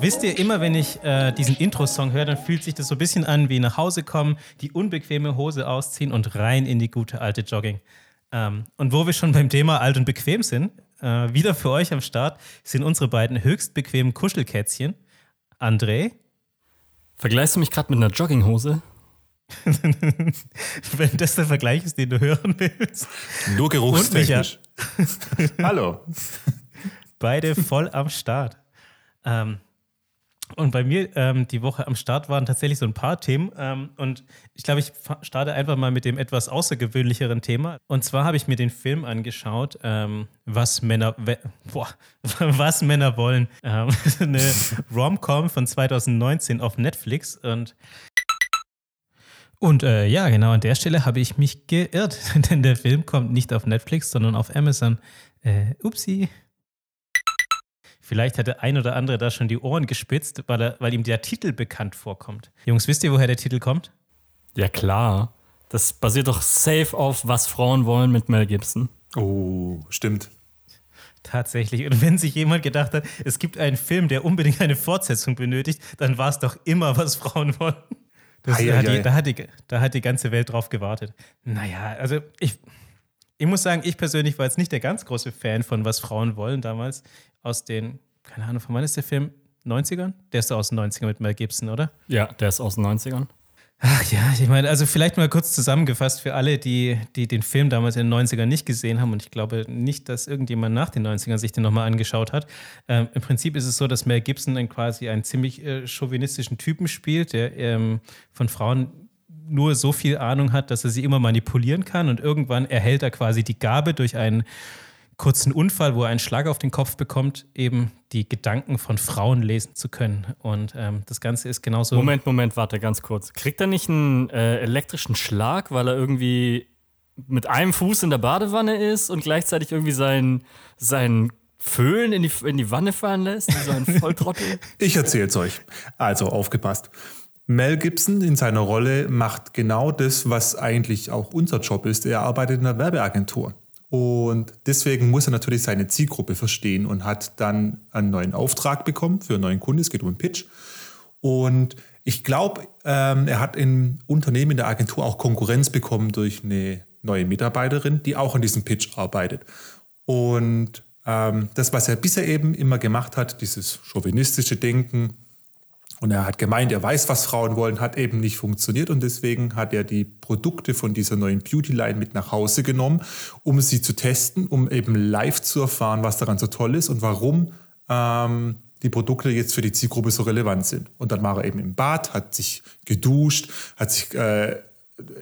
Wisst ihr, immer wenn ich äh, diesen Intro-Song höre, dann fühlt sich das so ein bisschen an wie nach Hause kommen, die unbequeme Hose ausziehen und rein in die gute alte Jogging. Ähm, und wo wir schon beim Thema alt und bequem sind, äh, wieder für euch am Start sind unsere beiden höchst bequemen Kuschelkätzchen. André. Vergleichst du mich gerade mit einer Jogginghose? Wenn das der Vergleich ist, den du hören willst. Nur geruchstechnisch. Hallo. Beide voll am Start. Ähm, und bei mir ähm, die Woche am Start waren tatsächlich so ein paar Themen. Ähm, und ich glaube, ich starte einfach mal mit dem etwas außergewöhnlicheren Thema. Und zwar habe ich mir den Film angeschaut, ähm, was, Männer, boah, was Männer wollen. Ähm, eine Rom-Com von 2019 auf Netflix. Und und äh, ja, genau an der Stelle habe ich mich geirrt, denn der Film kommt nicht auf Netflix, sondern auf Amazon. Äh, upsi. Vielleicht hat der ein oder andere da schon die Ohren gespitzt, weil, er, weil ihm der Titel bekannt vorkommt. Jungs, wisst ihr, woher der Titel kommt? Ja, klar. Das basiert doch safe auf Was Frauen wollen mit Mel Gibson. Oh, stimmt. Tatsächlich. Und wenn sich jemand gedacht hat, es gibt einen Film, der unbedingt eine Fortsetzung benötigt, dann war es doch immer, was Frauen wollen. Das, ei, da, hat die, da, hat die, da hat die ganze Welt drauf gewartet. Naja, also ich, ich muss sagen, ich persönlich war jetzt nicht der ganz große Fan von Was Frauen wollen damals aus den, keine Ahnung, von wann ist der Film? 90ern? Der ist aus den 90ern mit Mel Gibson, oder? Ja, der ist aus den 90ern. Ach ja, ich meine, also vielleicht mal kurz zusammengefasst für alle, die, die den Film damals in den 90ern nicht gesehen haben und ich glaube nicht, dass irgendjemand nach den 90ern sich den nochmal angeschaut hat. Ähm, Im Prinzip ist es so, dass Mel Gibson dann quasi einen ziemlich äh, chauvinistischen Typen spielt, der ähm, von Frauen nur so viel Ahnung hat, dass er sie immer manipulieren kann und irgendwann erhält er quasi die Gabe durch einen kurzen Unfall, wo er einen Schlag auf den Kopf bekommt, eben die Gedanken von Frauen lesen zu können. Und ähm, das Ganze ist genauso. Moment, Moment, warte ganz kurz. Kriegt er nicht einen äh, elektrischen Schlag, weil er irgendwie mit einem Fuß in der Badewanne ist und gleichzeitig irgendwie seinen sein Föhn in die, in die Wanne fallen lässt? So ein Volltrottel? ich erzähl's euch. Also aufgepasst. Mel Gibson in seiner Rolle macht genau das, was eigentlich auch unser Job ist. Er arbeitet in einer Werbeagentur. Und deswegen muss er natürlich seine Zielgruppe verstehen und hat dann einen neuen Auftrag bekommen für einen neuen Kunden. Es geht um einen Pitch. Und ich glaube, ähm, er hat im Unternehmen in der Agentur auch Konkurrenz bekommen durch eine neue Mitarbeiterin, die auch an diesem Pitch arbeitet. Und ähm, das, was er bisher eben immer gemacht hat, dieses chauvinistische Denken, und er hat gemeint, er weiß, was Frauen wollen, hat eben nicht funktioniert und deswegen hat er die Produkte von dieser neuen Beauty-Line mit nach Hause genommen, um sie zu testen, um eben live zu erfahren, was daran so toll ist und warum ähm, die Produkte jetzt für die Zielgruppe so relevant sind. Und dann war er eben im Bad, hat sich geduscht, hat sich äh,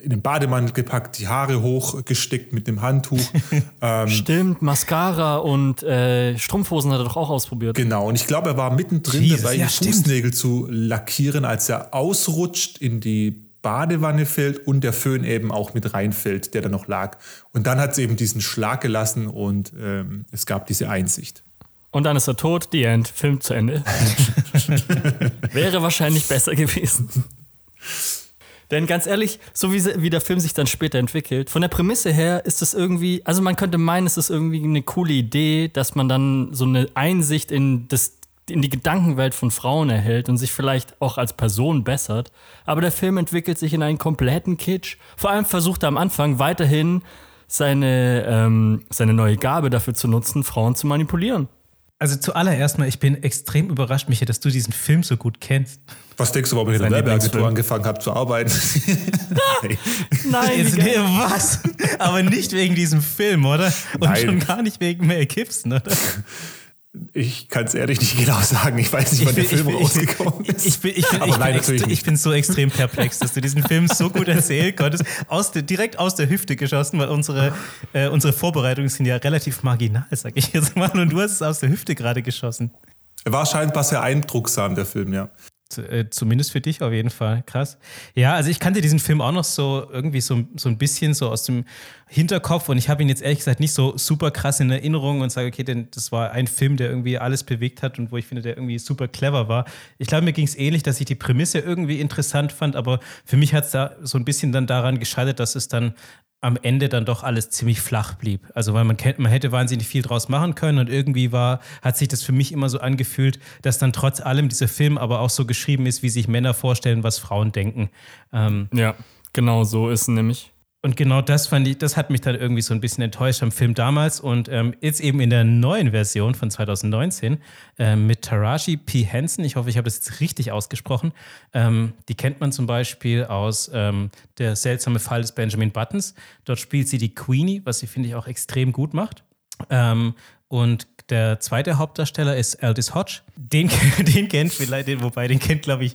in den Bademantel gepackt, die Haare hochgesteckt mit dem Handtuch. ähm, Stimmt, Mascara und äh, Strumpfhosen hat er doch auch ausprobiert. Genau, und ich glaube, er war mittendrin Jesus, dabei, ja, die stimmt. Fußnägel zu lackieren, als er ausrutscht, in die Badewanne fällt und der Föhn eben auch mit reinfällt, der da noch lag. Und dann hat es eben diesen Schlag gelassen und ähm, es gab diese Einsicht. Und dann ist er tot, die End, Film zu Ende. Wäre wahrscheinlich besser gewesen. Denn ganz ehrlich, so wie, wie der Film sich dann später entwickelt, von der Prämisse her ist es irgendwie, also man könnte meinen, es ist irgendwie eine coole Idee, dass man dann so eine Einsicht in, das, in die Gedankenwelt von Frauen erhält und sich vielleicht auch als Person bessert. Aber der Film entwickelt sich in einen kompletten Kitsch. Vor allem versucht er am Anfang weiterhin seine, ähm, seine neue Gabe dafür zu nutzen, Frauen zu manipulieren. Also zuallererst mal, ich bin extrem überrascht, Michael, dass du diesen Film so gut kennst. Was denkst du, warum ich in der Werbeagentur angefangen habe zu arbeiten? Nein, Jetzt, nee, was? Aber nicht wegen diesem Film, oder? Und Nein. schon gar nicht wegen Mel Gibson, oder? Ich kann es ehrlich nicht genau sagen. Ich weiß nicht, wann der Film bin, rausgekommen ist. Ich bin, ich, bin, ich, nein, bin ich bin so extrem perplex, dass du diesen Film so gut erzählen konntest. Aus der, direkt aus der Hüfte geschossen, weil unsere, äh, unsere Vorbereitungen sind ja relativ marginal, sag ich jetzt mal. Und du hast es aus der Hüfte gerade geschossen. Er war scheinbar sehr eindrucksam, der Film, ja. Äh, zumindest für dich auf jeden Fall. Krass. Ja, also ich kannte diesen Film auch noch so irgendwie so, so ein bisschen so aus dem Hinterkopf und ich habe ihn jetzt ehrlich gesagt nicht so super krass in Erinnerung und sage, okay, denn das war ein Film, der irgendwie alles bewegt hat und wo ich finde, der irgendwie super clever war. Ich glaube, mir ging es ähnlich, dass ich die Prämisse irgendwie interessant fand, aber für mich hat es da so ein bisschen dann daran gescheitert, dass es dann am Ende dann doch alles ziemlich flach blieb. Also weil man, man hätte wahnsinnig viel draus machen können und irgendwie war, hat sich das für mich immer so angefühlt, dass dann trotz allem dieser Film aber auch so geschrieben ist, wie sich Männer vorstellen, was Frauen denken. Ähm, ja, genau so ist nämlich. Und genau das fand ich, das hat mich dann irgendwie so ein bisschen enttäuscht am Film damals. Und ähm, jetzt eben in der neuen Version von 2019 äh, mit Taraji P. Henson, ich hoffe, ich habe das jetzt richtig ausgesprochen. Ähm, die kennt man zum Beispiel aus ähm, Der seltsame Fall des Benjamin Buttons. Dort spielt sie die Queenie, was sie, finde ich, auch extrem gut macht. Ähm, und der zweite Hauptdarsteller ist Aldis Hodge. Den, den kennt vielleicht, wobei den kennt, glaube ich,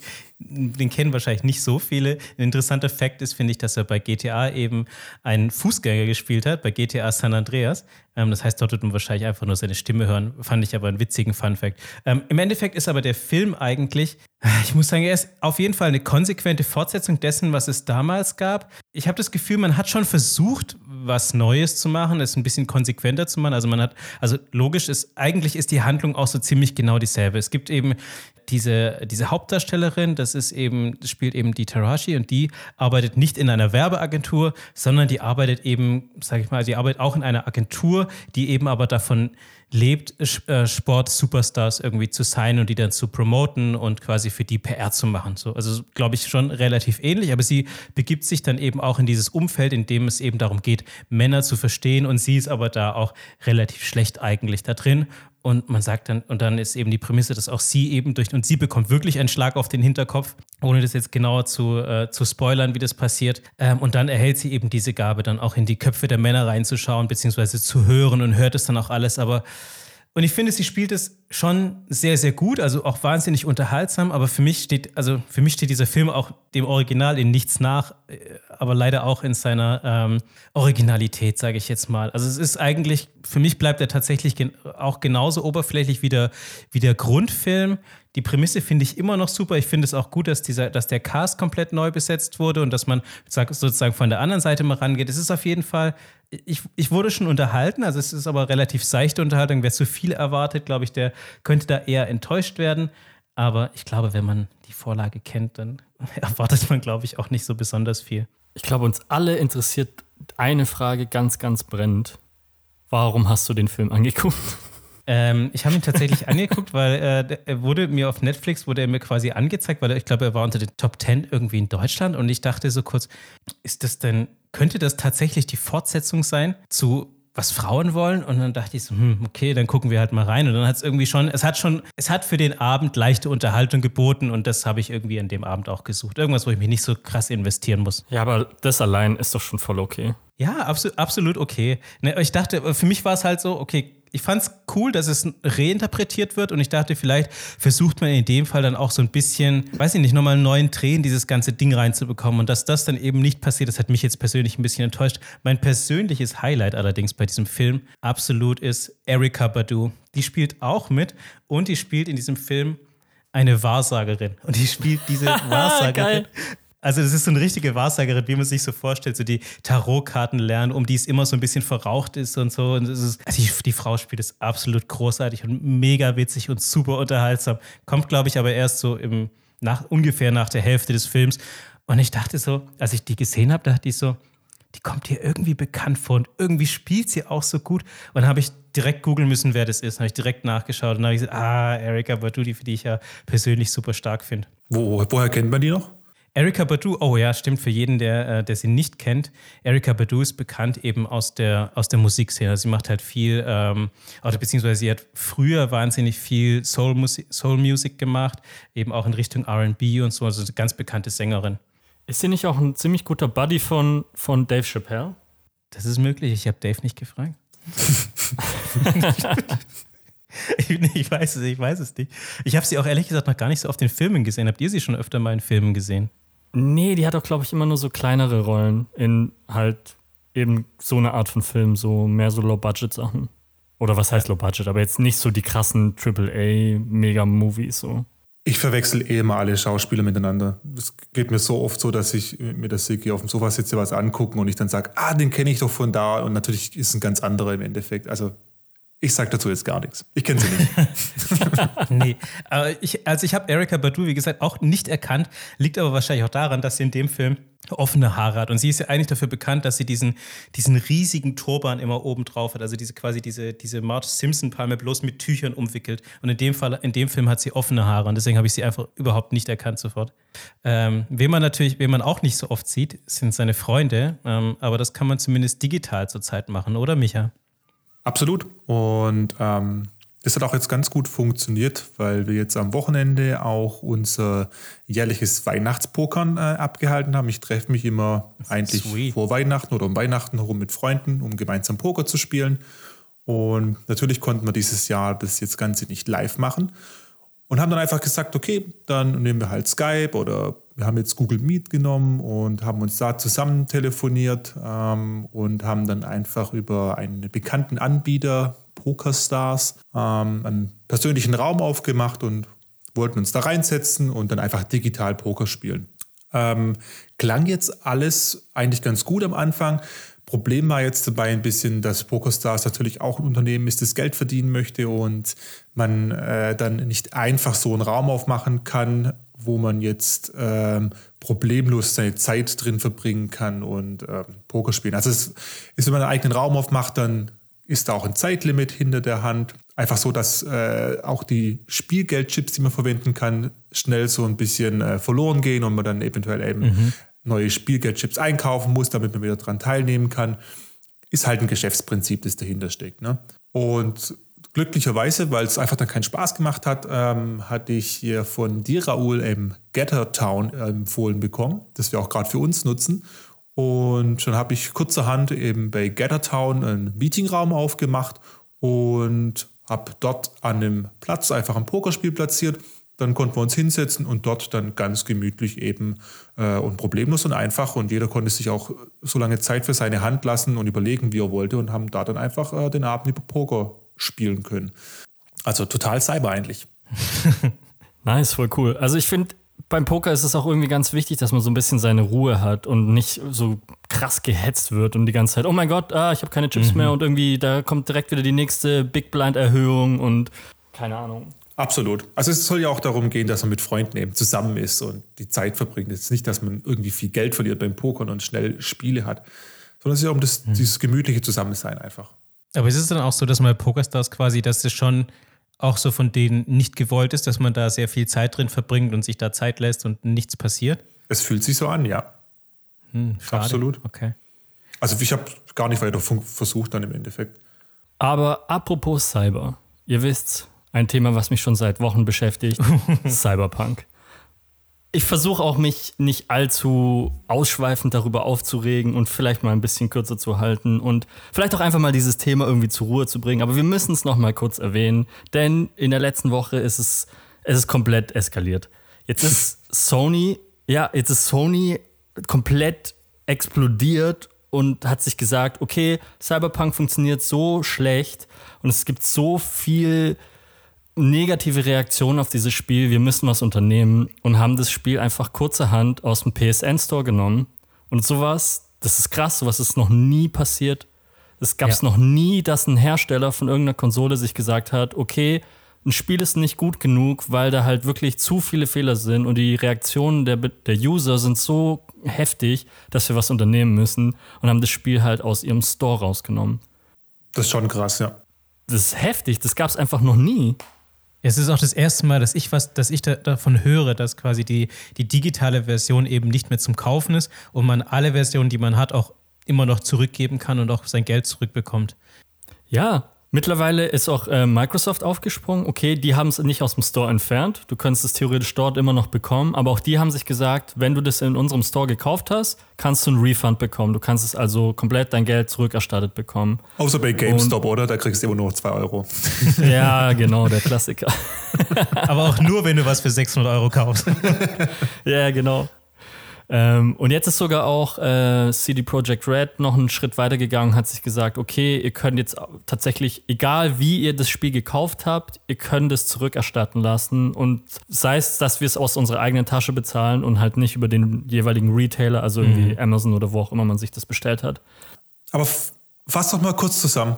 den kennen wahrscheinlich nicht so viele. Ein interessanter Fakt ist, finde ich, dass er bei GTA eben einen Fußgänger gespielt hat, bei GTA San Andreas. Ähm, das heißt, dort wird man wahrscheinlich einfach nur seine Stimme hören. Fand ich aber einen witzigen Fun-Fact. Ähm, Im Endeffekt ist aber der Film eigentlich, ich muss sagen, er ist auf jeden Fall eine konsequente Fortsetzung dessen, was es damals gab. Ich habe das Gefühl, man hat schon versucht, was Neues zu machen, es ein bisschen konsequenter zu machen. Also man hat, also logisch ist, eigentlich ist die Handlung auch so ziemlich genau dieselbe. Es gibt eben diese, diese Hauptdarstellerin, das ist eben, spielt eben die Tarashi und die arbeitet nicht in einer Werbeagentur, sondern die arbeitet eben, sag ich mal, die arbeitet auch in einer Agentur, die eben aber davon lebt, äh, Sport-Superstars irgendwie zu sein und die dann zu promoten und quasi für die PR zu machen. So, also glaube ich schon relativ ähnlich, aber sie begibt sich dann eben auch in dieses Umfeld, in dem es eben darum geht, Männer zu verstehen. Und sie ist aber da auch relativ schlecht eigentlich da drin und man sagt dann, und dann ist eben die Prämisse, dass auch sie eben durch, und sie bekommt wirklich einen Schlag auf den Hinterkopf, ohne das jetzt genauer zu, äh, zu spoilern, wie das passiert. Ähm, und dann erhält sie eben diese Gabe, dann auch in die Köpfe der Männer reinzuschauen, beziehungsweise zu hören und hört es dann auch alles. Aber und ich finde, sie spielt es schon sehr, sehr gut, also auch wahnsinnig unterhaltsam, aber für mich steht, also für mich steht dieser Film auch dem Original in nichts nach, äh, aber leider auch in seiner ähm, Originalität, sage ich jetzt mal. Also es ist eigentlich, für mich bleibt er tatsächlich gen auch genauso oberflächlich wie der, wie der Grundfilm. Die Prämisse finde ich immer noch super. Ich finde es auch gut, dass, dieser, dass der Cast komplett neu besetzt wurde und dass man sozusagen von der anderen Seite mal rangeht. Es ist auf jeden Fall ich, ich wurde schon unterhalten, also es ist aber relativ seichte Unterhaltung. Wer zu viel erwartet, glaube ich, der könnte da eher enttäuscht werden. Aber ich glaube, wenn man die Vorlage kennt, dann erwartet man, glaube ich, auch nicht so besonders viel. Ich glaube, uns alle interessiert eine Frage ganz, ganz brennend. Warum hast du den Film angeguckt? Ähm, ich habe ihn tatsächlich angeguckt, weil äh, er wurde mir auf Netflix, wurde er mir quasi angezeigt, weil ich glaube, er war unter den Top 10 irgendwie in Deutschland und ich dachte so kurz, ist das denn könnte das tatsächlich die Fortsetzung sein zu was Frauen wollen und dann dachte ich so, hm, okay, dann gucken wir halt mal rein und dann hat es irgendwie schon, es hat schon, es hat für den Abend leichte Unterhaltung geboten und das habe ich irgendwie an dem Abend auch gesucht. Irgendwas, wo ich mich nicht so krass investieren muss. Ja, aber das allein ist doch schon voll okay. Ja, absolut, absolut okay. Ne, ich dachte, für mich war es halt so, okay, ich fand es cool, dass es reinterpretiert wird und ich dachte, vielleicht versucht man in dem Fall dann auch so ein bisschen, weiß ich nicht, nochmal einen neuen Dreh in dieses ganze Ding reinzubekommen und dass das dann eben nicht passiert, das hat mich jetzt persönlich ein bisschen enttäuscht. Mein persönliches Highlight allerdings bei diesem Film absolut ist Erika Badu. Die spielt auch mit und die spielt in diesem Film eine Wahrsagerin. Und die spielt diese Wahrsagerin also das ist so eine richtige Wahrsagerin, wie man sich so vorstellt, so die Tarotkarten lernen, um die es immer so ein bisschen verraucht ist und so. Und ist, also die, die, Frau spielt es absolut großartig und mega witzig und super unterhaltsam. Kommt, glaube ich, aber erst so im, nach, ungefähr nach der Hälfte des Films. Und ich dachte so, als ich die gesehen habe, dachte ich so, die kommt dir irgendwie bekannt vor und irgendwie spielt sie auch so gut. Und dann habe ich direkt googeln müssen, wer das ist. Dann habe ich direkt nachgeschaut und habe ich gesagt, ah, Erika Badu, die, die ich ja persönlich super stark finde. Wo, woher kennt man die noch? Erika Badu, oh ja, stimmt, für jeden, der, äh, der sie nicht kennt. Erika Badu ist bekannt eben aus der, aus der Musikszene. Sie macht halt viel, ähm, oder beziehungsweise sie hat früher wahnsinnig viel Soul, Musik, Soul Music gemacht, eben auch in Richtung RB und so, also eine ganz bekannte Sängerin. Ist sie nicht auch ein ziemlich guter Buddy von, von Dave Chappelle? Das ist möglich, ich habe Dave nicht gefragt. Ich, ich, weiß es, ich weiß es nicht. Ich habe sie auch ehrlich gesagt noch gar nicht so auf den Filmen gesehen. Habt ihr sie schon öfter mal in Filmen gesehen? Nee, die hat auch, glaube ich, immer nur so kleinere Rollen in halt eben so eine Art von Film, so mehr so Low-Budget-Sachen. Oder was heißt Low-Budget? Aber jetzt nicht so die krassen AAA-Mega-Movies so. Ich verwechsel eh immer alle Schauspieler miteinander. Es geht mir so oft so, dass ich mit der Siki auf dem Sofa sitze, was angucken und ich dann sage, ah, den kenne ich doch von da. Und natürlich ist es ein ganz anderer im Endeffekt. Also ich sage dazu jetzt gar nichts. Ich kenne sie nicht. nee, aber ich, also ich habe Erika Badu, wie gesagt, auch nicht erkannt. Liegt aber wahrscheinlich auch daran, dass sie in dem Film offene Haare hat. Und sie ist ja eigentlich dafür bekannt, dass sie diesen, diesen riesigen Turban immer oben drauf hat. Also diese quasi diese, diese Marge Simpson-Palme bloß mit Tüchern umwickelt. Und in dem Fall, in dem Film hat sie offene Haare. Und deswegen habe ich sie einfach überhaupt nicht erkannt sofort. Ähm, wen man natürlich, wen man auch nicht so oft sieht, sind seine Freunde. Ähm, aber das kann man zumindest digital zurzeit machen, oder Micha? Absolut. Und ähm, das hat auch jetzt ganz gut funktioniert, weil wir jetzt am Wochenende auch unser jährliches Weihnachtspokern äh, abgehalten haben. Ich treffe mich immer eigentlich sweet. vor Weihnachten oder um Weihnachten herum mit Freunden, um gemeinsam Poker zu spielen. Und natürlich konnten wir dieses Jahr das jetzt Ganze nicht live machen und haben dann einfach gesagt, okay, dann nehmen wir halt Skype oder wir haben jetzt Google Meet genommen und haben uns da zusammen telefoniert ähm, und haben dann einfach über einen bekannten Anbieter Pokerstars ähm, einen persönlichen Raum aufgemacht und wollten uns da reinsetzen und dann einfach digital Poker spielen. Ähm, klang jetzt alles eigentlich ganz gut am Anfang. Problem war jetzt dabei ein bisschen, dass PokerStars natürlich auch ein Unternehmen ist, das Geld verdienen möchte und man äh, dann nicht einfach so einen Raum aufmachen kann, wo man jetzt ähm, problemlos seine Zeit drin verbringen kann und ähm, Poker spielen. Also es ist, wenn man einen eigenen Raum aufmacht, dann ist da auch ein Zeitlimit hinter der Hand. Einfach so, dass äh, auch die Spielgeldchips, die man verwenden kann, schnell so ein bisschen äh, verloren gehen und man dann eventuell eben mhm. Neue Spielgeldchips einkaufen muss, damit man wieder daran teilnehmen kann. Ist halt ein Geschäftsprinzip, das dahinter steckt. Ne? Und glücklicherweise, weil es einfach dann keinen Spaß gemacht hat, ähm, hatte ich hier von dir, Raoul, im Getter Town empfohlen bekommen, das wir auch gerade für uns nutzen. Und dann habe ich kurzerhand eben bei Gathertown einen Meetingraum aufgemacht und habe dort an einem Platz einfach ein Pokerspiel platziert. Dann konnten wir uns hinsetzen und dort dann ganz gemütlich eben äh, und problemlos und einfach. Und jeder konnte sich auch so lange Zeit für seine Hand lassen und überlegen, wie er wollte und haben da dann einfach äh, den Abend über Poker spielen können. Also total Cyber eigentlich. nice, voll cool. Also ich finde, beim Poker ist es auch irgendwie ganz wichtig, dass man so ein bisschen seine Ruhe hat und nicht so krass gehetzt wird und die ganze Zeit, oh mein Gott, ah, ich habe keine Chips mhm. mehr und irgendwie da kommt direkt wieder die nächste Big Blind Erhöhung und keine Ahnung. Absolut. Also es soll ja auch darum gehen, dass man mit Freunden eben zusammen ist und die Zeit verbringt. Es ist nicht, dass man irgendwie viel Geld verliert beim Pokern und schnell Spiele hat, sondern es ist ja um das, mhm. dieses gemütliche Zusammensein einfach. Aber ist es dann auch so, dass man Pokerstars quasi, dass es schon auch so von denen nicht gewollt ist, dass man da sehr viel Zeit drin verbringt und sich da Zeit lässt und nichts passiert? Es fühlt sich so an, ja. Hm, Absolut. Okay. Also ich habe gar nicht weiter versucht dann im Endeffekt. Aber apropos Cyber, ihr wisst, ein Thema, was mich schon seit Wochen beschäftigt, Cyberpunk ich versuche auch mich nicht allzu ausschweifend darüber aufzuregen und vielleicht mal ein bisschen kürzer zu halten und vielleicht auch einfach mal dieses Thema irgendwie zur Ruhe zu bringen. Aber wir müssen es noch mal kurz erwähnen, denn in der letzten Woche ist es, es ist komplett eskaliert. Jetzt ist Sony, ja, jetzt ist Sony komplett explodiert und hat sich gesagt, okay, Cyberpunk funktioniert so schlecht und es gibt so viel negative Reaktion auf dieses Spiel, wir müssen was unternehmen und haben das Spiel einfach kurzerhand aus dem PSN Store genommen. Und sowas, das ist krass, sowas ist noch nie passiert. Es gab es ja. noch nie, dass ein Hersteller von irgendeiner Konsole sich gesagt hat, okay, ein Spiel ist nicht gut genug, weil da halt wirklich zu viele Fehler sind und die Reaktionen der, der User sind so heftig, dass wir was unternehmen müssen und haben das Spiel halt aus ihrem Store rausgenommen. Das ist schon krass, ja. Das ist heftig, das gab es einfach noch nie. Es ist auch das erste Mal, dass ich was, dass ich da, davon höre, dass quasi die, die digitale Version eben nicht mehr zum Kaufen ist und man alle Versionen, die man hat, auch immer noch zurückgeben kann und auch sein Geld zurückbekommt. Ja, Mittlerweile ist auch äh, Microsoft aufgesprungen. Okay, die haben es nicht aus dem Store entfernt. Du könntest es theoretisch dort immer noch bekommen. Aber auch die haben sich gesagt, wenn du das in unserem Store gekauft hast, kannst du einen Refund bekommen. Du kannst es also komplett dein Geld zurückerstattet bekommen. Außer bei GameStop, Und, oder? Da kriegst du immer nur 2 Euro. ja, genau, der Klassiker. Aber auch nur, wenn du was für 600 Euro kaufst. ja, genau. Ähm, und jetzt ist sogar auch äh, CD Projekt Red noch einen Schritt weiter gegangen, hat sich gesagt, okay, ihr könnt jetzt tatsächlich, egal wie ihr das Spiel gekauft habt, ihr könnt es zurückerstatten lassen und sei es, dass wir es aus unserer eigenen Tasche bezahlen und halt nicht über den jeweiligen Retailer, also irgendwie mhm. Amazon oder wo auch immer man sich das bestellt hat. Aber fass doch mal kurz zusammen.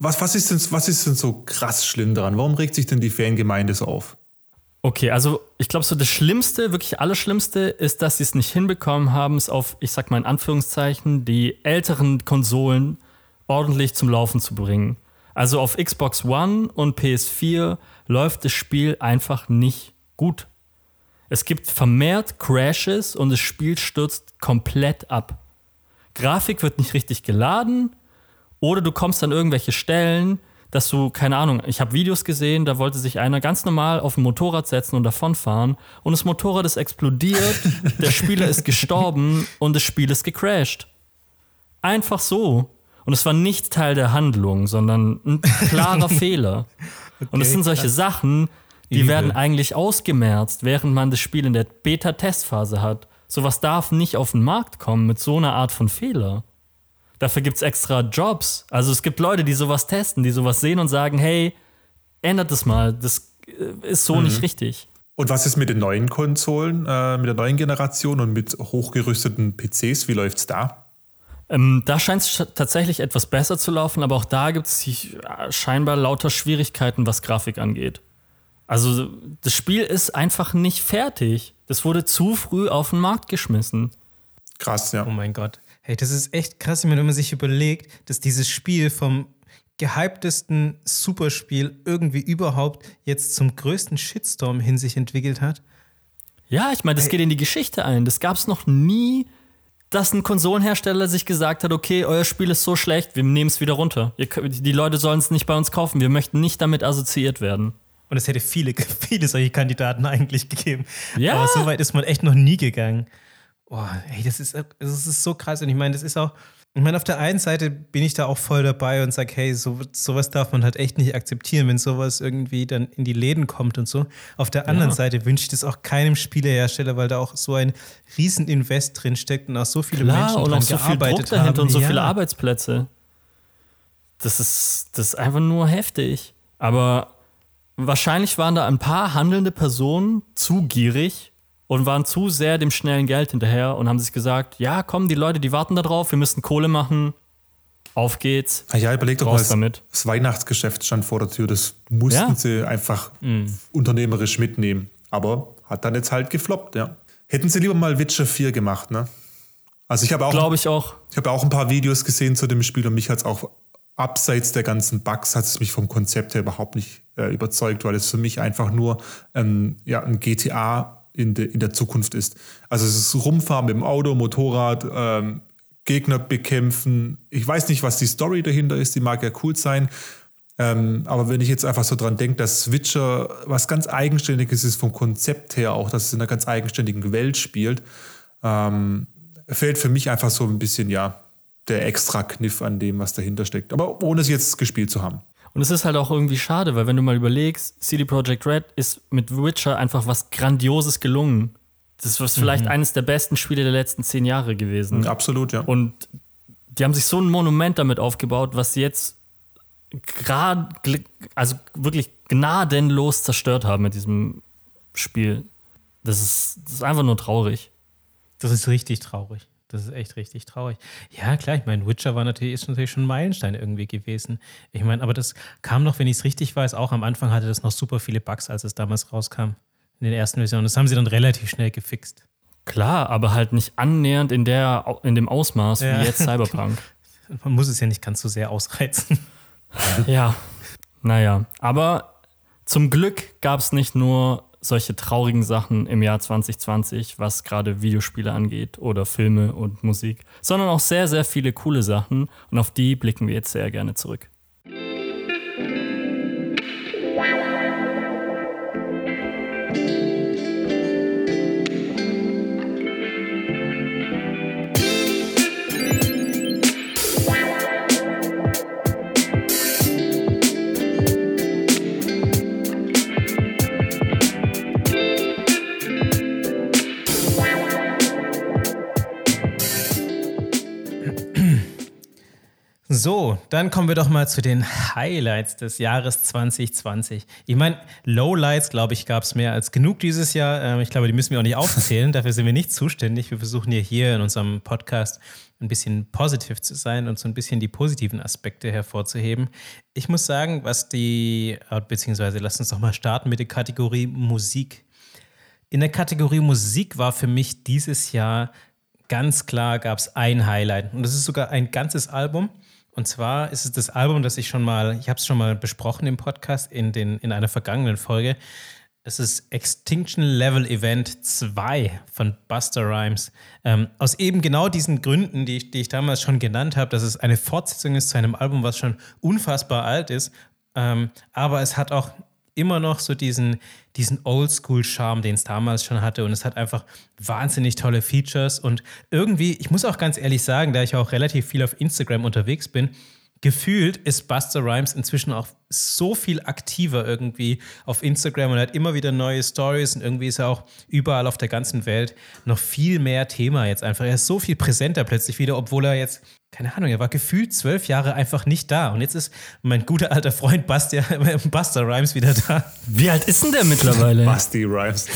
Was, was, ist denn, was ist denn so krass schlimm daran? Warum regt sich denn die Fangemeinde so auf? Okay, also ich glaube, so das Schlimmste, wirklich Allerschlimmste, ist, dass sie es nicht hinbekommen haben, es auf, ich sag mal in Anführungszeichen, die älteren Konsolen ordentlich zum Laufen zu bringen. Also auf Xbox One und PS4 läuft das Spiel einfach nicht gut. Es gibt vermehrt Crashes und das Spiel stürzt komplett ab. Grafik wird nicht richtig geladen oder du kommst an irgendwelche Stellen, dass du, keine Ahnung, ich habe Videos gesehen, da wollte sich einer ganz normal auf ein Motorrad setzen und davonfahren und das Motorrad ist explodiert, der Spieler ist gestorben und das Spiel ist gecrashed. Einfach so. Und es war nicht Teil der Handlung, sondern ein klarer Fehler. Okay, und es sind solche. Sachen, die Übel. werden eigentlich ausgemerzt, während man das Spiel in der Beta-Testphase hat. Sowas darf nicht auf den Markt kommen mit so einer Art von Fehler. Dafür gibt es extra Jobs. Also es gibt Leute, die sowas testen, die sowas sehen und sagen, hey, ändert das mal, das äh, ist so mhm. nicht richtig. Und was ist mit den neuen Konsolen, äh, mit der neuen Generation und mit hochgerüsteten PCs? Wie läuft es da? Ähm, da scheint es tatsächlich etwas besser zu laufen, aber auch da gibt es äh, scheinbar lauter Schwierigkeiten, was Grafik angeht. Also das Spiel ist einfach nicht fertig. Das wurde zu früh auf den Markt geschmissen. Krass, ja. Oh mein Gott. Hey, das ist echt krass, wenn man sich überlegt, dass dieses Spiel vom gehyptesten Superspiel irgendwie überhaupt jetzt zum größten Shitstorm hin sich entwickelt hat. Ja, ich meine, das hey. geht in die Geschichte ein. Das gab es noch nie, dass ein Konsolenhersteller sich gesagt hat, okay, euer Spiel ist so schlecht, wir nehmen es wieder runter. Die Leute sollen es nicht bei uns kaufen. Wir möchten nicht damit assoziiert werden. Und es hätte viele, viele solche Kandidaten eigentlich gegeben. Ja. Aber so weit ist man echt noch nie gegangen. Oh, ey, das ist, das ist so krass. Und ich meine, das ist auch, ich meine, auf der einen Seite bin ich da auch voll dabei und sage, hey, so, sowas darf man halt echt nicht akzeptieren, wenn sowas irgendwie dann in die Läden kommt und so. Auf der anderen ja. Seite wünsche ich das auch keinem Spielehersteller, weil da auch so ein Rieseninvest drin steckt und auch so viele Klar, Menschen und auch so viel Druck dahinter haben. und so ja. viele Arbeitsplätze. Das ist, das ist einfach nur heftig. Aber wahrscheinlich waren da ein paar handelnde Personen zu gierig und waren zu sehr dem schnellen Geld hinterher und haben sich gesagt, ja, komm, die Leute, die warten da drauf, wir müssen Kohle machen. Auf geht's. Ah ja, überlegt doch mal, damit. das Weihnachtsgeschäft stand vor der Tür. Das mussten ja. sie einfach mm. unternehmerisch mitnehmen. Aber hat dann jetzt halt gefloppt, ja. Hätten sie lieber mal Witcher 4 gemacht, ne? Also ich habe auch. Glaube ich auch. Ich habe auch ein paar Videos gesehen zu dem Spiel und mich hat es auch abseits der ganzen Bugs hat es mich vom Konzept her überhaupt nicht äh, überzeugt, weil es für mich einfach nur ähm, ja, ein GTA in, de, in der Zukunft ist. Also es ist Rumfahren mit dem Auto, Motorrad, ähm, Gegner bekämpfen. Ich weiß nicht, was die Story dahinter ist, die mag ja cool sein. Ähm, aber wenn ich jetzt einfach so dran denke, dass Switcher was ganz Eigenständiges ist vom Konzept her, auch dass es in einer ganz eigenständigen Welt spielt, ähm, fällt für mich einfach so ein bisschen, ja, der extra Kniff an dem, was dahinter steckt. Aber ohne es jetzt gespielt zu haben. Und es ist halt auch irgendwie schade, weil wenn du mal überlegst, CD Projekt Red ist mit Witcher einfach was Grandioses gelungen. Das ist vielleicht mhm. eines der besten Spiele der letzten zehn Jahre gewesen. Absolut, ja. Und die haben sich so ein Monument damit aufgebaut, was sie jetzt gerade, also wirklich gnadenlos zerstört haben mit diesem Spiel. Das ist, das ist einfach nur traurig. Das ist richtig traurig. Das ist echt richtig traurig. Ja, klar, ich meine, Witcher war natürlich, ist natürlich schon ein Meilenstein irgendwie gewesen. Ich meine, aber das kam noch, wenn ich es richtig weiß, auch am Anfang hatte das noch super viele Bugs, als es damals rauskam. In den ersten Versionen. Das haben sie dann relativ schnell gefixt. Klar, aber halt nicht annähernd in, der, in dem Ausmaß ja. wie jetzt Cyberpunk. Man muss es ja nicht ganz so sehr ausreizen. ja, naja. Aber zum Glück gab es nicht nur solche traurigen Sachen im Jahr 2020, was gerade Videospiele angeht oder Filme und Musik, sondern auch sehr, sehr viele coole Sachen und auf die blicken wir jetzt sehr gerne zurück. So, dann kommen wir doch mal zu den Highlights des Jahres 2020. Ich meine, Lowlights, glaube ich, gab es mehr als genug dieses Jahr. Ähm, ich glaube, die müssen wir auch nicht aufzählen. Dafür sind wir nicht zuständig. Wir versuchen ja hier in unserem Podcast ein bisschen positiv zu sein und so ein bisschen die positiven Aspekte hervorzuheben. Ich muss sagen, was die, äh, beziehungsweise lass uns doch mal starten mit der Kategorie Musik. In der Kategorie Musik war für mich dieses Jahr ganz klar, gab es ein Highlight. Und das ist sogar ein ganzes Album. Und zwar ist es das Album, das ich schon mal, ich habe es schon mal besprochen im Podcast in, den, in einer vergangenen Folge. Es ist Extinction Level Event 2 von Buster Rhymes. Ähm, aus eben genau diesen Gründen, die, die ich damals schon genannt habe, dass es eine Fortsetzung ist zu einem Album, was schon unfassbar alt ist. Ähm, aber es hat auch immer noch so diesen, diesen Oldschool-Charme, den es damals schon hatte. Und es hat einfach wahnsinnig tolle Features. Und irgendwie, ich muss auch ganz ehrlich sagen, da ich auch relativ viel auf Instagram unterwegs bin, gefühlt ist Buster Rhymes inzwischen auch so viel aktiver irgendwie auf Instagram und hat immer wieder neue Stories und irgendwie ist er auch überall auf der ganzen Welt noch viel mehr Thema jetzt einfach. Er ist so viel präsenter plötzlich wieder, obwohl er jetzt, keine Ahnung, er war gefühlt zwölf Jahre einfach nicht da. Und jetzt ist mein guter alter Freund Buster, Buster Rhymes wieder da. Wie alt ist denn der mittlerweile? Busty Rhymes.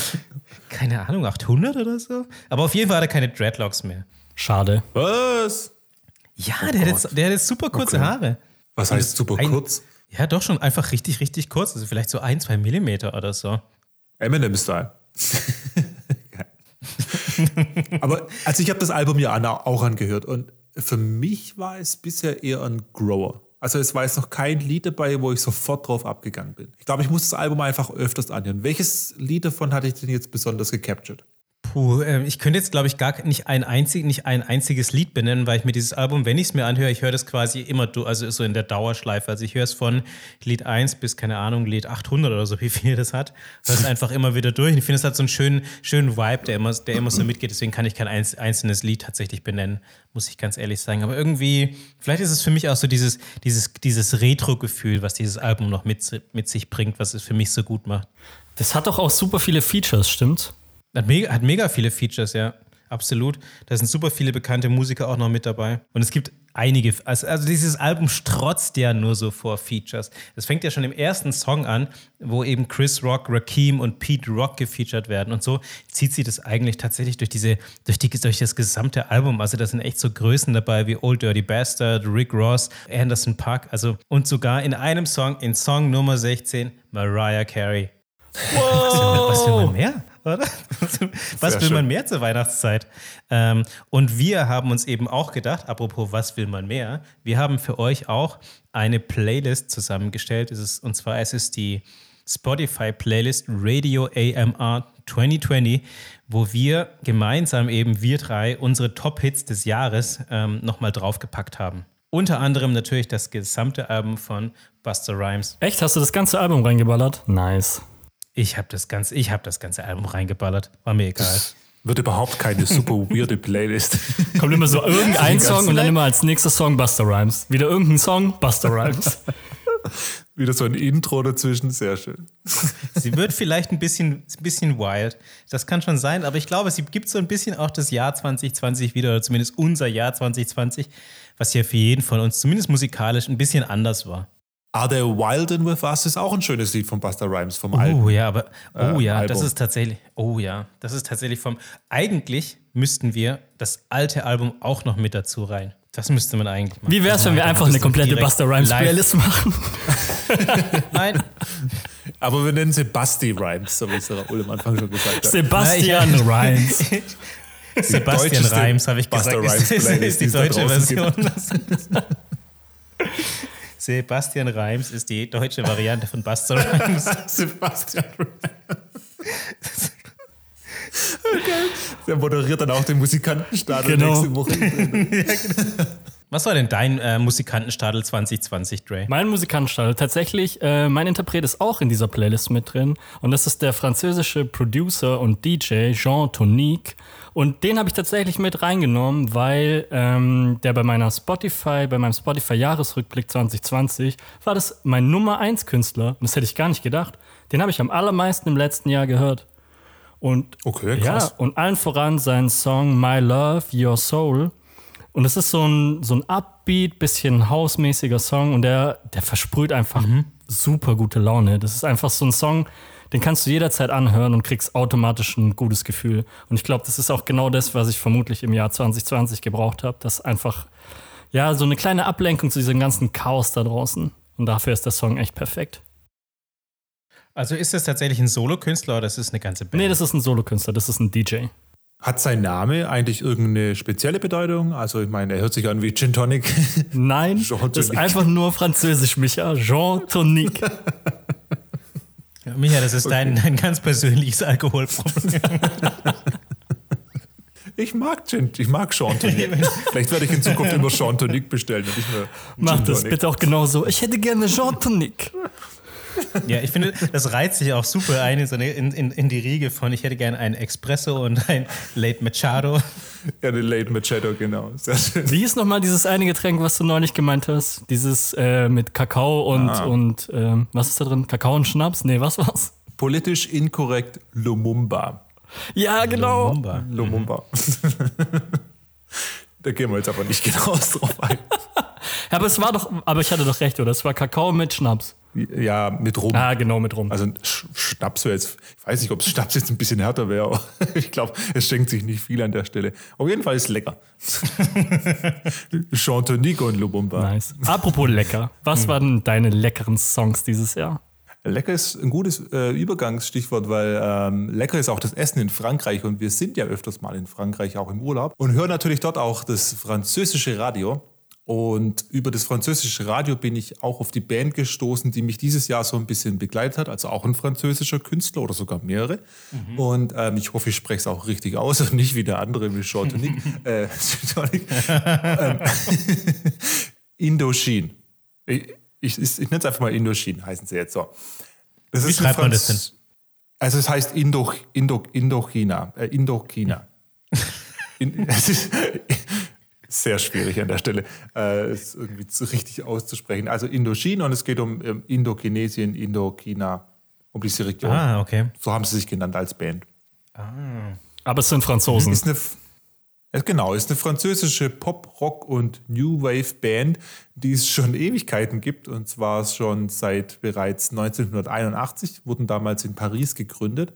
Keine Ahnung, 800 oder so? Aber auf jeden Fall hat er keine Dreadlocks mehr. Schade. Was? Ja, der, hat jetzt, der hat jetzt super kurze Okay. Haare. Was heißt super ein- kurz? Ja, doch schon einfach richtig, richtig kurz. Also vielleicht so ein, zwei Millimeter oder so. Eminem-Style. Aber also ich habe das Album ja auch angehört und für mich war es bisher eher ein Grower. Also es war jetzt noch kein Lied dabei, wo ich sofort drauf abgegangen bin. Ich glaube, ich muss das Album einfach öfters anhören. Welches Lied davon hatte ich denn jetzt besonders gecaptured? Puh, ähm, ich könnte jetzt, glaube ich, gar nicht ein, einzig, nicht ein einziges Lied benennen, weil ich mir dieses Album, wenn ich es mir anhöre, ich höre das quasi immer, also so in der Dauerschleife. Also ich höre es von Lied 1 bis, keine Ahnung, Lied 800 oder so, wie viel das hat. Höre es einfach immer wieder durch. Ich finde, es hat so einen schönen, schönen Vibe, der immer, der immer so mitgeht. Deswegen kann ich kein einz- einzelnes Lied tatsächlich benennen, muss ich ganz ehrlich sagen. Aber irgendwie, vielleicht ist es für mich auch so dieses, dieses, dieses Retro-Gefühl, was dieses Album noch mit, mit sich bringt, was es für mich so gut macht. Das hat doch auch super viele Features, stimmt? Hat mega, hat mega viele Features, ja. Absolut. Da sind super viele bekannte Musiker auch noch mit dabei. Und es gibt einige, also, also dieses Album strotzt ja nur so vor Features. Das fängt ja schon im ersten Song an, wo eben Chris Rock, Rakim und Pete Rock gefeatured werden. Und so zieht sie das eigentlich tatsächlich durch diese, durch, die, durch das gesamte Album. Also da sind echt so Größen dabei wie Old Dirty Bastard, Rick Ross, Anderson Park. Also, und sogar in einem Song, in Song Nummer 16, Mariah Carey. Was will, was will man mehr, oder? Was Sehr will man mehr zur Weihnachtszeit? Ähm, und wir haben uns eben auch gedacht, apropos, was will man mehr? Wir haben für euch auch eine Playlist zusammengestellt. Es ist, und zwar es ist die Spotify-Playlist Radio AMR 2020, wo wir gemeinsam eben, wir drei, unsere Top-Hits des Jahres ähm, nochmal draufgepackt haben. Unter anderem natürlich das gesamte Album von Buster Rhymes. Echt? Hast du das ganze Album reingeballert? Nice. Ich habe das, ganze- ich hab das ganze Album reingeballert. War mir egal. Wird überhaupt keine super weirde Playlist. Kommt immer so irgendein Song und dann immer als nächster Song Buster Rhymes. Wieder irgendein Song, Buster Rhymes. Wieder so ein Intro dazwischen, sehr schön. Sie wird vielleicht ein bisschen, ein bisschen wild. Das kann schon sein, aber ich glaube, sie gibt so ein bisschen auch das Jahr 2020 wieder, oder zumindest unser Jahr 2020, was ja für jeden von uns, zumindest musikalisch, ein bisschen anders war. Are They Wild and With Us ist auch ein schönes Lied von Buster Rhymes vom Album. Oh ja, aber oh Äh, ja, das Album. ist tatsächlich, oh ja, das ist tatsächlich vom. Eigentlich müssten wir das alte Album auch noch mit dazu rein. Das müsste man eigentlich machen. Wie wär's, Also wenn wir einfach das eine komplette Buster Rhymes live- Playlist machen? Nein, Aber wir nennen sie Basti Rhymes, so wie es der Ulle am Anfang schon gesagt hat. Sebastian Rhymes. Sebastian Reims, habe ich Buster gesagt. Rhymes ist, ist, Playlist, ist die es deutsche Version. Sebastian Reims ist die deutsche Variante von Buster Rhymes. Sebastian Rhymes. Okay. Der moderiert dann auch den Musikantenstadel Genau. nächste Woche. Was war denn dein äh, Musikantenstadel 2020, Dre? Mein Musikantenstadel, tatsächlich, äh, mein Interpret ist auch in dieser Playlist mit drin. Und das ist der französische Producer und DJ Jean Tonique. Und den habe ich tatsächlich mit reingenommen, weil ähm, der bei meiner Spotify, bei meinem Spotify-Jahresrückblick 2020, war das mein Nummer 1 Künstler. Und das hätte ich gar nicht gedacht. Den habe ich am allermeisten im letzten Jahr gehört. Und Okay, ja, krass. und allen voran sein Song My Love, Your Soul. Und es ist so ein, so ein upbeat, bisschen hausmäßiger Song und der, der versprüht einfach super gute Laune. Das ist einfach so ein Song, den kannst du jederzeit anhören und kriegst automatisch ein gutes Gefühl. Und ich glaube, das ist auch genau das, was ich vermutlich im Jahr 2020 gebraucht habe. Das einfach, ja, so eine kleine Ablenkung zu diesem ganzen Chaos da draußen. Und dafür ist der Song echt perfekt. Also ist das tatsächlich ein Solokünstler oder ist es eine ganze Band? Nee, das ist ein Solokünstler, das ist ein DJ. Hat sein Name eigentlich irgendeine spezielle Bedeutung? Also ich meine, er hört sich an wie Gin Tonic. Nein, Jean das ist einfach nur französisch, Micha. Jean Tonic. Ja, Micha, das ist dein, dein ganz persönliches Alkoholproblem. Ich mag Gin, ich mag Tonic. Vielleicht werde ich in Zukunft immer Tonic bestellen und nicht mehr Mach das bitte auch genauso. Ich hätte gerne Tonic. Ja, ich finde, das reizt sich auch super ein in, so eine, in, in, die Riege von, ich hätte gerne einen Espresso und ein Late Machado. Ja, den Late Machado, genau. Sehr schön. Wie hieß nochmal dieses eine Getränk, was du neulich gemeint hast? Dieses äh, mit Kakao und, Ah. und ähm, was ist da drin? Kakao und Schnaps? Nee, was war's? Politisch inkorrekt Lumumba. Ja, genau. Lumumba. Lumumba. da gehen wir jetzt aber nicht genau drauf ein. Ja, aber es war doch, aber ich hatte doch recht, oder? Es war Kakao mit Schnaps. Ja, mit Rum. Ah, genau, mit rum. Also Sch- Schnaps wäre jetzt, ich weiß nicht, ob Schnaps jetzt ein bisschen härter wäre, aber ich glaube, es schenkt sich nicht viel an der Stelle. Auf jeden Fall ist lecker. Chantonique und Lumumba. Nice. Apropos lecker. Was waren deine leckeren Songs dieses Jahr? Lecker ist ein gutes äh, Übergangsstichwort, weil ähm, lecker ist auch das Essen in Frankreich und wir sind ja öfters mal in Frankreich auch im Urlaub und hören natürlich dort auch das französische Radio. Und über das französische Radio bin ich auch auf die Band gestoßen, die mich dieses Jahr so ein bisschen begleitet hat, also auch ein französischer Künstler oder sogar mehrere. Und ähm, ich hoffe, ich spreche es auch richtig aus und nicht wie der andere wie Chantonic. äh, Chantonic. ähm, Indochine. Ich, ich, ich, nenne es einfach mal Indochine, heißen sie jetzt so. Das Wie ein schreibt man das Franz- Also es heißt Indo, Indo, Indochina. Äh, Indochina. In, es ist sehr schwierig an der Stelle, äh, es irgendwie so richtig auszusprechen. Also Indochina und es geht um ähm, Indochinesien, Indochina, um diese Region. Ah, okay. So haben sie sich genannt als Band. Aber es sind Franzosen. Ist eine, genau, ist eine französische Pop, Rock und New Wave Band, die es schon Ewigkeiten gibt. Und zwar schon seit bereits 1981, wurden damals in Paris gegründet.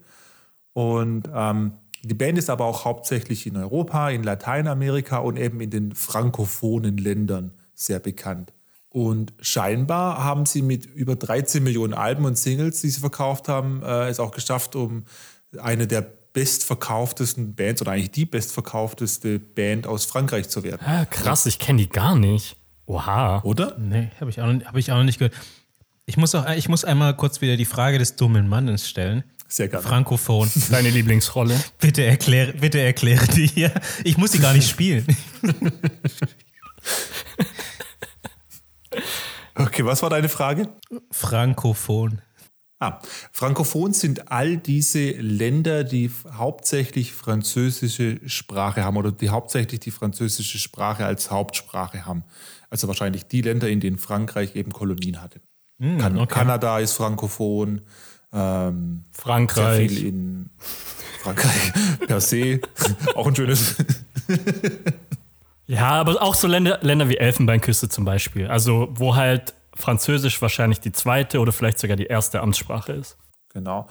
Und ähm, die Band ist aber auch hauptsächlich in Europa, in Lateinamerika und eben in den frankophonen Ländern sehr bekannt. Und scheinbar haben sie mit über 13 Millionen Alben und Singles, die sie verkauft haben, äh, es auch geschafft, um eine der bestverkauftesten Bands oder eigentlich die bestverkaufteste Band aus Frankreich zu werden. Ah, krass, ich kenne die gar nicht. Oha. Oder? Nee, habe ich, auch noch- hab ich auch noch nicht gehört. Ich muss, auch, ich muss einmal kurz wieder die Frage des dummen Mannes stellen. Sehr gerne. Frankophon. Deine Lieblingsrolle. Bitte erkläre, bitte erkläre die hier. Ich muss sie gar nicht spielen. Okay, was war deine Frage? Frankophon. Ah, Frankophon sind all diese Länder, die hauptsächlich französische Sprache haben oder die hauptsächlich die französische Sprache als Hauptsprache haben. Also wahrscheinlich die Länder, in denen Frankreich eben Kolonien hatte. kan okay. Kanada ist frankophon, ähm, sehr Frankreich. viel in Frankreich per se, auch ein schönes. Ja, aber auch so Länder, Länder wie Elfenbeinküste zum Beispiel. Also, wo halt Französisch wahrscheinlich die zweite oder vielleicht sogar die erste Amtssprache ist. Genau.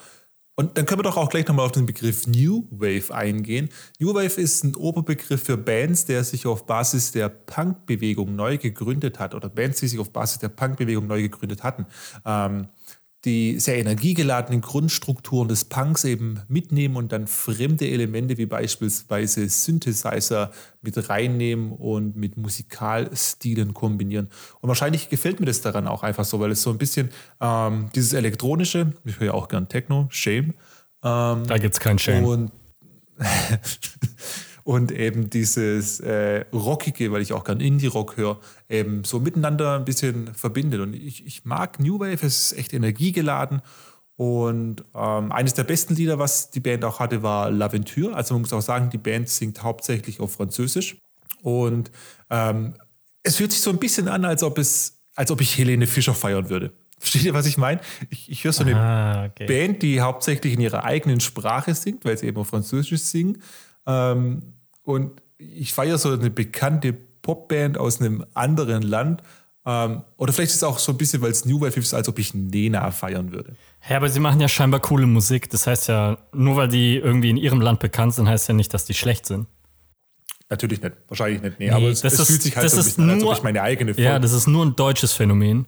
Und dann können wir doch auch gleich nochmal auf den Begriff New Wave eingehen. New Wave ist ein Oberbegriff für Bands, der sich auf Basis der Punk-Bewegung neu gegründet hat oder Bands, die sich auf Basis der Punk-Bewegung neu gegründet hatten. Ähm, die sehr energiegeladenen Grundstrukturen des Punks eben mitnehmen und dann fremde Elemente wie beispielsweise Synthesizer mit reinnehmen und mit Musikalstilen kombinieren. Und wahrscheinlich gefällt mir das daran auch einfach so, weil es so ein bisschen ähm, dieses elektronische, ich höre ja auch gern Techno, Shame, ähm, Da gibt's kein Shame. und, und eben dieses äh, Rockige, weil ich auch gern Indie-Rock höre, eben so miteinander ein bisschen verbindet. Und ich, ich mag New Wave, es ist echt energiegeladen. Und ähm, eines der besten Lieder, was die Band auch hatte, war L'Aventure. Also man muss auch sagen, die Band singt hauptsächlich auf Französisch. Und ähm, es fühlt sich so ein bisschen an, als ob, es, als ob ich Helene Fischer feiern würde. Versteht ihr, was ich meine? Ich, ich höre so eine Ah, okay. Band, die hauptsächlich in ihrer eigenen Sprache singt, weil sie eben auf Französisch singen. Ähm, und ich feiere so eine bekannte Popband aus einem anderen Land. Ähm, oder vielleicht ist es auch so ein bisschen, weil es New Wave ist, als ob ich Nena feiern würde. Ja, aber sie machen ja scheinbar coole Musik. Das heißt ja, nur weil die irgendwie in ihrem Land bekannt sind, heißt ja nicht, dass die schlecht sind. Natürlich nicht, wahrscheinlich nicht. Nee, aber es, das es ist- fühlt sich halt das so ein bisschen an, als ob nur- ich meine eigene Ja, Folge- das ist nur ein deutsches Phänomen.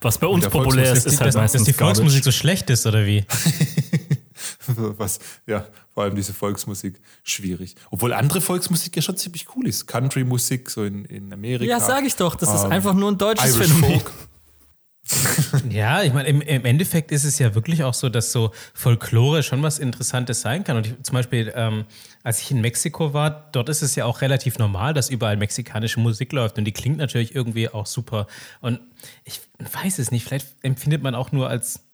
Was bei uns populär ist, ist halt dass, dass meistens die Volksmusik Garbage. so schlecht ist, oder wie? Was, ja, vor allem diese Volksmusik schwierig. Obwohl andere Volksmusik ja schon ziemlich cool ist. Country-Musik, so in, in Amerika. Ja, sage ich doch, das ist Ähm, einfach nur ein deutsches Irish Phänomen. Folk. Ja, ich meine, im, im Endeffekt ist es ja wirklich auch so, dass so Folklore schon was Interessantes sein kann. Und ich, zum Beispiel, ähm, als ich in Mexiko war, dort ist es ja auch relativ normal, dass überall mexikanische Musik läuft und die klingt natürlich irgendwie auch super. Und ich weiß es nicht, vielleicht empfindet man auch nur als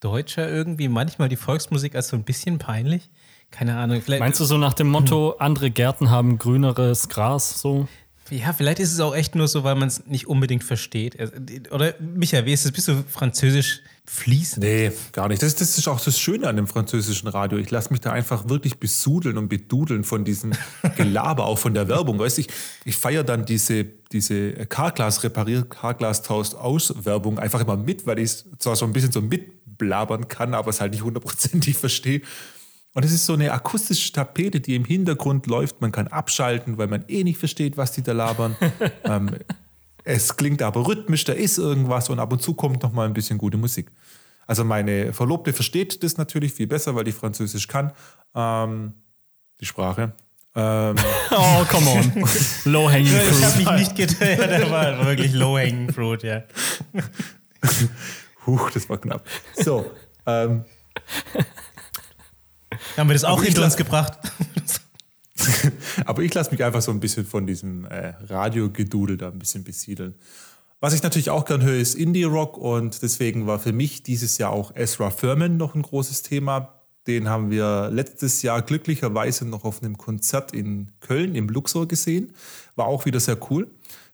Deutscher irgendwie manchmal die Volksmusik als so ein bisschen peinlich. Keine Ahnung. Meinst du so nach dem Motto, andere Gärten haben grüneres Gras, so? Ja, vielleicht ist es auch echt nur so, weil man es nicht unbedingt versteht. Also, Oder Micha, wie ist es? Bist du französisch fließend? Nee, gar nicht. Das, das ist auch das Schöne an dem französischen Radio. Ich lasse mich da einfach wirklich besudeln und bedudeln von diesem Gelaber, auch von der Werbung. Weißt du, ich, ich feiere dann diese, diese Carglass reparier Carglass tauscht aus Werbung einfach immer mit, weil ich es zwar so ein bisschen so mitblabern kann, aber es halt nicht hundertprozentig verstehe. Und es ist so eine akustische Tapete, die im Hintergrund läuft. Man kann abschalten, weil man eh nicht versteht, was die da labern. ähm, es klingt aber rhythmisch, da ist irgendwas und ab und zu kommt noch mal ein bisschen gute Musik. Also meine Verlobte versteht das natürlich viel besser, weil die Französisch kann. Ähm, die Sprache. Ähm, Oh, come on. Low hanging Ich habe fruit. mich nicht gedacht, der war wirklich low-hanging fruit, ja. huch, das war knapp. So, ähm, Haben wir das auch hinter uns gebracht? aber ich lasse mich einfach so ein bisschen von diesem äh, Radiogedudel da ein bisschen besiedeln. Was ich natürlich auch gern höre, ist Indie-Rock und deswegen war für mich dieses Jahr auch Ezra Furman noch ein großes Thema. Den haben wir letztes Jahr glücklicherweise noch auf einem Konzert in Köln im Luxor gesehen. War auch wieder sehr cool.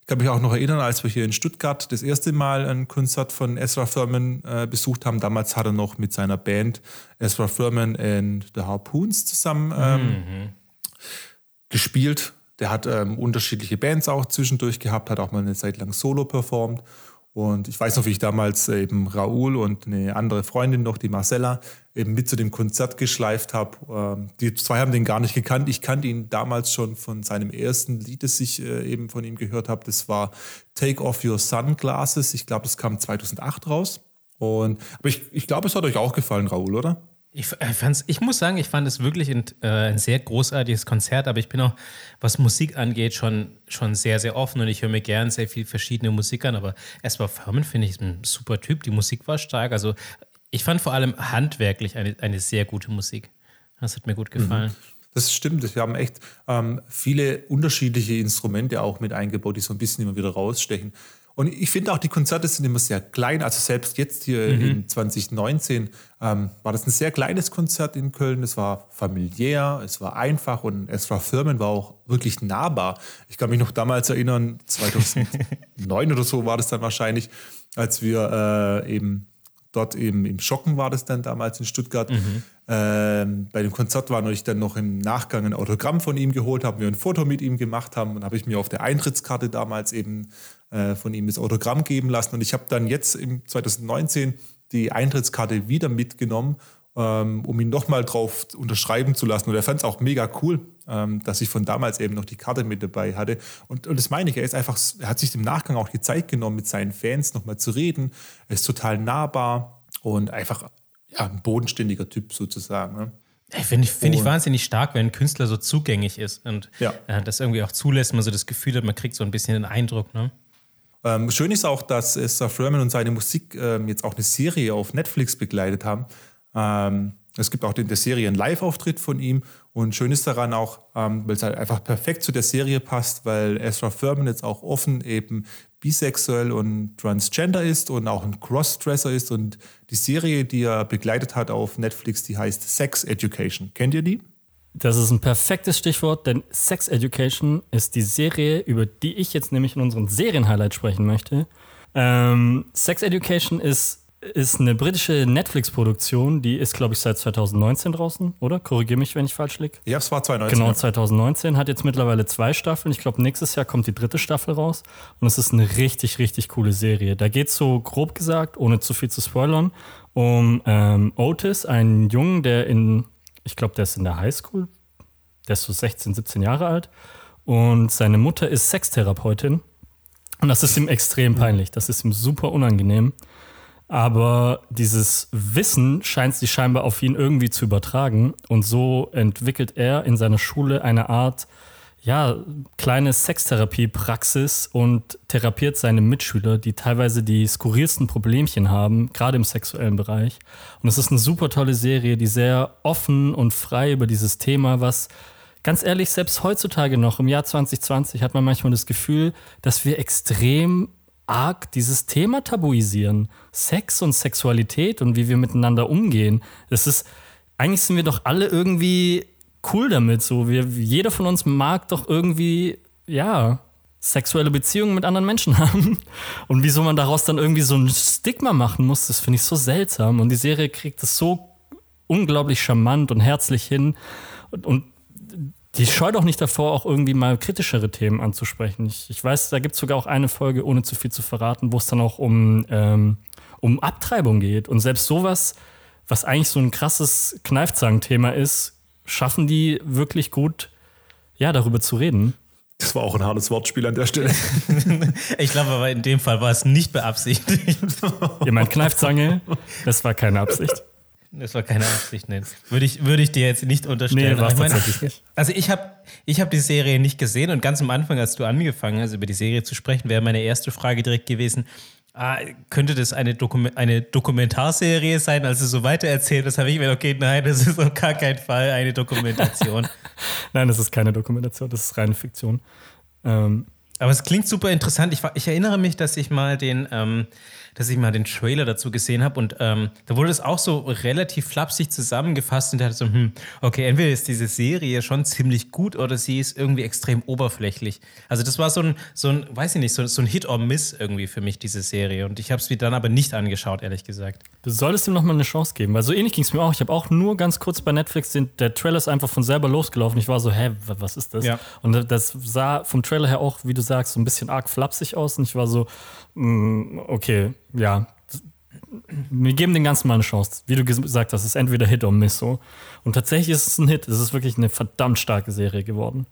Ich kann mich auch noch erinnern, als wir hier in Stuttgart das erste Mal ein Konzert von Ezra Furman äh, besucht haben. Damals hat er noch mit seiner Band Ezra Furman and the Harpoons zusammen ähm, gespielt. Der hat ähm, unterschiedliche Bands auch zwischendurch gehabt, hat auch mal eine Zeit lang solo performt. Und ich weiß noch, wie ich damals äh, eben Raoul und eine andere Freundin noch, die Marcella, eben mit zu dem Konzert geschleift habe. Ähm, die zwei haben den gar nicht gekannt. Ich kannte ihn damals schon von seinem ersten Lied, das ich äh, eben von ihm gehört habe. Das war Take Off Your Sunglasses. Ich glaube, das kam 2008 raus. Und, aber ich, ich glaube, es hat euch auch gefallen, Raoul, oder? Ich, äh, fand's, ich muss sagen, ich fand es wirklich ein, äh, ein sehr großartiges Konzert, aber ich bin auch, was Musik angeht, schon, schon sehr, sehr offen und ich höre mir gern sehr viel verschiedene Musik an, aber Esper Furman finde ich ein super Typ, die Musik war stark, also ich fand vor allem handwerklich eine, eine sehr gute Musik. Das hat mir gut gefallen. Das stimmt. Wir haben echt ähm, viele unterschiedliche Instrumente auch mit eingebaut, die so ein bisschen immer wieder rausstechen. Und ich finde auch, die Konzerte sind immer sehr klein. Also selbst jetzt hier in 2019 ähm, war das ein sehr kleines Konzert in Köln. Es war familiär, es war einfach und es war Firmen, war auch wirklich nahbar. Ich kann mich noch damals erinnern, 2009 oder so war das dann wahrscheinlich, als wir äh, eben dort eben im Schocken war das dann damals in Stuttgart. Ähm, bei dem Konzert war und ich dann noch im Nachgang ein Autogramm von ihm geholt habe, wir ein Foto mit ihm gemacht haben und habe ich mir auf der Eintrittskarte damals eben äh, von ihm das Autogramm geben lassen. Und ich habe dann jetzt im 2019 die Eintrittskarte wieder mitgenommen, ähm, um ihn nochmal drauf unterschreiben zu lassen. Und er fand es auch mega cool, ähm, dass ich von damals eben noch die Karte mit dabei hatte. Und, und das meine ich, er ist einfach, er hat sich im Nachgang auch die Zeit genommen, mit seinen Fans nochmal zu reden. Er ist total nahbar und einfach ja, ein bodenständiger Typ sozusagen. Ne? Finde ich, find ich wahnsinnig stark, wenn ein Künstler so zugänglich ist und Ja. äh, das irgendwie auch zulässt, man so das Gefühl hat, man kriegt so ein bisschen den Eindruck. Ne? Ähm, schön ist auch, dass Esther Furman und seine Musik ähm, jetzt auch eine Serie auf Netflix begleitet haben. Ähm, es gibt auch in der Serie einen Live-Auftritt von ihm. Und schön ist daran auch, ähm, weil es halt einfach perfekt zu der Serie passt, weil Ezra Furman jetzt auch offen eben bisexuell und transgender ist und auch ein Crossdresser ist. Und die Serie, die er begleitet hat auf Netflix, die heißt Sex Education. Kennt ihr die? Das ist ein perfektes Stichwort, denn Sex Education ist die Serie, über die ich jetzt nämlich in unseren Serienhighlight sprechen möchte. Ähm, Sex Education ist, ist eine britische Netflix-Produktion, die ist, glaube ich, seit 2019 draußen, oder? Korrigiere mich, wenn ich falsch liege. Ja, es war 2019. Genau, ja. 2019, hat jetzt mittlerweile zwei Staffeln. Ich glaube, nächstes Jahr kommt die dritte Staffel raus. Und es ist eine richtig, richtig coole Serie. Da geht es so grob gesagt, ohne zu viel zu spoilern, um ähm, Otis, einen Jungen, der in, ich glaube, der ist in der Highschool, der ist so 16, 17 Jahre alt. Und seine Mutter ist Sextherapeutin. Und das ist ihm extrem peinlich. Das ist ihm super unangenehm. Aber dieses Wissen scheint sich scheinbar auf ihn irgendwie zu übertragen. Und so entwickelt er in seiner Schule eine Art, ja, kleine Sextherapie-Praxis und therapiert seine Mitschüler, die teilweise die skurrilsten Problemchen haben, gerade im sexuellen Bereich. Und es ist eine super tolle Serie, die sehr offen und frei über dieses Thema, was ganz ehrlich, selbst heutzutage noch im Jahr 2020 hat man manchmal das Gefühl, dass wir extrem arg dieses Thema tabuisieren. Sex und Sexualität und wie wir miteinander umgehen. Es ist, eigentlich sind wir doch alle irgendwie cool damit. So, wir, jeder von uns mag doch irgendwie, ja, sexuelle Beziehungen mit anderen Menschen haben. Und wieso man daraus dann irgendwie so ein Stigma machen muss, das finde ich so seltsam. Und die Serie kriegt es so unglaublich charmant und herzlich hin. Und, und die scheut auch nicht davor, auch irgendwie mal kritischere Themen anzusprechen. Ich, ich weiß, da gibt es sogar auch eine Folge, ohne zu viel zu verraten, wo es dann auch um, ähm, um Abtreibung geht. Und selbst sowas, was eigentlich so ein krasses Kneifzangenthema ist, schaffen die wirklich gut, ja, darüber zu reden. Das war auch ein hartes Wortspiel an der Stelle. ich glaube aber in dem Fall war es nicht beabsichtigt. Ihr meint Kneifzange? Das war keine Absicht. Das war keine Absicht, nein. Würde ich, würde ich dir jetzt nicht unterstellen. Nee, war tatsächlich nicht. Also ich habe ich hab die Serie nicht gesehen und ganz am Anfang, als du angefangen hast, über die Serie zu sprechen, wäre meine erste Frage direkt gewesen, ah, könnte das eine, Dokum eine Dokumentarserie sein, als du so weiter erzählt hast, habe ich mir okay, nein, das ist auf gar keinen Fall eine Dokumentation. nein, das ist keine Dokumentation, das ist reine Fiktion. Ähm, aber es klingt super interessant. Ich, ich erinnere mich, dass ich mal den, ähm, dass ich mal den Trailer dazu gesehen habe und ähm, da wurde es auch so relativ flapsig zusammengefasst und dachte so, hm, okay, entweder ist diese Serie schon ziemlich gut oder sie ist irgendwie extrem oberflächlich. Also das war so ein, so ein weiß ich nicht, so, so ein Hit or Miss irgendwie für mich, diese Serie. Und ich habe es mir dann aber nicht angeschaut, ehrlich gesagt. Du solltest ihm nochmal eine Chance geben, weil so ähnlich ging es mir auch. Ich habe auch nur ganz kurz bei Netflix den, der Trailer ist einfach von selber losgelaufen. Ich war so, hä, was ist das? Ja. Und das sah vom Trailer her auch, wie du sagst, so ein bisschen arg flapsig aus. Und ich war so, Mm, okay, ja. Wir geben den Ganzen mal eine Chance. Wie du gesagt hast, es ist entweder Hit oder Miss so. Und tatsächlich ist es ein Hit. Es ist wirklich eine verdammt starke Serie geworden.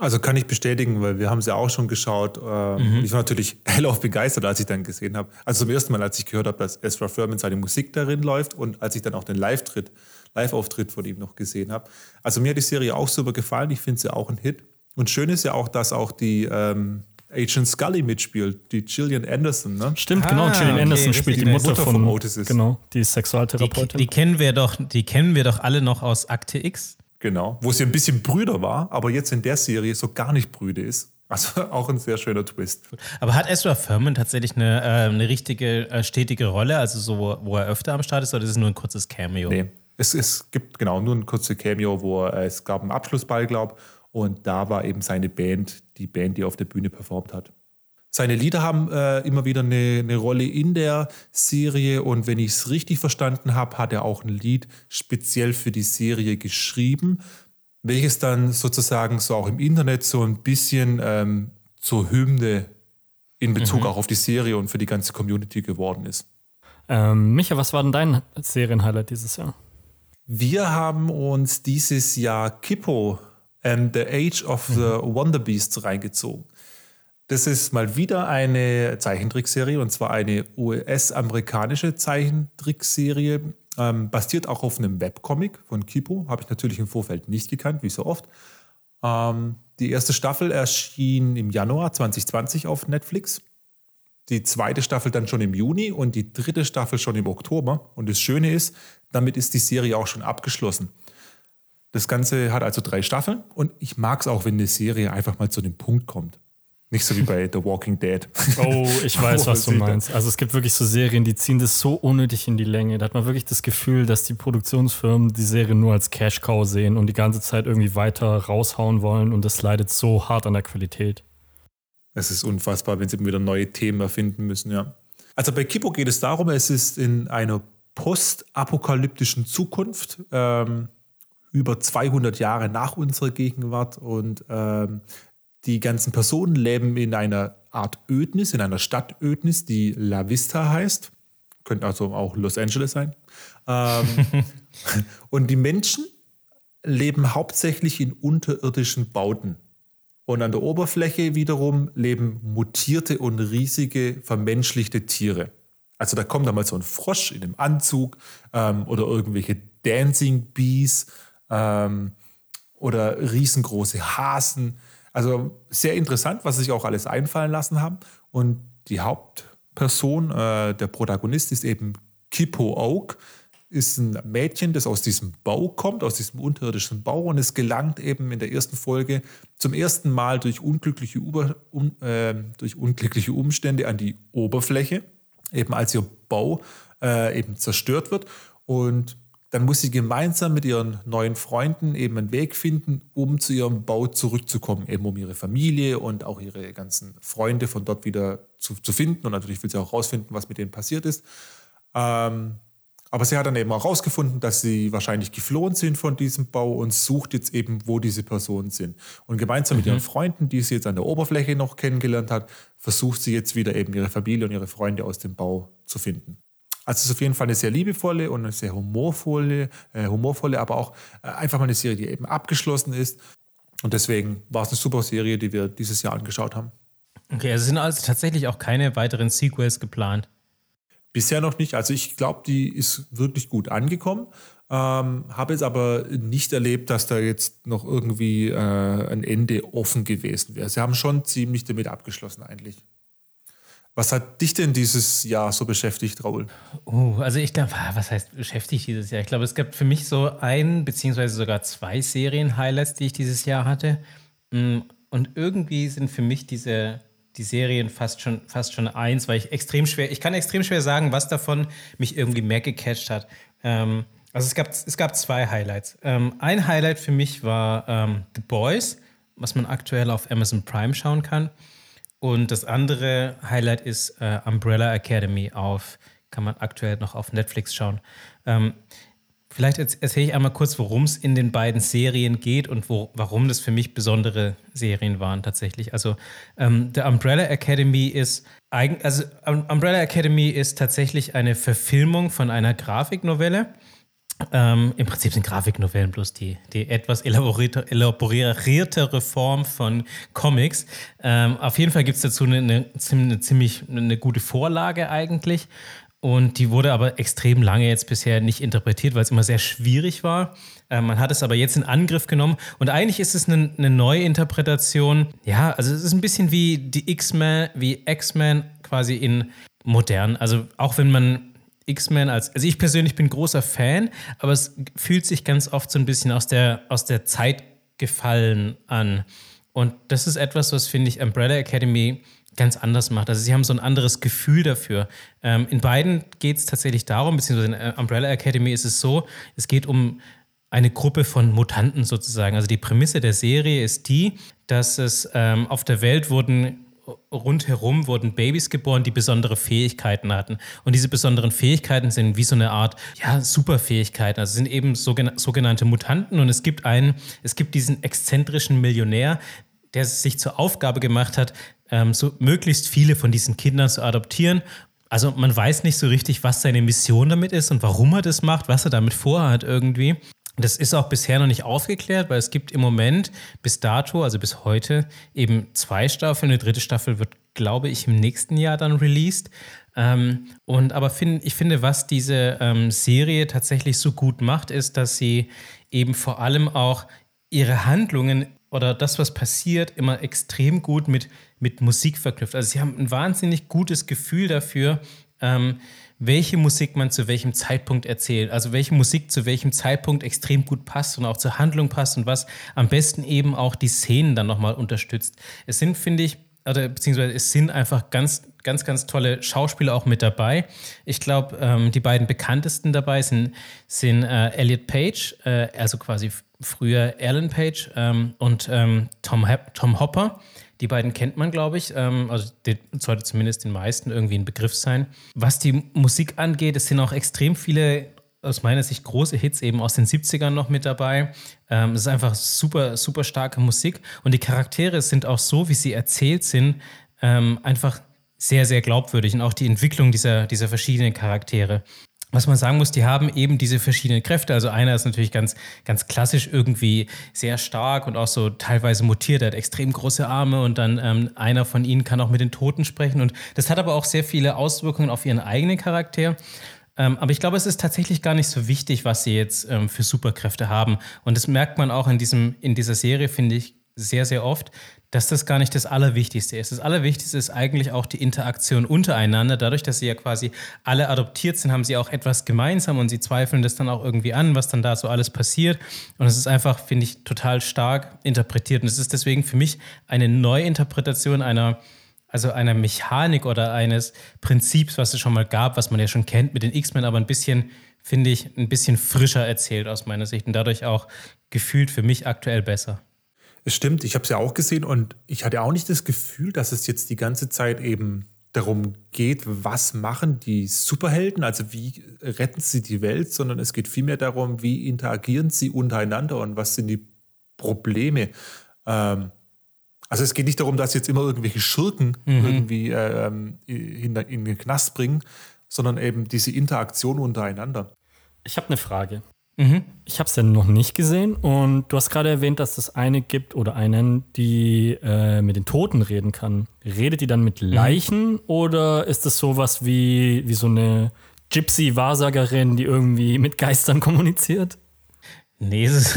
Also kann ich bestätigen, weil wir haben sie auch schon geschaut. Ähm, mhm. Ich war natürlich hellauf begeistert, als ich dann gesehen habe. Also zum ersten Mal, als ich gehört habe, dass Ezra Furman seine Musik darin läuft und als ich dann auch den Live-Tritt, Live-Auftritt von ihm noch gesehen habe. Also mir hat die Serie auch super gefallen. Ich finde sie auch ein Hit. Und schön ist ja auch, dass auch die ähm, Agent Scully mitspielt, die Gillian Anderson, ne? Stimmt, genau. ah, genau. Gillian okay, Anderson spielt die Mutter, Mutter von, von Otis ist. Genau, die Sexualtherapeutin. Die, die, kennen wir doch, die kennen wir doch alle noch aus Akte X. Genau, wo sie ein bisschen Brüder war, aber jetzt in der Serie so gar nicht Brüder ist. Also auch ein sehr schöner Twist. Aber hat Ezra Furman tatsächlich eine, äh, eine richtige, äh, stetige Rolle, also so, wo er öfter am Start ist, oder ist es nur ein kurzes Cameo? Nee, es, es gibt genau nur ein kurzes Cameo, wo er, es gab einen Abschlussball, glaube ich, und da war eben seine Band, die Band, die auf der Bühne performt hat. Seine Lieder haben äh, immer wieder eine, eine, Rolle in der Serie und wenn ich es richtig verstanden habe, hat er auch ein Lied speziell für die Serie geschrieben, welches dann sozusagen so auch im Internet so ein bisschen ähm, zur Hymne in Bezug mhm. auch auf die Serie und für die ganze Community geworden ist. Ähm, Micha, was war denn dein Serienhighlight dieses Jahr? Wir haben uns dieses Jahr Kippo and the Age of the mhm. Wonder Beasts reingezogen. Das ist mal wieder eine Zeichentrickserie und zwar eine US-amerikanische Zeichentrickserie, ähm, basiert auch auf einem Webcomic von Kipo. Habe ich natürlich im Vorfeld nicht gekannt, wie so oft. Ähm, die erste Staffel erschien im Januar 2020 auf Netflix. Die zweite Staffel dann schon im Juni und die dritte Staffel schon im Oktober. Und das Schöne ist, damit ist die Serie auch schon abgeschlossen. Das Ganze hat also drei Staffeln und ich mag es auch, wenn eine Serie einfach mal zu dem Punkt kommt. Nicht so wie bei The Walking Dead. Oh, ich weiß, was du meinst. Also es gibt wirklich so Serien, die ziehen das so unnötig in die Länge. Da hat man wirklich das Gefühl, dass die Produktionsfirmen die Serie nur als Cash-Cow sehen und die ganze Zeit irgendwie weiter raushauen wollen und das leidet so hart an der Qualität. Es ist unfassbar, wenn sie wieder neue Themen erfinden müssen, ja. Also bei Kipo geht es darum, es ist in einer postapokalyptischen Zukunft. Ähm, über 200 Jahre nach unserer Gegenwart und ähm, die ganzen Personen leben in einer Art Ödnis, in einer Stadtödnis, die La Vista heißt. Könnte also auch Los Angeles sein. Ähm, und die Menschen leben hauptsächlich in unterirdischen Bauten. Und an der Oberfläche wiederum leben mutierte und riesige vermenschlichte Tiere. Also da kommt einmal so ein Frosch in einem Anzug ähm, oder irgendwelche Dancing Bees ähm, oder riesengroße Hasen. Also sehr interessant, was sich auch alles einfallen lassen haben. Und die Hauptperson, äh, der Protagonist ist eben Kippo Oak, ist ein Mädchen, das aus diesem Bau kommt, aus diesem unterirdischen Bau und es gelangt eben in der ersten Folge zum ersten Mal durch unglückliche, Uber, um, äh, durch unglückliche Umstände an die Oberfläche eben als ihr Bau äh, eben zerstört wird. Und dann muss sie gemeinsam mit ihren neuen Freunden eben einen Weg finden, um zu ihrem Bau zurückzukommen, eben um ihre Familie und auch ihre ganzen Freunde von dort wieder zu, zu finden. Und natürlich will sie auch herausfinden, was mit denen passiert ist. Ähm, aber sie hat dann eben auch herausgefunden, dass sie wahrscheinlich geflohen sind von diesem Bau und sucht jetzt eben, wo diese Personen sind. Und gemeinsam mhm. mit ihren Freunden, die sie jetzt an der Oberfläche noch kennengelernt hat, versucht sie jetzt wieder eben ihre Familie und ihre Freunde aus dem Bau zu finden. Also es ist auf jeden Fall eine sehr liebevolle und eine sehr humorvolle, äh, humorvolle aber auch äh, einfach mal eine Serie, die eben abgeschlossen ist. Und deswegen war es eine super Serie, die wir dieses Jahr angeschaut haben. Okay, also sind also tatsächlich auch keine weiteren Sequels geplant. Bisher noch nicht. Also ich glaube, die ist wirklich gut angekommen. Ähm, Habe jetzt aber nicht erlebt, dass da jetzt noch irgendwie äh, ein Ende offen gewesen wäre. Sie haben schon ziemlich damit abgeschlossen eigentlich. Was hat dich denn dieses Jahr so beschäftigt, Raul? Oh, also ich glaube, ah, was heißt beschäftigt dieses Jahr? Ich glaube, es gab für mich so ein, beziehungsweise sogar zwei Serien-Highlights, die ich dieses Jahr hatte. Mm, und irgendwie sind für mich diese die Serien fast schon, fast schon eins, weil ich extrem schwer, ich kann extrem schwer sagen, was davon mich irgendwie mehr gecatcht hat. Ähm, also es gab, es gab zwei Highlights. Ähm, ein Highlight für mich war ähm, The Boys, was man aktuell auf Amazon Prime schauen kann. Und das andere Highlight ist äh, Umbrella Academy auf, kann man aktuell noch auf Netflix schauen. Ähm, Vielleicht erzähle ich einmal kurz, worum es in den beiden Serien geht und wo, warum das für mich besondere Serien waren tatsächlich. Also ähm, The Umbrella Academy ist also Umbrella Academy ist tatsächlich eine Verfilmung von einer Grafiknovelle. Ähm, Im Prinzip sind Grafiknovellen bloß die, die etwas elaboriertere Form von Comics. Ähm, auf jeden Fall gibt es dazu eine, eine, ziemlich eine gute Vorlage eigentlich. Und die wurde aber extrem lange jetzt bisher nicht interpretiert, weil es immer sehr schwierig war. Äh, man hat es aber jetzt in Angriff genommen. Und eigentlich ist es eine, eine neue Interpretation. Ja, also es ist ein bisschen wie die X-Men, wie X-Men quasi in modern. Also auch wenn man X-Men als, also ich persönlich bin großer Fan, aber es fühlt sich ganz oft so ein bisschen aus der, aus der Zeit gefallen an. Und das ist etwas, was finde ich Umbrella Academy ganz anders macht. Also sie haben so ein anderes Gefühl dafür. Ähm, in beiden geht es tatsächlich darum, beziehungsweise in Umbrella Academy ist es so, es geht um eine Gruppe von Mutanten sozusagen. Also die Prämisse der Serie ist die, dass es ähm, auf der Welt wurden rundherum wurden Babys geboren, die besondere Fähigkeiten hatten. Und diese besonderen Fähigkeiten sind wie so eine Art, ja, Superfähigkeiten. Also sind eben sogenannte Mutanten. Und es gibt einen, es gibt diesen exzentrischen Millionär, der sich zur Aufgabe gemacht hat, ähm, so möglichst viele von diesen Kindern zu adoptieren. Also man weiß nicht so richtig, was seine Mission damit ist und warum er das macht, was er damit vorhat irgendwie. Das ist auch bisher noch nicht aufgeklärt, weil es gibt im Moment bis dato, also bis heute, eben zwei Staffeln. Eine dritte Staffel wird, glaube ich, im nächsten Jahr dann released. Ähm, und aber find, ich finde, was diese ähm, Serie tatsächlich so gut macht, ist, dass sie eben vor allem auch ihre Handlungen oder das, was passiert, immer extrem gut mit, mit Musik verknüpft. Also sie haben ein wahnsinnig gutes Gefühl dafür, ähm, welche Musik man zu welchem Zeitpunkt erzählt. Also welche Musik zu welchem Zeitpunkt extrem gut passt und auch zur Handlung passt und was am besten eben auch die Szenen dann nochmal unterstützt. Es sind, finde ich, oder beziehungsweise es sind einfach ganz, ganz, ganz tolle Schauspieler auch mit dabei. Ich glaube, ähm, die beiden bekanntesten dabei sind, sind äh, Elliot Page, äh, also quasi früher Alan Page ähm, und ähm, Tom, Tom Hopper. Die beiden kennt man, glaube ich. Ähm, also die, sollte zumindest den meisten irgendwie ein Begriff sein. Was die Musik angeht, es sind auch extrem viele aus meiner Sicht große Hits eben aus den 70ern noch mit dabei. Ähm, es ist einfach super, super starke Musik. Und die Charaktere sind auch so, wie sie erzählt sind, ähm, einfach sehr, sehr glaubwürdig. Und auch die Entwicklung dieser, dieser verschiedenen Charaktere. Was man sagen muss, die haben eben diese verschiedenen Kräfte. Also einer ist natürlich ganz, ganz klassisch irgendwie sehr stark und auch so teilweise mutiert. Er hat extrem große Arme und dann ähm, einer von ihnen kann auch mit den Toten sprechen. Und das hat aber auch sehr viele Auswirkungen auf ihren eigenen Charakter. Ähm, aber ich glaube, es ist tatsächlich gar nicht so wichtig, was sie jetzt ähm, für Superkräfte haben. Und das merkt man auch in, diesem, in dieser Serie, finde ich, sehr, sehr oft, dass das gar nicht das Allerwichtigste ist. Das Allerwichtigste ist eigentlich auch die Interaktion untereinander. Dadurch, dass sie ja quasi alle adoptiert sind, haben sie auch etwas gemeinsam und sie zweifeln das dann auch irgendwie an, was dann da so alles passiert. Und es ist einfach, finde ich, total stark interpretiert. Und es ist deswegen für mich eine Neuinterpretation einer, also einer Mechanik oder eines Prinzips, was es schon mal gab, was man ja schon kennt mit den X-Men, aber ein bisschen, finde ich, ein bisschen frischer erzählt aus meiner Sicht und dadurch auch gefühlt für mich aktuell besser. Es stimmt, ich habe es ja auch gesehen und ich hatte auch nicht das Gefühl, dass es jetzt die ganze Zeit eben darum geht, was machen die Superhelden, also wie retten sie die Welt, sondern es geht vielmehr darum, wie interagieren sie untereinander und was sind die Probleme. Ähm, also es geht nicht darum, dass jetzt immer irgendwelche Schurken mhm. irgendwie äh, in, in den Knast bringen, sondern eben diese Interaktion untereinander. Ich habe eine Frage. Mhm. Ich habe es ja noch nicht gesehen und du hast gerade erwähnt, dass es eine gibt oder einen, die äh, mit den Toten reden kann. Redet die dann mit mhm. Leichen mhm. oder ist es sowas wie, wie so eine Gypsy-Wahrsagerin, die irgendwie mit Geistern kommuniziert? Nee, ist,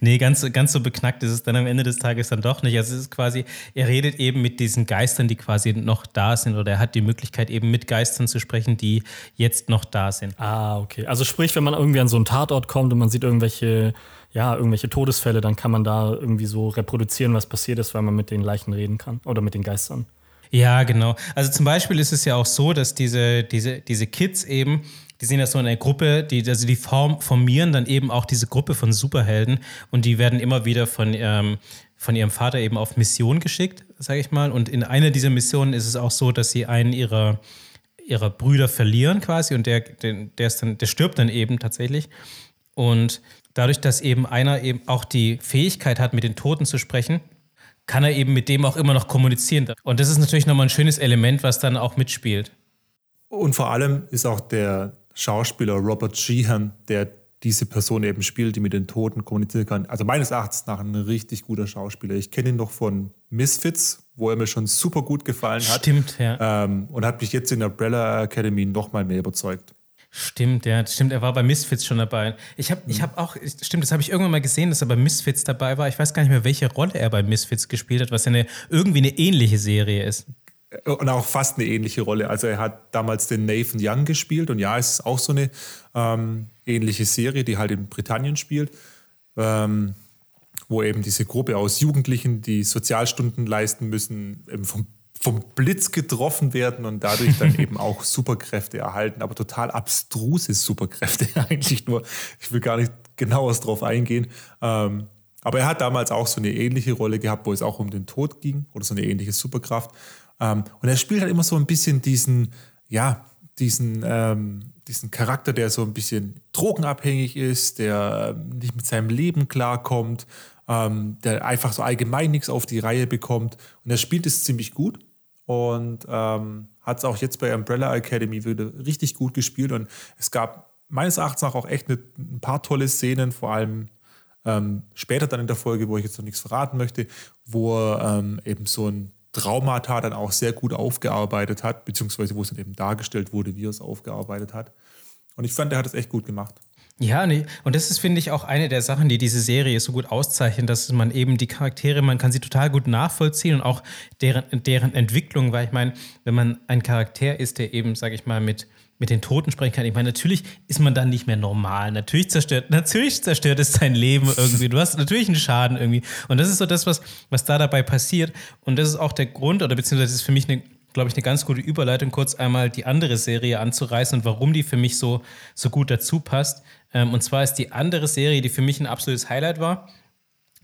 nee ganz, ganz so beknackt ist es dann am Ende des Tages dann doch nicht. Also es ist quasi, er redet eben mit diesen Geistern, die quasi noch da sind oder er hat die Möglichkeit eben mit Geistern zu sprechen, die jetzt noch da sind. Ah, okay. Also sprich, wenn man irgendwie an so einen Tatort kommt und man sieht irgendwelche, ja, irgendwelche Todesfälle, dann kann man da irgendwie so reproduzieren, was passiert ist, weil man mit den Leichen reden kann oder mit den Geistern. Ja, genau. Also zum Beispiel ist es ja auch so, dass diese, diese, diese Kids eben die sind ja so eine Gruppe, die, also die form, formieren dann eben auch diese Gruppe von Superhelden und die werden immer wieder von, ähm, von ihrem Vater eben auf Mission geschickt, sage ich mal. Und in einer dieser Missionen ist es auch so, dass sie einen ihrer, ihrer Brüder verlieren quasi und der, der, der, ist dann, der stirbt dann eben tatsächlich. Und dadurch, dass eben einer eben auch die Fähigkeit hat, mit den Toten zu sprechen, kann er eben mit dem auch immer noch kommunizieren. Und das ist natürlich nochmal ein schönes Element, was dann auch mitspielt. Und vor allem ist auch der, Schauspieler Robert Sheehan, der diese Person eben spielt, die mit den Toten kommunizieren kann. Also meines Erachtens nach ein richtig guter Schauspieler. Ich kenne ihn noch von Misfits, wo er mir schon super gut gefallen hat. Stimmt, ja. Ähm, und hat mich jetzt in der Umbrella Academy noch mal mehr überzeugt. Stimmt, ja, stimmt. Er war bei Misfits schon dabei. Ich habe, ich habe auch, stimmt, das habe ich irgendwann mal gesehen, dass er bei Misfits dabei war. Ich weiß gar nicht mehr, welche Rolle er bei Misfits gespielt hat, was ja eine, irgendwie eine ähnliche Serie ist und auch fast eine ähnliche Rolle. Also er hat damals den Nathan Young gespielt und ja, es ist auch so eine ähm, ähnliche Serie, die halt in Britannien spielt, ähm, wo eben diese Gruppe aus Jugendlichen, die Sozialstunden leisten müssen, eben vom, vom Blitz getroffen werden und dadurch dann eben auch Superkräfte erhalten, aber total abstruse Superkräfte eigentlich nur. Ich will gar nicht genauer drauf eingehen. Ähm, aber er hat damals auch so eine ähnliche Rolle gehabt, wo es auch um den Tod ging oder so eine ähnliche Superkraft. Ähm, und er spielt halt immer so ein bisschen diesen, ja, diesen, ähm, diesen Charakter, der so ein bisschen drogenabhängig ist, der ähm, nicht mit seinem Leben klarkommt, ähm, der einfach so allgemein nichts auf die Reihe bekommt. Und er spielt es ziemlich gut und ähm, hat es auch jetzt bei Umbrella Academy wieder richtig gut gespielt. Und es gab meines Erachtens auch echt eine, ein paar tolle Szenen, vor allem ähm, später dann in der Folge, wo ich jetzt noch nichts verraten möchte, wo er ähm, eben so ein Traumata dann auch sehr gut aufgearbeitet hat, beziehungsweise wo es dann eben dargestellt wurde, wie er es aufgearbeitet hat. Und ich fand, er hat es echt gut gemacht. Ja, nee. und das ist, finde ich, auch eine der Sachen, die diese Serie so gut auszeichnet, dass man eben die Charaktere, man kann sie total gut nachvollziehen und auch deren, deren Entwicklung, weil ich meine, wenn man ein Charakter ist, der eben, sage ich mal, mit mit den Toten sprechen kann. Ich meine, natürlich ist man dann nicht mehr normal. Natürlich zerstört, natürlich zerstört es dein Leben irgendwie. Du hast natürlich einen Schaden irgendwie. Und das ist so das, was, was da dabei passiert. Und das ist auch der Grund, oder beziehungsweise ist für mich glaube ich, eine ganz gute Überleitung, kurz einmal die andere Serie anzureißen und warum die für mich so, so gut dazu passt. Ähm, und zwar ist die andere Serie, die für mich ein absolutes Highlight war,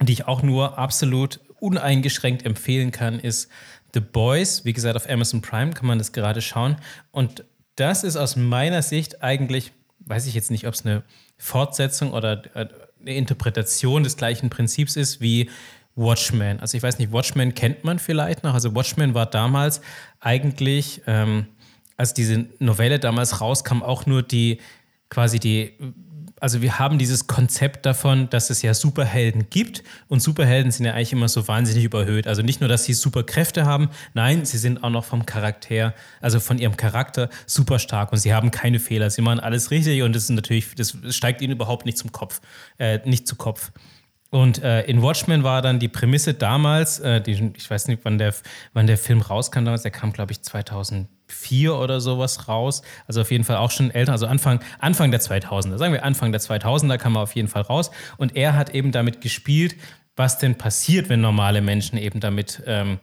die ich auch nur absolut uneingeschränkt empfehlen kann, ist The Boys. Wie gesagt, auf Amazon Prime kann man das gerade schauen. Und das ist aus meiner Sicht eigentlich, weiß ich jetzt nicht, ob es eine Fortsetzung oder äh, eine Interpretation des gleichen Prinzips ist wie Watchmen. Also ich weiß nicht, Watchmen kennt man vielleicht noch. Also Watchmen war damals eigentlich, ähm, als diese Novelle damals rauskam, auch nur die quasi die also wir haben dieses Konzept davon, dass es ja Superhelden gibt und Superhelden sind ja eigentlich immer so wahnsinnig überhöht. Also nicht nur, dass sie Superkräfte haben, nein, sie sind auch noch vom Charakter, also von ihrem Charakter super stark und sie haben keine Fehler. Sie machen alles richtig und das ist natürlich, das steigt ihnen überhaupt nicht zum Kopf, äh, nicht zu Kopf. Und äh, in Watchmen war dann die Prämisse damals, äh, die, ich weiß nicht, wann der, wann der Film rauskam damals, der kam, glaube ich, 2004 oder sowas raus. Also auf jeden Fall auch schon älter, also Anfang, Anfang der 2000er, sagen wir Anfang der 2000er kam er auf jeden Fall raus. Und er hat eben damit gespielt, was denn passiert, wenn normale Menschen eben damit... Ähm,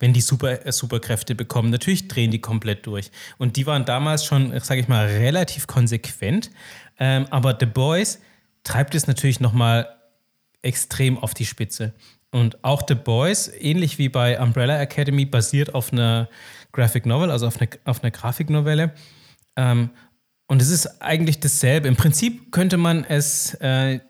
wenn die Super, äh, Superkräfte bekommen. Natürlich drehen die komplett durch. Und die waren damals schon, sage ich mal, relativ konsequent. Ähm, aber The Boys treibt es natürlich nochmal extrem auf die Spitze. Und auch The Boys, ähnlich wie bei Umbrella Academy, basiert auf einer Graphic Novel, also auf einer auf eine Grafiknovelle. Ähm, und es ist eigentlich dasselbe. Im Prinzip könnte man es äh,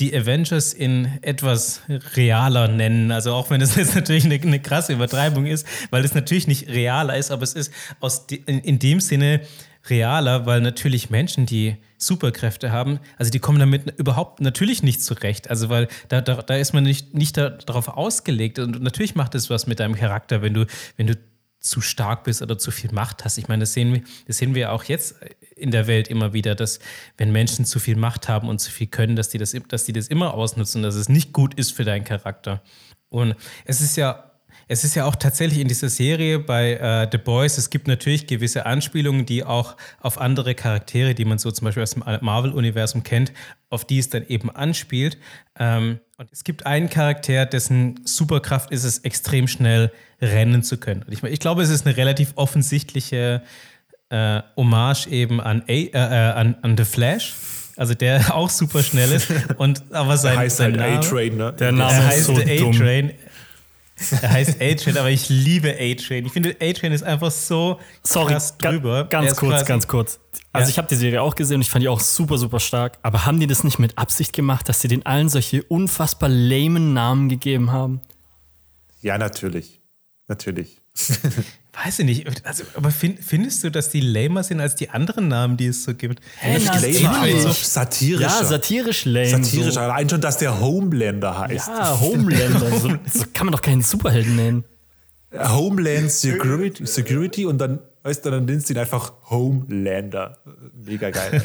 die Avengers in etwas realer nennen. Also auch wenn es jetzt natürlich eine, eine, krasse Übertreibung ist, weil es natürlich nicht realer ist, aber es ist aus in, in dem Sinne realer, weil natürlich Menschen, die Superkräfte haben, also die kommen damit überhaupt natürlich nicht zurecht. Also weil da, da, da ist man nicht, nicht darauf ausgelegt. Und natürlich macht es was mit deinem Charakter, wenn du, wenn du zu stark bist oder zu viel Macht hast. Ich meine, das sehen wir, das sehen wir auch jetzt in der Welt immer wieder, dass wenn Menschen zu viel Macht haben und zu viel können, dass die das, dass die das immer ausnutzen, dass es nicht gut ist für deinen Charakter. Und es ist ja es ist ja auch tatsächlich in dieser Serie bei äh, The Boys, es gibt natürlich gewisse Anspielungen, die auch auf andere Charaktere, die man so zum Beispiel aus dem Marvel-Universum kennt, auf die es dann eben anspielt. Ähm, und es gibt einen Charakter, dessen Superkraft ist es, extrem schnell rennen zu können. Und ich, ich glaube, es ist eine relativ offensichtliche äh, Hommage eben an, A, äh, äh an, an The Flash also der auch super schnell ist und aber sein, der heißt sein halt A-Train, ne? Der Name der heißt so A-Train. Er heißt A-Train, aber ich liebe A-Train. Ich finde, A-Train ist einfach so Sorry, krass drüber. Ga ganz kurz, ganz kurz. Also ja. ich habe die Serie auch gesehen und ich fand die auch super, super stark. Aber haben die das nicht mit Absicht gemacht, dass sie den allen solche unfassbar lamen Namen gegeben haben? Ja, natürlich. Natürlich. Weiß ich nicht. Also, aber find, findest du, dass die lamer sind als die anderen Namen, die es so gibt? Ist lamer, so satirisch. Ja, satirisch lame. Satirisch, so. allein schon, dass der Homelander heißt. Ja, Homelander. so, so kann man doch keinen Superhelden nennen. Homeland Security, Security und dann Weißt du, dann nennst du ihn einfach Homelander. Mega geil.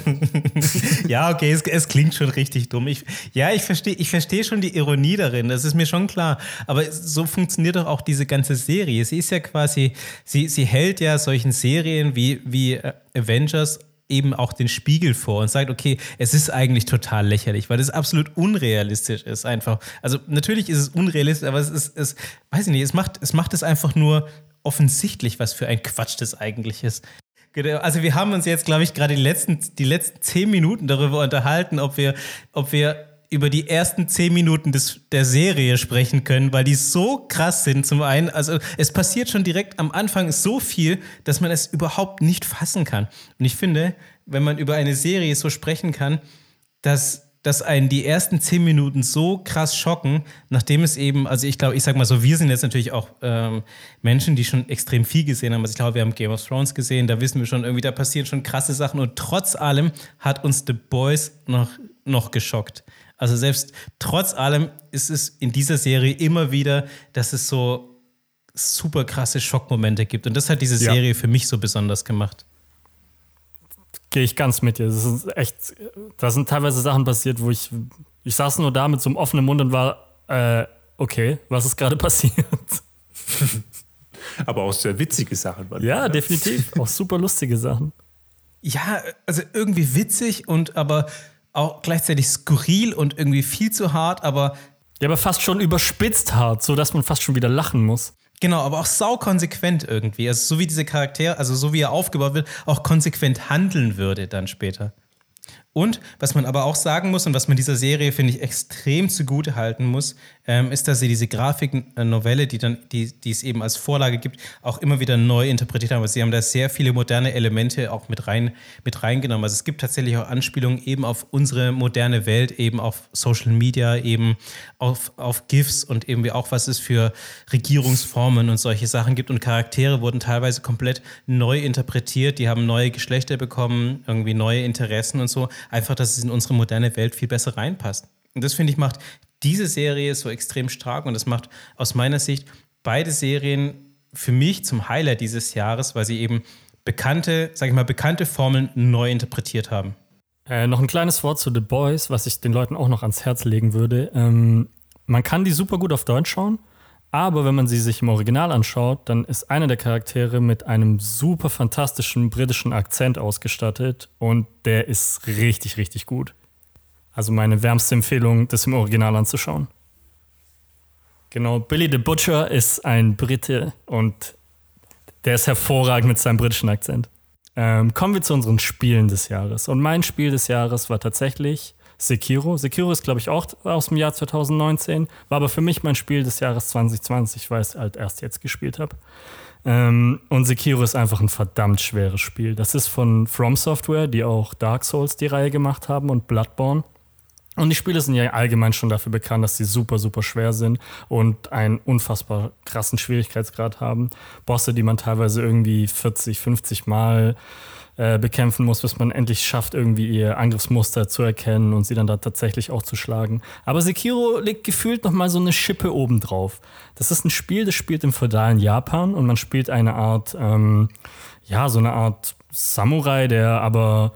ja, okay, es, es, klingt schon richtig dumm. Ich, ja, ich verstehe ich versteh schon die Ironie darin, das ist mir schon klar. Aber so funktioniert doch auch diese ganze Serie. Sie ist ja quasi, sie, sie hält ja solchen Serien wie, wie äh, Avengers eben auch den Spiegel vor und sagt, okay, es ist eigentlich total lächerlich, weil es absolut unrealistisch ist einfach. Also natürlich ist es unrealistisch, aber es ist, es, weiß ich nicht, es macht, es macht es einfach nur offensichtlich, was für ein Quatsch das eigentlich ist. Genau, also wir haben uns jetzt, glaube ich, gerade die letzten, die letzten zehn Minuten darüber unterhalten, ob wir, ob wir über die ersten zehn Minuten des, der Serie sprechen können, weil die so krass sind. Zum einen, also es passiert schon direkt am Anfang so viel, dass man es überhaupt nicht fassen kann. Und ich finde, wenn man über eine Serie so sprechen kann, dass dass einen die ersten zehn Minuten so krass schocken, nachdem es eben, also ich glaube, ich sag mal so, wir sind jetzt natürlich auch ähm, Menschen, die schon extrem viel gesehen haben. Also ich glaube, wir haben Game of Thrones gesehen, da wissen wir schon irgendwie, da passieren schon krasse Sachen und trotz allem hat uns The Boys noch, noch geschockt. Also selbst trotz allem ist es in dieser Serie immer wieder, dass es so super krasse Schockmomente gibt. Und das hat diese Serie ja. für mich so besonders gemacht gehe ich ganz mit dir. Das ist echt, da sind teilweise Sachen passiert, wo ich, ich saß nur da mit so einem offenen Mund und war, äh, okay, was ist gerade passiert? Aber auch sehr witzige Sachen. Ja, definitiv. Auch super lustige Sachen. Ja, also irgendwie witzig und aber auch gleichzeitig skurril und irgendwie viel zu hart, aber. Ja, aber fast schon überspitzt hart, sodass man fast schon wieder lachen muss. Genau, aber auch saukonsequent irgendwie. Also so wie diese Charaktere, also so wie er aufgebaut wird, auch konsequent handeln würde dann später. Und was man aber auch sagen muss und was man dieser Serie, finde ich, extrem zugute halten muss, ähm, ist, dass sie diese Grafiknovelle, die, dann, die, die es eben als Vorlage gibt, auch immer wieder neu interpretiert haben. Also sie haben da sehr viele moderne Elemente auch mit, rein, mit reingenommen. Also es gibt tatsächlich auch Anspielungen eben auf unsere moderne Welt, eben auf Social Media, eben auf, auf GIFs und eben auch, was es für Regierungsformen und solche Sachen gibt. Und Charaktere wurden teilweise komplett neu interpretiert. Die haben neue Geschlechter bekommen, irgendwie neue Interessen und so einfach, dass es in unsere moderne Welt viel besser reinpasst. Und das finde ich macht diese Serie so extrem stark und das macht aus meiner Sicht beide Serien für mich zum Highlight dieses Jahres, weil sie eben bekannte, sage ich mal, bekannte Formeln neu interpretiert haben. Äh, noch ein kleines Wort zu The Boys, was ich den Leuten auch noch ans Herz legen würde. Ähm, man kann die super gut auf Deutsch schauen. Aber wenn man sie sich im Original anschaut, dann ist einer der Charaktere mit einem super fantastischen britischen Akzent ausgestattet und der ist richtig, richtig gut. Also meine wärmste Empfehlung, das im Original anzuschauen. Genau, Billy the Butcher ist ein Brite und der ist hervorragend mit seinem britischen Akzent. Ähm, kommen wir zu unseren Spielen des Jahres. Und mein Spiel des Jahres war tatsächlich Sekiro. Sekiro ist, glaube ich, auch aus dem Jahr 2019, war aber für mich mein Spiel des Jahres 2020, weil ich es halt erst jetzt gespielt habe. Ähm, und Sekiro ist einfach ein verdammt schweres Spiel. Das ist von From Software, die auch Dark Souls die Reihe gemacht haben und Bloodborne. Und die Spiele sind ja allgemein schon dafür bekannt, dass sie super, super schwer sind und einen unfassbar krassen Schwierigkeitsgrad haben. Bosse, die man teilweise irgendwie 40, 50 Mal äh, bekämpfen muss, bis man endlich schafft, irgendwie ihr Angriffsmuster zu erkennen und sie dann da tatsächlich auch zu schlagen. Aber Sekiro legt gefühlt nochmal so eine Schippe obendrauf. Das ist ein Spiel, das spielt im feudalen Japan und man spielt eine Art, ähm, ja, so eine Art Samurai, der aber.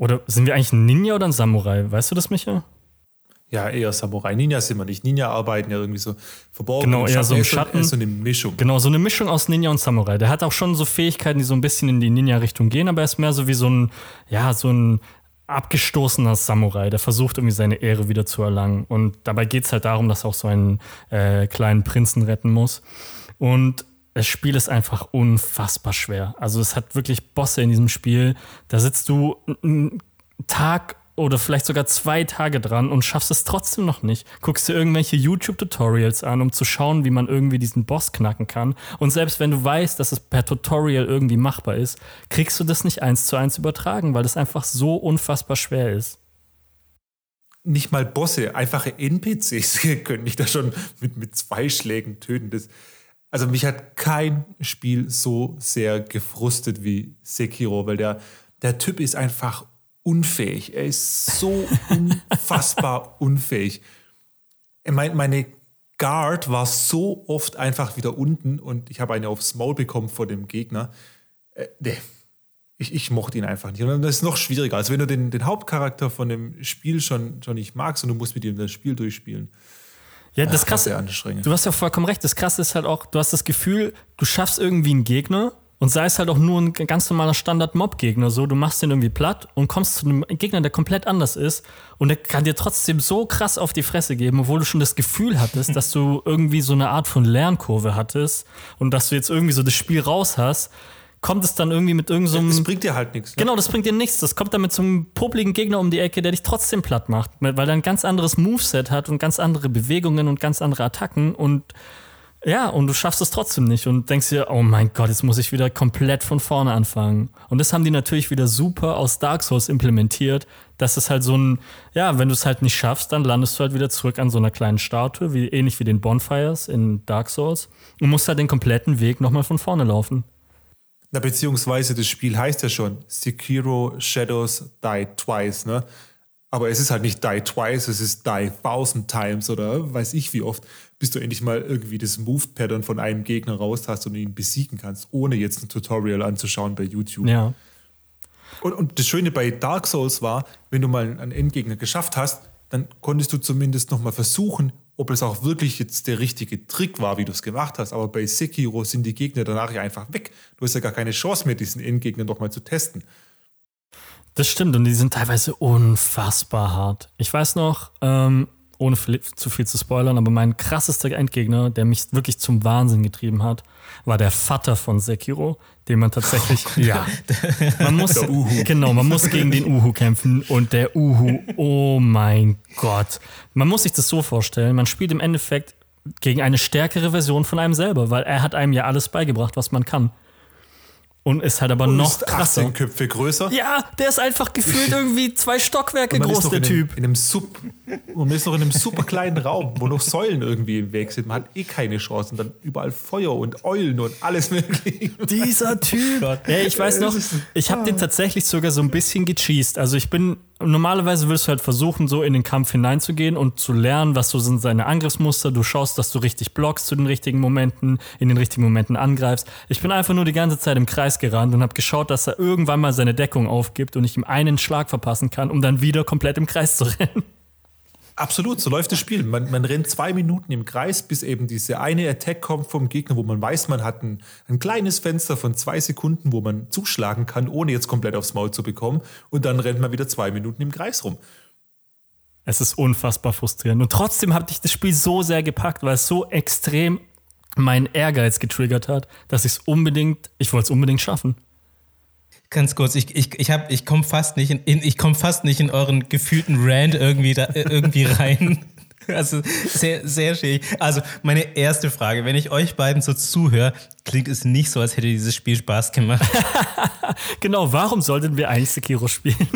Oder sind wir eigentlich ein Ninja oder ein Samurai? Weißt du das, Micha? Ja, eher Samurai. Ninja sind wir nicht. Ninja arbeiten ja irgendwie so verborgen. Genau, eher so im Schatten. So eine Mischung. Genau, so eine Mischung aus Ninja und Samurai. Der hat auch schon so Fähigkeiten, die so ein bisschen in die Ninja-Richtung gehen, aber er ist mehr so wie so ein, ja, so ein abgestoßener Samurai, der versucht irgendwie seine Ehre wieder zu erlangen. Und dabei geht es halt darum, dass er auch so einen äh, kleinen Prinzen retten muss. Und das Spiel ist einfach unfassbar schwer. Also es hat wirklich Bosse in diesem Spiel. Da sitzt du einen Tag oder vielleicht sogar zwei Tage dran und schaffst es trotzdem noch nicht. Guckst dir irgendwelche YouTube-Tutorials an, um zu schauen, wie man irgendwie diesen Boss knacken kann. Und selbst wenn du weißt, dass es per Tutorial irgendwie machbar ist, kriegst du das nicht eins zu eins übertragen, weil das einfach so unfassbar schwer ist. Nicht mal Bosse, einfache NPCs können mich da schon mit, mit zwei Schlägen töten. Das, also mich hat kein Spiel so sehr gefrustet wie Sekiro, weil der, der Typ ist einfach unfähig. Er ist so unfassbar unfähig. Meine, meine Guard war so oft einfach wieder unten und ich habe eine aufs Maul bekommen vor dem Gegner. Äh, nee, ich, ich mochte ihn einfach nicht. Und das ist noch schwieriger, als wenn du den, den Hauptcharakter von dem Spiel schon, schon nicht magst und du musst mit ihm das Spiel durchspielen. Ja, das Ach, krasse, anstrengend. du hast ja vollkommen recht. Das krasse ist halt auch, du hast das Gefühl, du schaffst irgendwie einen Gegner und sei es halt auch nur ein ganz normaler Standard-Mob-Gegner, so, du machst den irgendwie platt und kommst zu einem Gegner, der komplett anders ist und der kann dir trotzdem so krass auf die Fresse geben, obwohl du schon das Gefühl hattest, dass du irgendwie so eine Art von Lernkurve hattest und dass du jetzt irgendwie so das Spiel raus hast, kommt es dann irgendwie mit irgendeinem. So das bringt dir halt nichts. Ne? Genau, das bringt dir nichts. Das kommt dann mit so einem popligen Gegner um die Ecke, der dich trotzdem platt macht, weil er ein ganz anderes Moveset hat und ganz andere Bewegungen und ganz andere Attacken und ja, und du schaffst es trotzdem nicht und denkst dir, oh mein Gott, jetzt muss ich wieder komplett von vorne anfangen. Und das haben die natürlich wieder super aus Dark Souls implementiert, dass es halt so ein, ja, wenn du es halt nicht schaffst, dann landest du halt wieder zurück an so einer kleinen Statue, wie, ähnlich wie den Bonfires in Dark Souls und musst halt den kompletten Weg nochmal von vorne laufen. Na, beziehungsweise das Spiel heißt ja schon Sekiro Shadows Die Twice, ne? Aber es ist halt nicht Die Twice, es ist Die Thousand Times oder weiß ich wie oft bis du endlich mal irgendwie das Move-Pattern von einem Gegner raus hast und ihn besiegen kannst, ohne jetzt ein Tutorial anzuschauen bei YouTube. Ja. Und, und das Schöne bei Dark Souls war, wenn du mal einen Endgegner geschafft hast, dann konntest du zumindest noch mal versuchen, ob es auch wirklich jetzt der richtige Trick war, wie du es gemacht hast. Aber bei Sekiro sind die Gegner danach ja einfach weg. Du hast ja gar keine Chance mehr, diesen Endgegner noch mal zu testen. Das stimmt und die sind teilweise unfassbar hart. Ich weiß noch, ähm, ohne zu viel zu spoilern, aber mein krassester Endgegner, der mich wirklich zum Wahnsinn getrieben hat, war der Vater von Sekiro, den man tatsächlich, oh, ja, man muss, genau, man muss gegen den Uhu kämpfen und der Uhu, oh mein Gott. Man muss sich das so vorstellen, man spielt im Endeffekt gegen eine stärkere Version von einem selber, weil er hat einem ja alles beigebracht, was man kann. Und ist halt aber und noch krasser. 18 Köpfe größer. Ja, der ist einfach gefühlt irgendwie zwei Stockwerke groß, der Typ. In einem, Sub, und man ist noch in einem super kleinen Raum, wo noch Säulen irgendwie im Weg sind. Man hat eh keine Chance. Und dann überall Feuer und Eulen und alles mögliche. Dieser Typ. ja, ich weiß noch, ich habe den tatsächlich sogar so ein bisschen gecheased. Also ich bin normalerweise willst du halt versuchen, so in den Kampf hineinzugehen und zu lernen, was so sind seine Angriffsmuster. Du schaust, dass du richtig blockst zu den richtigen Momenten, in den richtigen Momenten angreifst. Ich bin einfach nur die ganze Zeit im Kreis gerannt und habe geschaut, dass er irgendwann mal seine Deckung aufgibt und ich ihm einen Schlag verpassen kann, um dann wieder komplett im Kreis zu rennen. Absolut, so läuft das Spiel. Man, man, rennt zwei Minuten im Kreis, bis eben diese eine Attack kommt vom Gegner, wo man weiß, man hat ein, ein, kleines Fenster von zwei Sekunden, wo man zuschlagen kann, ohne jetzt komplett aufs Maul zu bekommen. Und dann rennt man wieder zwei Minuten im Kreis rum. Es ist unfassbar frustrierend. Und trotzdem hat dich das Spiel so sehr gepackt, weil es so extrem meinen Ehrgeiz getriggert hat, dass ich es unbedingt, ich wollte es unbedingt schaffen. Ganz kurz, ich, ich, ich, ich komme fast, nicht in, in, ich komm fast nicht in euren gefühlten Rand irgendwie, da, äh, irgendwie rein. Also sehr, sehr schwierig. Also meine erste Frage, wenn ich euch beiden so zuhöre, klingt es nicht so, als hätte dieses Spiel Spaß gemacht. genau, warum sollten wir eigentlich Sekiro spielen?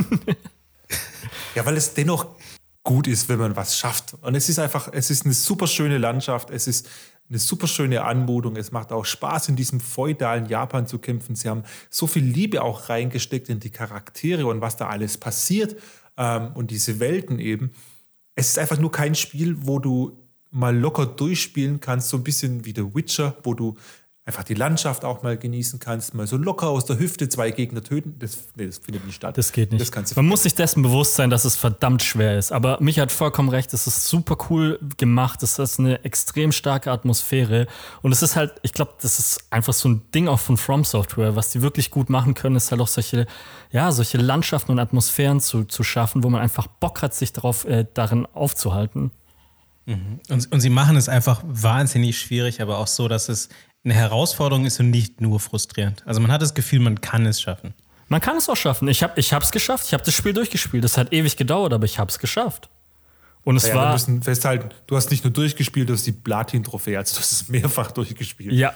ja, weil es dennoch gut ist, wenn man was schafft. Und es ist einfach, es ist eine super schöne Landschaft, es ist eine super schöne Anmutung. Es macht auch Spaß, in diesem feudalen Japan zu kämpfen. Sie haben so viel Liebe auch reingesteckt in die Charaktere und was da alles passiert ähm, und diese Welten eben. Es ist einfach nur kein Spiel, wo du mal locker durchspielen kannst, so ein bisschen wie The Witcher, wo du einfach die Landschaft auch mal genießen kannst, mal so locker aus der Hüfte zwei Gegner töten. Das, nee, das findet nicht statt. Das geht nicht. Das Man muss sich dessen bewusst sein, dass es verdammt schwer ist. Aber mich hat vollkommen recht, es ist super cool gemacht. Es ist eine extrem starke Atmosphäre. Und es ist halt, ich glaube, das ist einfach so ein Ding auch von From Software. Was die wirklich gut machen können, ist halt auch solche, ja, solche Landschaften und Atmosphären zu, zu schaffen, wo man einfach Bock hat, sich darauf, äh, darin aufzuhalten. Mhm. Und, und sie machen es einfach wahnsinnig schwierig, aber auch so, dass es eine Herausforderung ist und nicht nur frustrierend. Also man hat das Gefühl, man kann es schaffen. Man kann es auch schaffen. Ich habe es geschafft. Ich habe das Spiel durchgespielt. Das hat ewig gedauert, aber ich habe es geschafft. Und es ja, war. Wir müssen festhalten, du hast nicht nur durchgespielt, du hast die Platin-Trophäe, also du hast es mehrfach durchgespielt. Ja,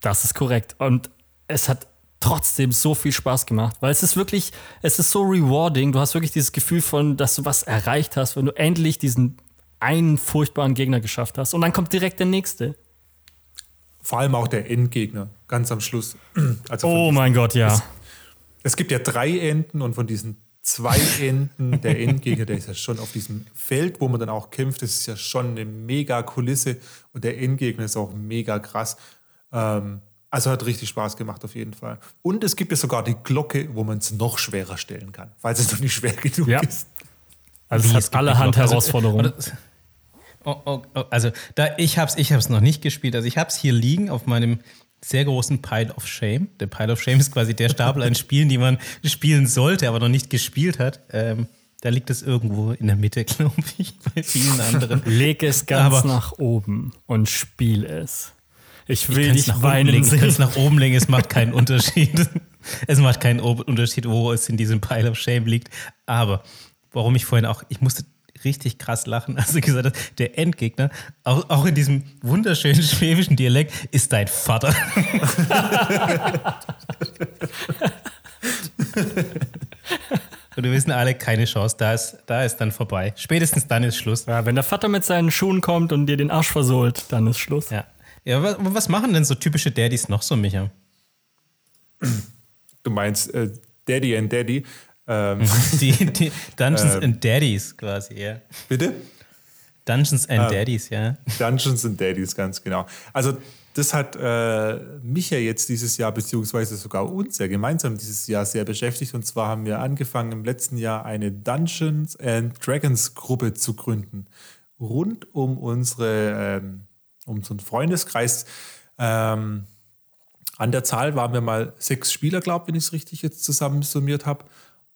das ist korrekt. Und es hat trotzdem so viel Spaß gemacht, weil es ist wirklich, es ist so rewarding. Du hast wirklich dieses Gefühl von, dass du was erreicht hast, wenn du endlich diesen einen furchtbaren Gegner geschafft hast. Und dann kommt direkt der nächste. Vor allem auch der Endgegner, ganz am Schluss. Also oh mein Gott, ja. Es, es, gibt ja drei Enden und von diesen zwei Enden, der Endgegner, der ist ja schon auf diesem Feld, wo man dann auch kämpft, das ist ja schon eine mega Kulisse und der Endgegner ist auch mega krass. Ähm, also hat richtig Spaß gemacht auf jeden Fall. Und es gibt ja sogar die Glocke, wo man es noch schwerer stellen kann, weil es noch nicht schwer genug ja. ist. Also es hat allerhand Herausforderungen. Also, Oh, oh, oh, also da, ich habe es ich hab's noch nicht gespielt. Also ich habe es hier liegen auf meinem sehr großen Pile of Shame. Der Pile of Shame ist quasi der Stapel an Spielen, die man spielen sollte, aber noch nicht gespielt hat. Ähm, da liegt es irgendwo in der Mitte, glaube ich, bei vielen anderen. Leg es ganz aber nach oben und spiel es. Ich will ich nicht weinen legen, sehen. Ich kann es nach oben legen, es macht keinen Unterschied. es macht keinen Unterschied, wo es in diesem Pile of Shame liegt. Aber warum ich vorhin auch, ich musste richtig krass lachen, als du gesagt hast, der Endgegner, auch, auch in diesem wunderschönen schwäbischen Dialekt, ist dein Vater. Und wir wissen alle, keine Chance, da ist, da ist dann vorbei. Spätestens dann ist Schluss. Ja, wenn der Vater mit seinen Schuhen kommt und dir den Arsch versohlt, dann ist Schluss. Ja. Ja, was, was machen denn so typische Daddys noch so, Micha? Du meinst äh, Daddy and Daddy? Ähm, die, die, Dungeons äh, and Daddies quasi, ja. Bitte? Dungeons and äh, Daddies, ja. Dungeons and Daddies, ganz genau. Also das hat äh, mich ja jetzt dieses Jahr, beziehungsweise sogar uns ja gemeinsam dieses Jahr sehr beschäftigt. Und zwar haben wir angefangen im letzten Jahr eine Dungeons and Dragons Gruppe zu gründen. Rund um unsere, ähm, um unseren Freundeskreis. Ähm, an der Zahl waren wir mal sechs Spieler, glaube ich, wenn ich es richtig jetzt zusammen summiert habe.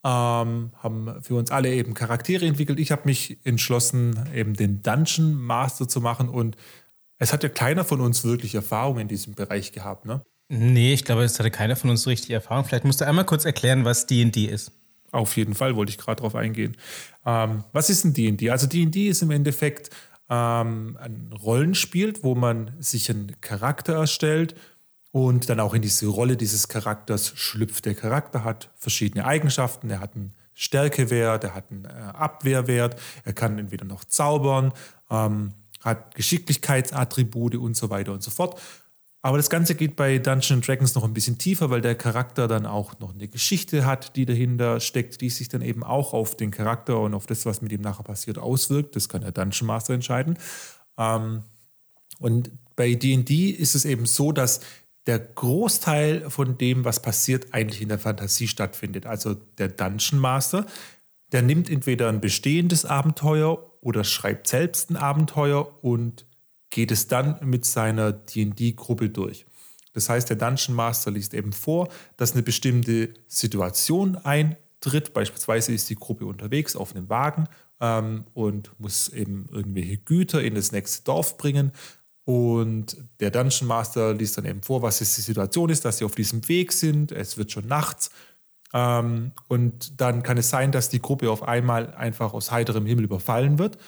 Ähm, haben für uns alle eben Charaktere entwickelt. Ich habe mich entschlossen, eben den Dungeon Master zu machen und es hat ja keiner von uns wirklich Erfahrung in diesem Bereich gehabt, ne? Nee, ich glaube, es hatte keiner von uns so richtig Erfahrung. Vielleicht musst du einmal kurz erklären, was D&D ist. Auf jeden Fall wollte ich gerade drauf eingehen. Ähm, was ist ein D&D? Also D&D ist im Endeffekt ähm, ein Rollenspiel, wo man sich einen Charakter erstellt und dann auch in diese Rolle dieses Charakters schlüpft. Der Charakter hat verschiedene Eigenschaften. Er hat einen Stärkewert, er hat einen äh, Abwehrwert, er kann entweder noch zaubern, ähm, hat Geschicklichkeitsattribute und so weiter und so fort. Aber das Ganze geht bei Dungeons Dragons noch ein bisschen tiefer, weil der Charakter dann auch noch eine Geschichte hat, die dahinter steckt, die sich dann eben auch auf den Charakter und auf das, was mit ihm nachher passiert, auswirkt. Das kann der Dungeon Master entscheiden. Ähm, und bei DD ist es eben so, dass der Großteil von dem, was passiert, eigentlich in der Fantasie stattfindet. Also der Dungeon Master, der nimmt entweder ein bestehendes Abenteuer oder schreibt selbst ein Abenteuer und geht es dann mit seiner DD-Gruppe durch. Das heißt, der Dungeon Master liest eben vor, dass eine bestimmte Situation eintritt. Beispielsweise ist die Gruppe unterwegs auf einem Wagen ähm, und muss eben irgendwelche Güter in das nächste Dorf bringen. Und der Dungeon Master liest dann eben vor, was jetzt die Situation ist, dass sie auf diesem Weg sind. Es wird schon nachts. Ähm, und dann kann es sein, dass die Gruppe auf einmal einfach aus heiterem Himmel überfallen wird.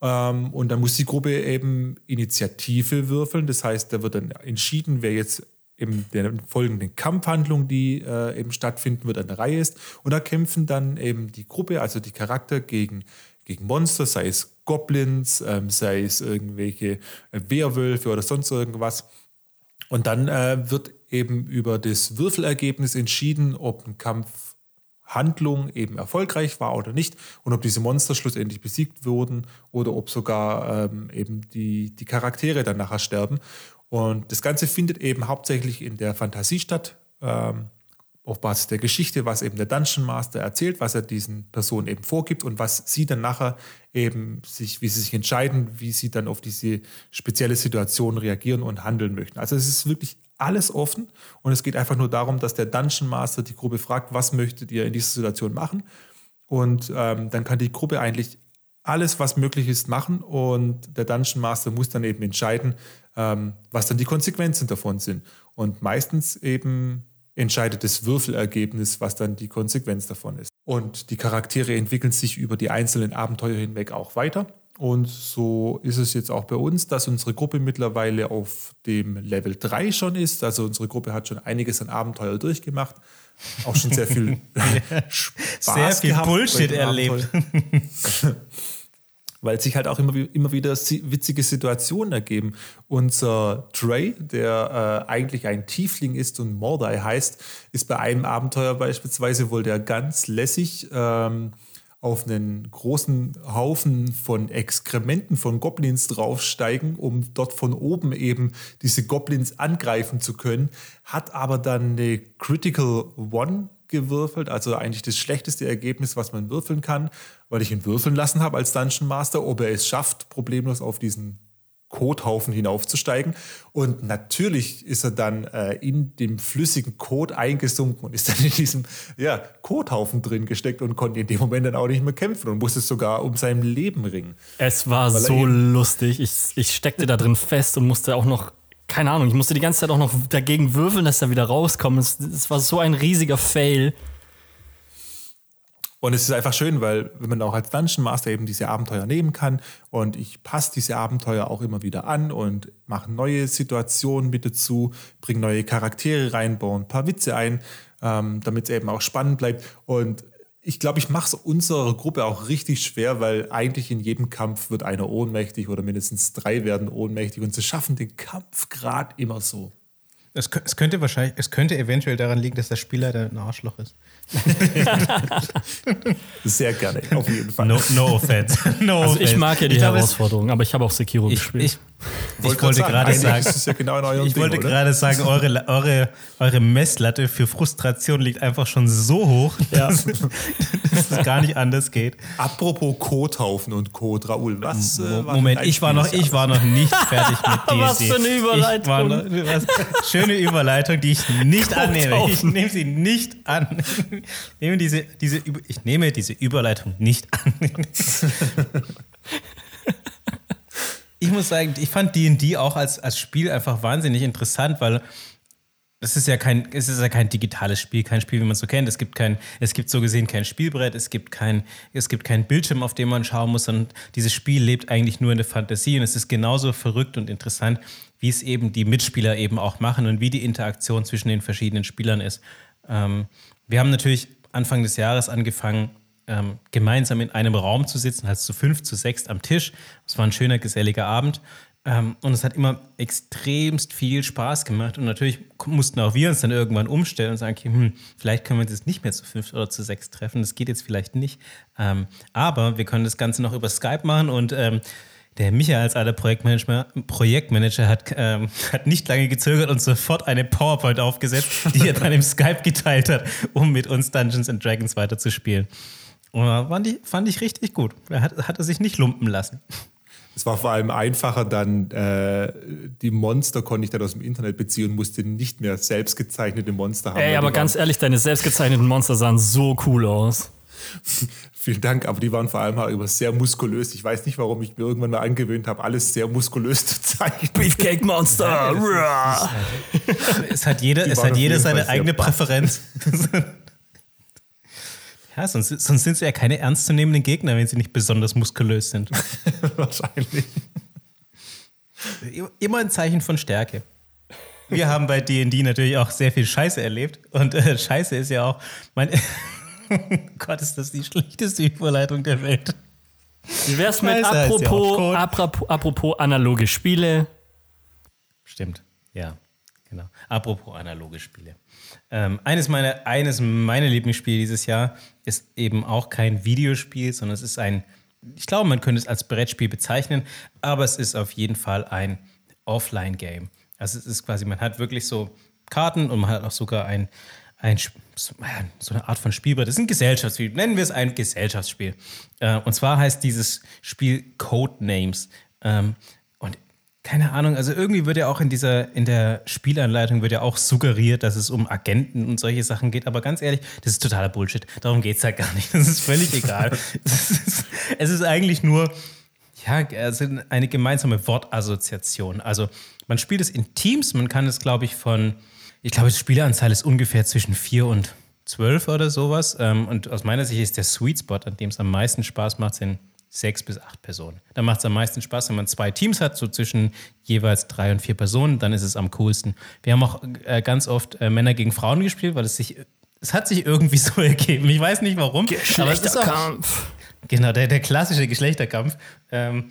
Ähm, und dann muss die Gruppe eben Initiative würfeln. Das heißt, da wird dann entschieden, wer jetzt in der folgenden Kampfhandlung, die äh, eben stattfinden wird, an der Reihe ist. Und da kämpfen dann eben die Gruppe, also die Charakter, gegen gegen Monster, sei es Goblins, ähm, sei es irgendwelche Werwölfe oder sonst irgendwas. Und dann äh, wird eben über das Würfelergebnis entschieden, ob ein Kampfhandlung eben erfolgreich war oder nicht und ob diese Monster schlussendlich besiegt wurden oder ob sogar ähm, eben die, die Charaktere dann nachher sterben. Und das Ganze findet eben hauptsächlich in der Fantasie statt. Ähm, auf Basis der Geschichte, was eben der Dungeon Master erzählt, was er diesen Personen eben vorgibt und was sie dann nachher eben sich, wie sie sich entscheiden, wie sie dann auf diese spezielle Situation reagieren und handeln möchten. Also es ist wirklich alles offen und es geht einfach nur darum, dass der Dungeon Master die Gruppe fragt, was möchtet ihr in dieser Situation machen? Und ähm, dann kann die Gruppe eigentlich alles, was möglich ist, machen und der Dungeon Master muss dann eben entscheiden, ähm, was dann die Konsequenzen davon sind. Und meistens eben entscheidet das Würfelergebnis, was dann die Konsequenz davon ist. Und die Charaktere entwickeln sich über die einzelnen Abenteuer hinweg auch weiter. Und so ist es jetzt auch bei uns, dass unsere Gruppe mittlerweile auf dem Level 3 schon ist. Also unsere Gruppe hat schon einiges an Abenteuer durchgemacht. Auch schon sehr viel Spaß Sehr viel Bullshit erlebt. weil sich halt auch immer, immer wieder witzige Situationen ergeben. Unser Trey, der äh, eigentlich ein Tiefling ist und Mordai heißt, ist bei einem Abenteuer beispielsweise wohl der ganz lässig ähm, auf einen großen Haufen von Exkrementen von Goblins draufsteigen, um dort von oben eben diese Goblins angreifen zu können, hat aber dann eine Critical One gewürfelt, also eigentlich das schlechteste Ergebnis, was man würfeln kann, weil ich ihn würfeln lassen habe als Dungeon Master, ob er es schafft, problemlos auf diesen Kothaufen hinaufzusteigen. Und natürlich ist er dann äh, in dem flüssigen Kot eingesunken und ist dann in diesem ja, Kothaufen drin gesteckt und konnte in dem Moment dann auch nicht mehr kämpfen und musste sogar um sein Leben ringen. Es war so lustig. Ich, ich steckte da drin fest und musste auch noch keine Ahnung, ich musste die ganze Zeit auch noch dagegen würfeln, dass er wieder rauskommt. Es, es war so ein riesiger Fail. Und es ist einfach schön, weil wenn man auch als Dungeon Master eben diese Abenteuer nehmen kann und ich passe diese Abenteuer auch immer wieder an und mache neue Situationen mit dazu, bringe neue Charaktere rein, baue ein paar Witze ein, ähm, damit es eben auch spannend bleibt. Und ich glaube, ich mache es unserer Gruppe auch richtig schwer, weil eigentlich in jedem Kampf wird einer ohnmächtig oder mindestens drei werden ohnmächtig und sie schaffen den Kampfgrad immer so. Es, könnte wahrscheinlich, es könnte eventuell daran liegen, dass der Spieler ein Arschloch ist. Sehr gerne, auf jeden Fall. No, no offense. No also ich mag ja die Herausforderung, aber ich habe auch Sekiro ich, gespielt. Ich, Ich wollte gerade sagen, ja genau ich Ding, wollte gerade sagen, eure, eure, eure Messlatte für Frustration liegt einfach schon so hoch, ja. dass, dass, es gar nicht anders geht. Apropos Kothaufen und Kot, Raoul, was? Äh, Moment, ich war noch, ich war noch nicht fertig mit DSD. was für eine Überleitung! Noch, was, schöne Überleitung, die ich nicht annehme. Ich nehme sie nicht an. Ich nehme diese, diese, ich nehme diese Überleitung nicht an. ich muss sagen, ich fand D&D auch als, als Spiel einfach wahnsinnig interessant, weil es ist ja kein, es ist ja kein digitales Spiel, kein Spiel, wie man es so kennt. Es gibt kein, es gibt so gesehen kein Spielbrett, es gibt kein, es gibt keinen Bildschirm, auf dem man schauen muss, sondern dieses Spiel lebt eigentlich nur in der Fantasie und es ist genauso verrückt und interessant, wie es eben die Mitspieler eben auch machen und wie die Interaktion zwischen den verschiedenen Spielern ist. Ähm, wir haben natürlich Anfang des Jahres angefangen, ähm, gemeinsam in einem Raum zu sitzen, halt zu fünf, zu sechs am Tisch. Es war ein schöner, geselliger Abend. Ähm, und es hat immer extremst viel Spaß gemacht. Und natürlich mussten auch wir uns dann irgendwann umstellen und sagen, okay, hm, vielleicht können wir uns jetzt nicht mehr zu fünf oder zu sechs treffen. Das geht jetzt vielleicht nicht. Ähm, aber wir können das Ganze noch über Skype machen und ähm, der Michael als alter Projektmanager, Projektmanager hat, ähm, hat nicht lange gezögert und sofort eine PowerPoint aufgesetzt, die er dann im Skype geteilt hat, um mit uns Dungeons and Dragons weiterzuspielen. Und fand ich, fand ich richtig gut. Er hat, hat er sich nicht lumpen lassen. Es war vor allem einfacher, dann äh, die Monster konnte ich dann aus dem Internet beziehen und musste nicht mehr selbst gezeichnete Monster haben. Ey, aber ganz ehrlich, deine selbst gezeichneten Monster sahen so cool aus. Vielen Dank, aber die waren vor allem auch immer sehr muskulös. Ich weiß nicht, warum ich mir irgendwann mal angewöhnt habe, alles sehr muskulös zu zeichnen. Beefcake Monster! Ja, es hat jeder, es hat jeder seine eigene Präferenz. Ja, sonst, sonst sind sie ja keine ernstzunehmenden Gegner, wenn sie nicht besonders muskulös sind. Wahrscheinlich. Immer ein Zeichen von Stärke. Wir haben bei D&D natürlich auch sehr viel Scheiße erlebt. Und äh, Scheiße ist ja auch... Mein Gott, ist das die schlechteste Überleitung der Welt. Wie wär's mit apropos, ja apropos, apropos analoge Spiele? Stimmt, ja, genau. Apropos analoge Spiele. Ähm, eines, meiner, eines meiner Lieblingsspiele dieses Jahr ist eben auch kein Videospiel, sondern es ist ein, ich glaube, man könnte es als Brettspiel bezeichnen, aber es ist auf jeden Fall ein Offline-Game. Also es ist quasi, man hat wirklich so Karten und man hat auch sogar ein, ein so eine Art von Spielbrett. Das ist ein Gesellschaftsspiel. Nennen wir es ein Gesellschaftsspiel. Äh, und zwar heißt dieses Spiel Codenames. Ähm, keine Ahnung, also irgendwie wird ja auch in dieser, in der Spielanleitung wird ja auch suggeriert, dass es um Agenten und solche Sachen geht. Aber ganz ehrlich, das ist totaler Bullshit. Darum geht es halt gar nicht. Das ist völlig egal. es, ist, es ist eigentlich nur, ja, also eine gemeinsame Wortassoziation. Also man spielt es in Teams, man kann es, glaube ich, von, ich glaube, die Spieleranzahl ist ungefähr zwischen vier und zwölf oder sowas. Ähm, und aus meiner Sicht ist der Sweet Spot, an dem es am meisten Spaß macht, sind sechs bis acht Personen. Da macht es am meisten Spaß, wenn man zwei Teams hat, so zwischen jeweils drei und vier Personen, dann ist es am coolsten. Wir haben auch äh, ganz oft äh, Männer gegen Frauen gespielt, weil es sich, es hat sich irgendwie so ergeben. Ich weiß nicht warum. Geschlechterkampf. Auch, genau, der, der klassische Geschlechterkampf. Ähm,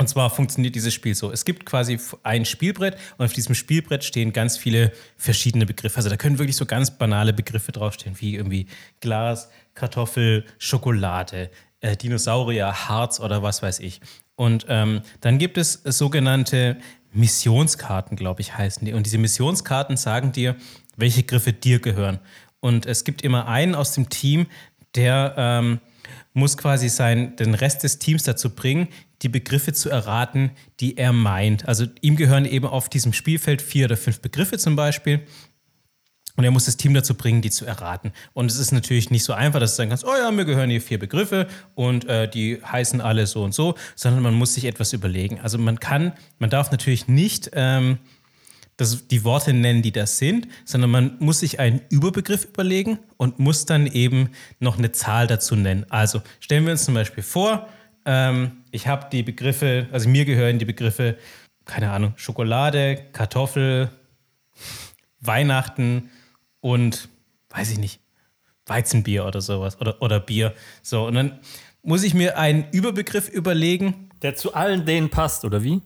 und zwar funktioniert dieses Spiel so. Es gibt quasi ein Spielbrett und auf diesem Spielbrett stehen ganz viele verschiedene Begriffe. Also da können wirklich so ganz banale Begriffe draufstehen, wie irgendwie Glas, Kartoffel, Schokolade, äh, Dinosaurier, Harz oder was weiß ich. Und ähm, dann gibt es sogenannte Missionskarten, glaube ich, heißen die. Und diese Missionskarten sagen dir, welche Griffe dir gehören. Und es gibt immer einen aus dem Team, der ähm, muss quasi sein, den Rest des Teams dazu bringen, die Begriffe zu erraten, die er meint. Also ihm gehören eben auf diesem Spielfeld vier oder fünf Begriffe zum Beispiel. Und er muss das Team dazu bringen, die zu erraten. Und es ist natürlich nicht so einfach, dass du sagen kannst, oh ja, mir gehören hier vier Begriffe und äh, die heißen alle so und so, sondern man muss sich etwas überlegen. Also man kann, man darf natürlich nicht ähm, das, die Worte nennen, die das sind, sondern man muss sich einen Überbegriff überlegen und muss dann eben noch eine Zahl dazu nennen. Also stellen wir uns zum Beispiel vor, ähm, ich habe die Begriffe, also mir gehören die Begriffe, keine Ahnung, Schokolade, Kartoffel, Weihnachten, und, weiß ich nicht, Weizenbier oder sowas oder, oder Bier. So, und dann muss ich mir einen Überbegriff überlegen. Der zu allen denen passt, oder wie?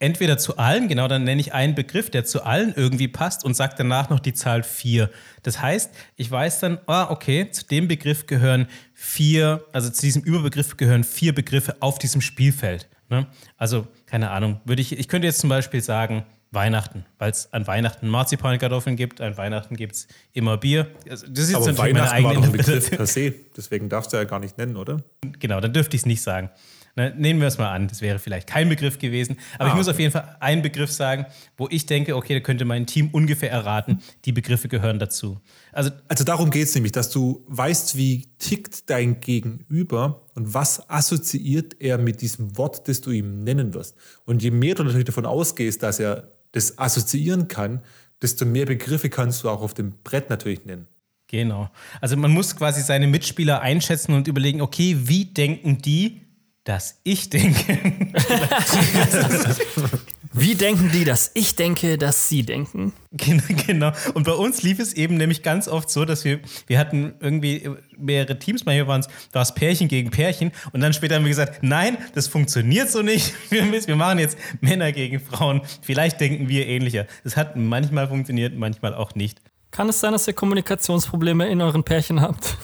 Entweder zu allen, genau, dann nenne ich einen Begriff, der zu allen irgendwie passt und sage danach noch die Zahl 4. Das heißt, ich weiß dann, ah, okay, zu dem Begriff gehören vier, also zu diesem Überbegriff gehören vier Begriffe auf diesem Spielfeld. Ne? Also keine Ahnung, würde ich, ich könnte jetzt zum Beispiel sagen, Weihnachten, weil es an Weihnachten Marzipankartoffeln gibt, an Weihnachten gibt es immer Bier. Also, das ist jetzt Aber natürlich meine eigene Begriff per se, deswegen darfst du ja gar nicht nennen, oder? Genau, dann dürfte ich es nicht sagen. Ne, nehmen wir es mal an, das wäre vielleicht kein Begriff gewesen. Aber ah, ich muss okay. auf jeden Fall einen Begriff sagen, wo ich denke, okay, da könnte mein Team ungefähr erraten, die Begriffe gehören dazu. Also, also darum geht es nämlich, dass du weißt, wie tickt dein Gegenüber und was assoziiert er mit diesem Wort, das du ihm nennen wirst. Und je mehr du natürlich davon ausgehst, dass er das assoziieren kann, desto mehr Begriffe kannst du auch auf dem Brett natürlich nennen. Genau. Also man muss quasi seine Mitspieler einschätzen und überlegen, okay, wie denken die, dass ich denke. Wie denken die, dass ich denke, dass sie denken? Genau. Und bei uns lief es eben nämlich ganz oft so, dass wir, wir hatten irgendwie mehrere Teams, manchmal waren es, war es Pärchen gegen Pärchen und dann später haben wir gesagt, nein, das funktioniert so nicht. Wir, wir machen jetzt Männer gegen Frauen. Vielleicht denken wir ähnlicher. Das hat manchmal funktioniert, manchmal auch nicht. Kann es sein, dass ihr Kommunikationsprobleme in euren Pärchen habt?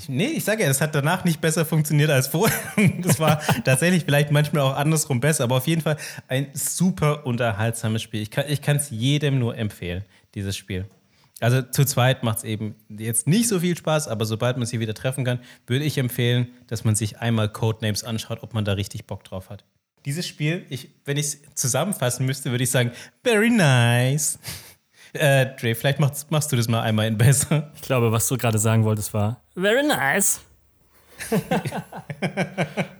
Ich, nee, ich sage ja, das hat danach nicht besser funktioniert als vorher. Das war tatsächlich vielleicht manchmal auch andersrum besser, aber auf jeden Fall ein super unterhaltsames Spiel. Ich kann es jedem nur empfehlen, dieses Spiel. Also zu zweit macht es eben jetzt nicht so viel Spaß, aber sobald man sich wieder treffen kann, würde ich empfehlen, dass man sich einmal Codenames anschaut, ob man da richtig Bock drauf hat. Dieses Spiel, ich, wenn ich es zusammenfassen müsste, würde ich sagen, very nice. Äh, Dre, vielleicht machst, machst du das mal einmal in besser. Ich glaube, was du gerade sagen wolltest, war very nice.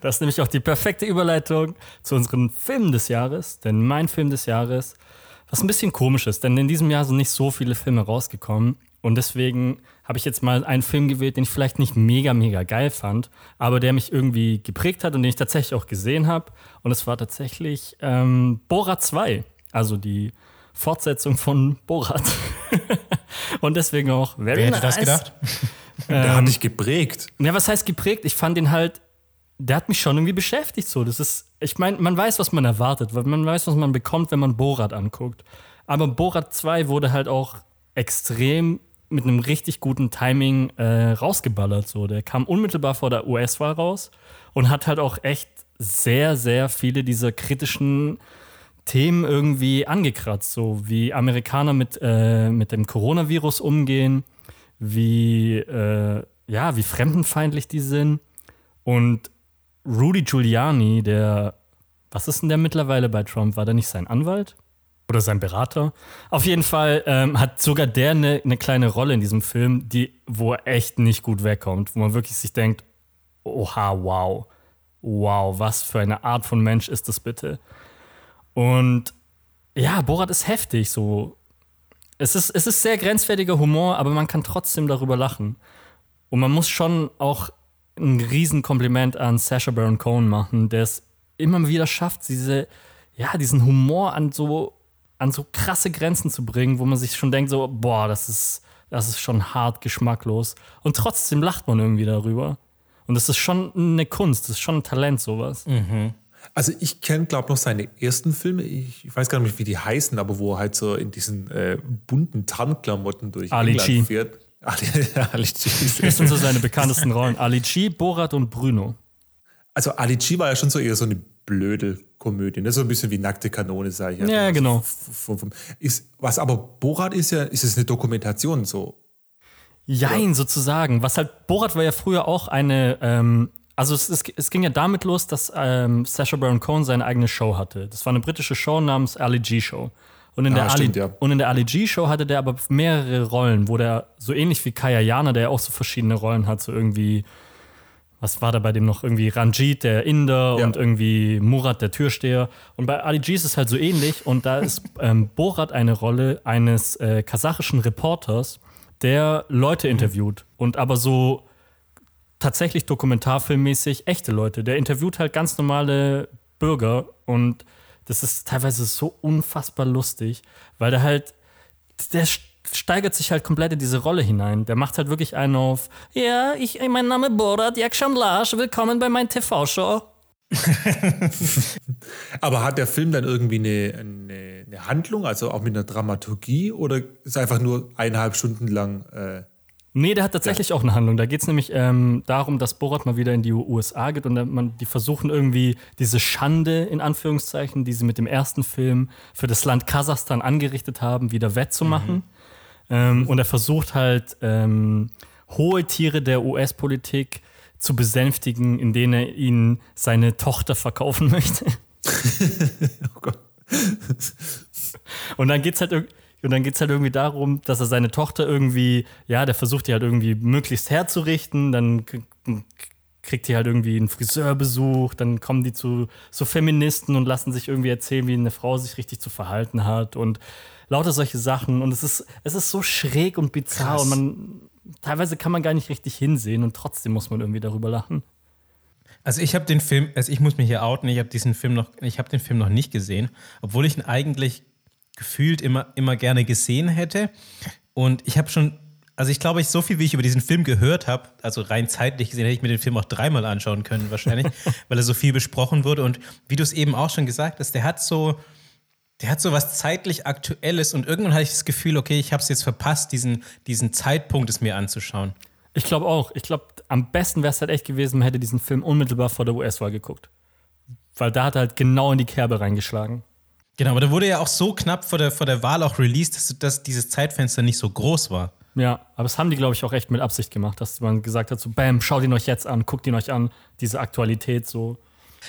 das ist nämlich auch die perfekte Überleitung zu unserem Film des Jahres. Denn mein Film des Jahres, was ein bisschen komisch ist, denn in diesem Jahr sind nicht so viele Filme rausgekommen. Und deswegen habe ich jetzt mal einen Film gewählt, den ich vielleicht nicht mega, mega geil fand, aber der mich irgendwie geprägt hat und den ich tatsächlich auch gesehen habe. Und es war tatsächlich ähm, Bora 2, also die Fortsetzung von Borat. und deswegen auch very Wer hätte nice. das gedacht? Der ähm, hat dich geprägt. Ja, was heißt geprägt? Ich fand den halt, der hat mich schon irgendwie beschäftigt. So, das ist, ich meine, man weiß, was man erwartet, weil man weiß, was man bekommt, wenn man Borat anguckt. Aber Borat 2 wurde halt auch extrem mit einem richtig guten Timing äh, rausgeballert. So, der kam unmittelbar vor der US-Wahl raus und hat halt auch echt sehr, sehr viele dieser kritischen Themen irgendwie angekratzt, so wie Amerikaner mit, äh, mit dem Coronavirus umgehen, wie, äh, ja, wie fremdenfeindlich die sind. Und Rudy Giuliani, der, was ist denn der mittlerweile bei Trump? War der nicht sein Anwalt? Oder sein Berater? Auf jeden Fall ähm, hat sogar der eine ne kleine Rolle in diesem Film, die, wo er echt nicht gut wegkommt, wo man wirklich sich denkt, oha, wow, wow, was für eine Art von Mensch ist das bitte? Und ja, Borat ist heftig so. Es ist, es ist sehr grenzwertiger Humor, aber man kann trotzdem darüber lachen. Und man muss schon auch ein Riesenkompliment an Sacha Baron Cohen machen, der es immer wieder schafft, diese, ja, diesen Humor an so, an so krasse Grenzen zu bringen, wo man sich schon denkt, so, boah, das ist, das ist schon hart geschmacklos. Und trotzdem lacht man irgendwie darüber. Und das ist schon eine Kunst, das ist schon ein Talent, sowas. Mhm. Also ich kenne, glaube ich, noch seine ersten Filme. Ich, weiß gar nicht, wie die heißen, aber wo er halt so in diesen äh, bunten Tarnklamotten durch Ali England G. fährt. Ali, Ali G. Das sind so seine bekanntesten Rollen. Ali G, Borat und Bruno. Also Ali G war ja schon so eher so eine blöde Komödie, ne? so ein bisschen wie nackte Kanone, sage ich. Ja, ja genau. Ist, was aber Borat ist ja, ist es eine Dokumentation so. Jein, sozusagen. Was halt, Borat war ja früher auch eine ähm, also es, es, es, ging ja damit los, dass ähm, Sacha Baron Cohen seine eigene Show hatte. Das war eine britische Show namens Ali G Show. Und in, ah, der stimmt, Ali, ja. und in der Ali G Show hatte der aber mehrere Rollen, wo der so ähnlich wie Kaya Jana, der auch so verschiedene Rollen hat, so irgendwie was war da bei dem noch irgendwie Ranjit, der Inder ja. und irgendwie Murat, der Türsteher. Und bei Ali G ist es halt so ähnlich. Und da ist ähm, Borat eine Rolle eines äh, kasachischen Reporters, der Leute interviewt und aber so tatsächlich dokumentarfilmmäßig echte Leute. Der interviewt halt ganz normale Bürger und das ist teilweise so unfassbar lustig, weil der halt, der steigert sich halt komplett in diese Rolle hinein. Der macht halt wirklich einen auf, ja, ich, mein Name Borat Yakshamlash, willkommen bei meiner TV-Show. Aber hat der Film dann irgendwie eine, eine, eine, Handlung, also auch mit einer Dramaturgie, oder ist einfach nur eineinhalb Stunden lang äh, Nee, der hat tatsächlich auch eine Handlung. Da geht es nämlich ähm, darum, dass Borat mal wieder in die USA geht und man, die versuchen irgendwie diese Schande, in Anführungszeichen, die sie mit dem ersten Film für das Land Kasachstan angerichtet haben, wieder wettzumachen. Mhm. Ähm, und er versucht halt, ähm, hohe Tiere der US-Politik zu besänftigen, indem er ihnen seine Tochter verkaufen möchte. oh Gott. Und dann geht es halt irgendwie und dann geht es halt irgendwie darum, dass er seine Tochter irgendwie, ja, der versucht die halt irgendwie möglichst herzurichten, dann kriegt die halt irgendwie einen Friseurbesuch, dann kommen die zu so Feministen und lassen sich irgendwie erzählen, wie eine Frau sich richtig zu verhalten hat und lauter solche Sachen. Und es ist, es ist so schräg und bizarr Krass. und man, teilweise kann man gar nicht richtig hinsehen und trotzdem muss man irgendwie darüber lachen. Also ich habe den Film, also ich muss mich hier outen, ich habe diesen Film noch, ich habe den Film noch nicht gesehen, obwohl ich ihn eigentlich gefühlt immer, immer gerne gesehen hätte. Und ich habe schon, also ich glaube, ich so viel, wie ich über diesen Film gehört habe, also rein zeitlich gesehen, hätte ich mir den Film auch dreimal anschauen können, wahrscheinlich, weil er so viel besprochen wurde. Und wie du es eben auch schon gesagt hast, der hat so, der hat so was zeitlich Aktuelles und irgendwann hatte ich das Gefühl, okay, ich habe es jetzt verpasst, diesen, diesen Zeitpunkt es mir anzuschauen. Ich glaube auch. Ich glaube, am besten wäre es halt echt gewesen, man hätte diesen Film unmittelbar vor der US-Wahl geguckt. Weil da hat er halt genau in die Kerbe reingeschlagen. Genau, aber da wurde ja auch so knapp vor der, vor der Wahl auch released, dass, dass dieses Zeitfenster nicht so groß war. Ja, aber das haben die, glaube ich, auch echt mit Absicht gemacht, dass man gesagt hat, so, bam, schaut ihn euch jetzt an, guckt ihn euch an, diese Aktualität so.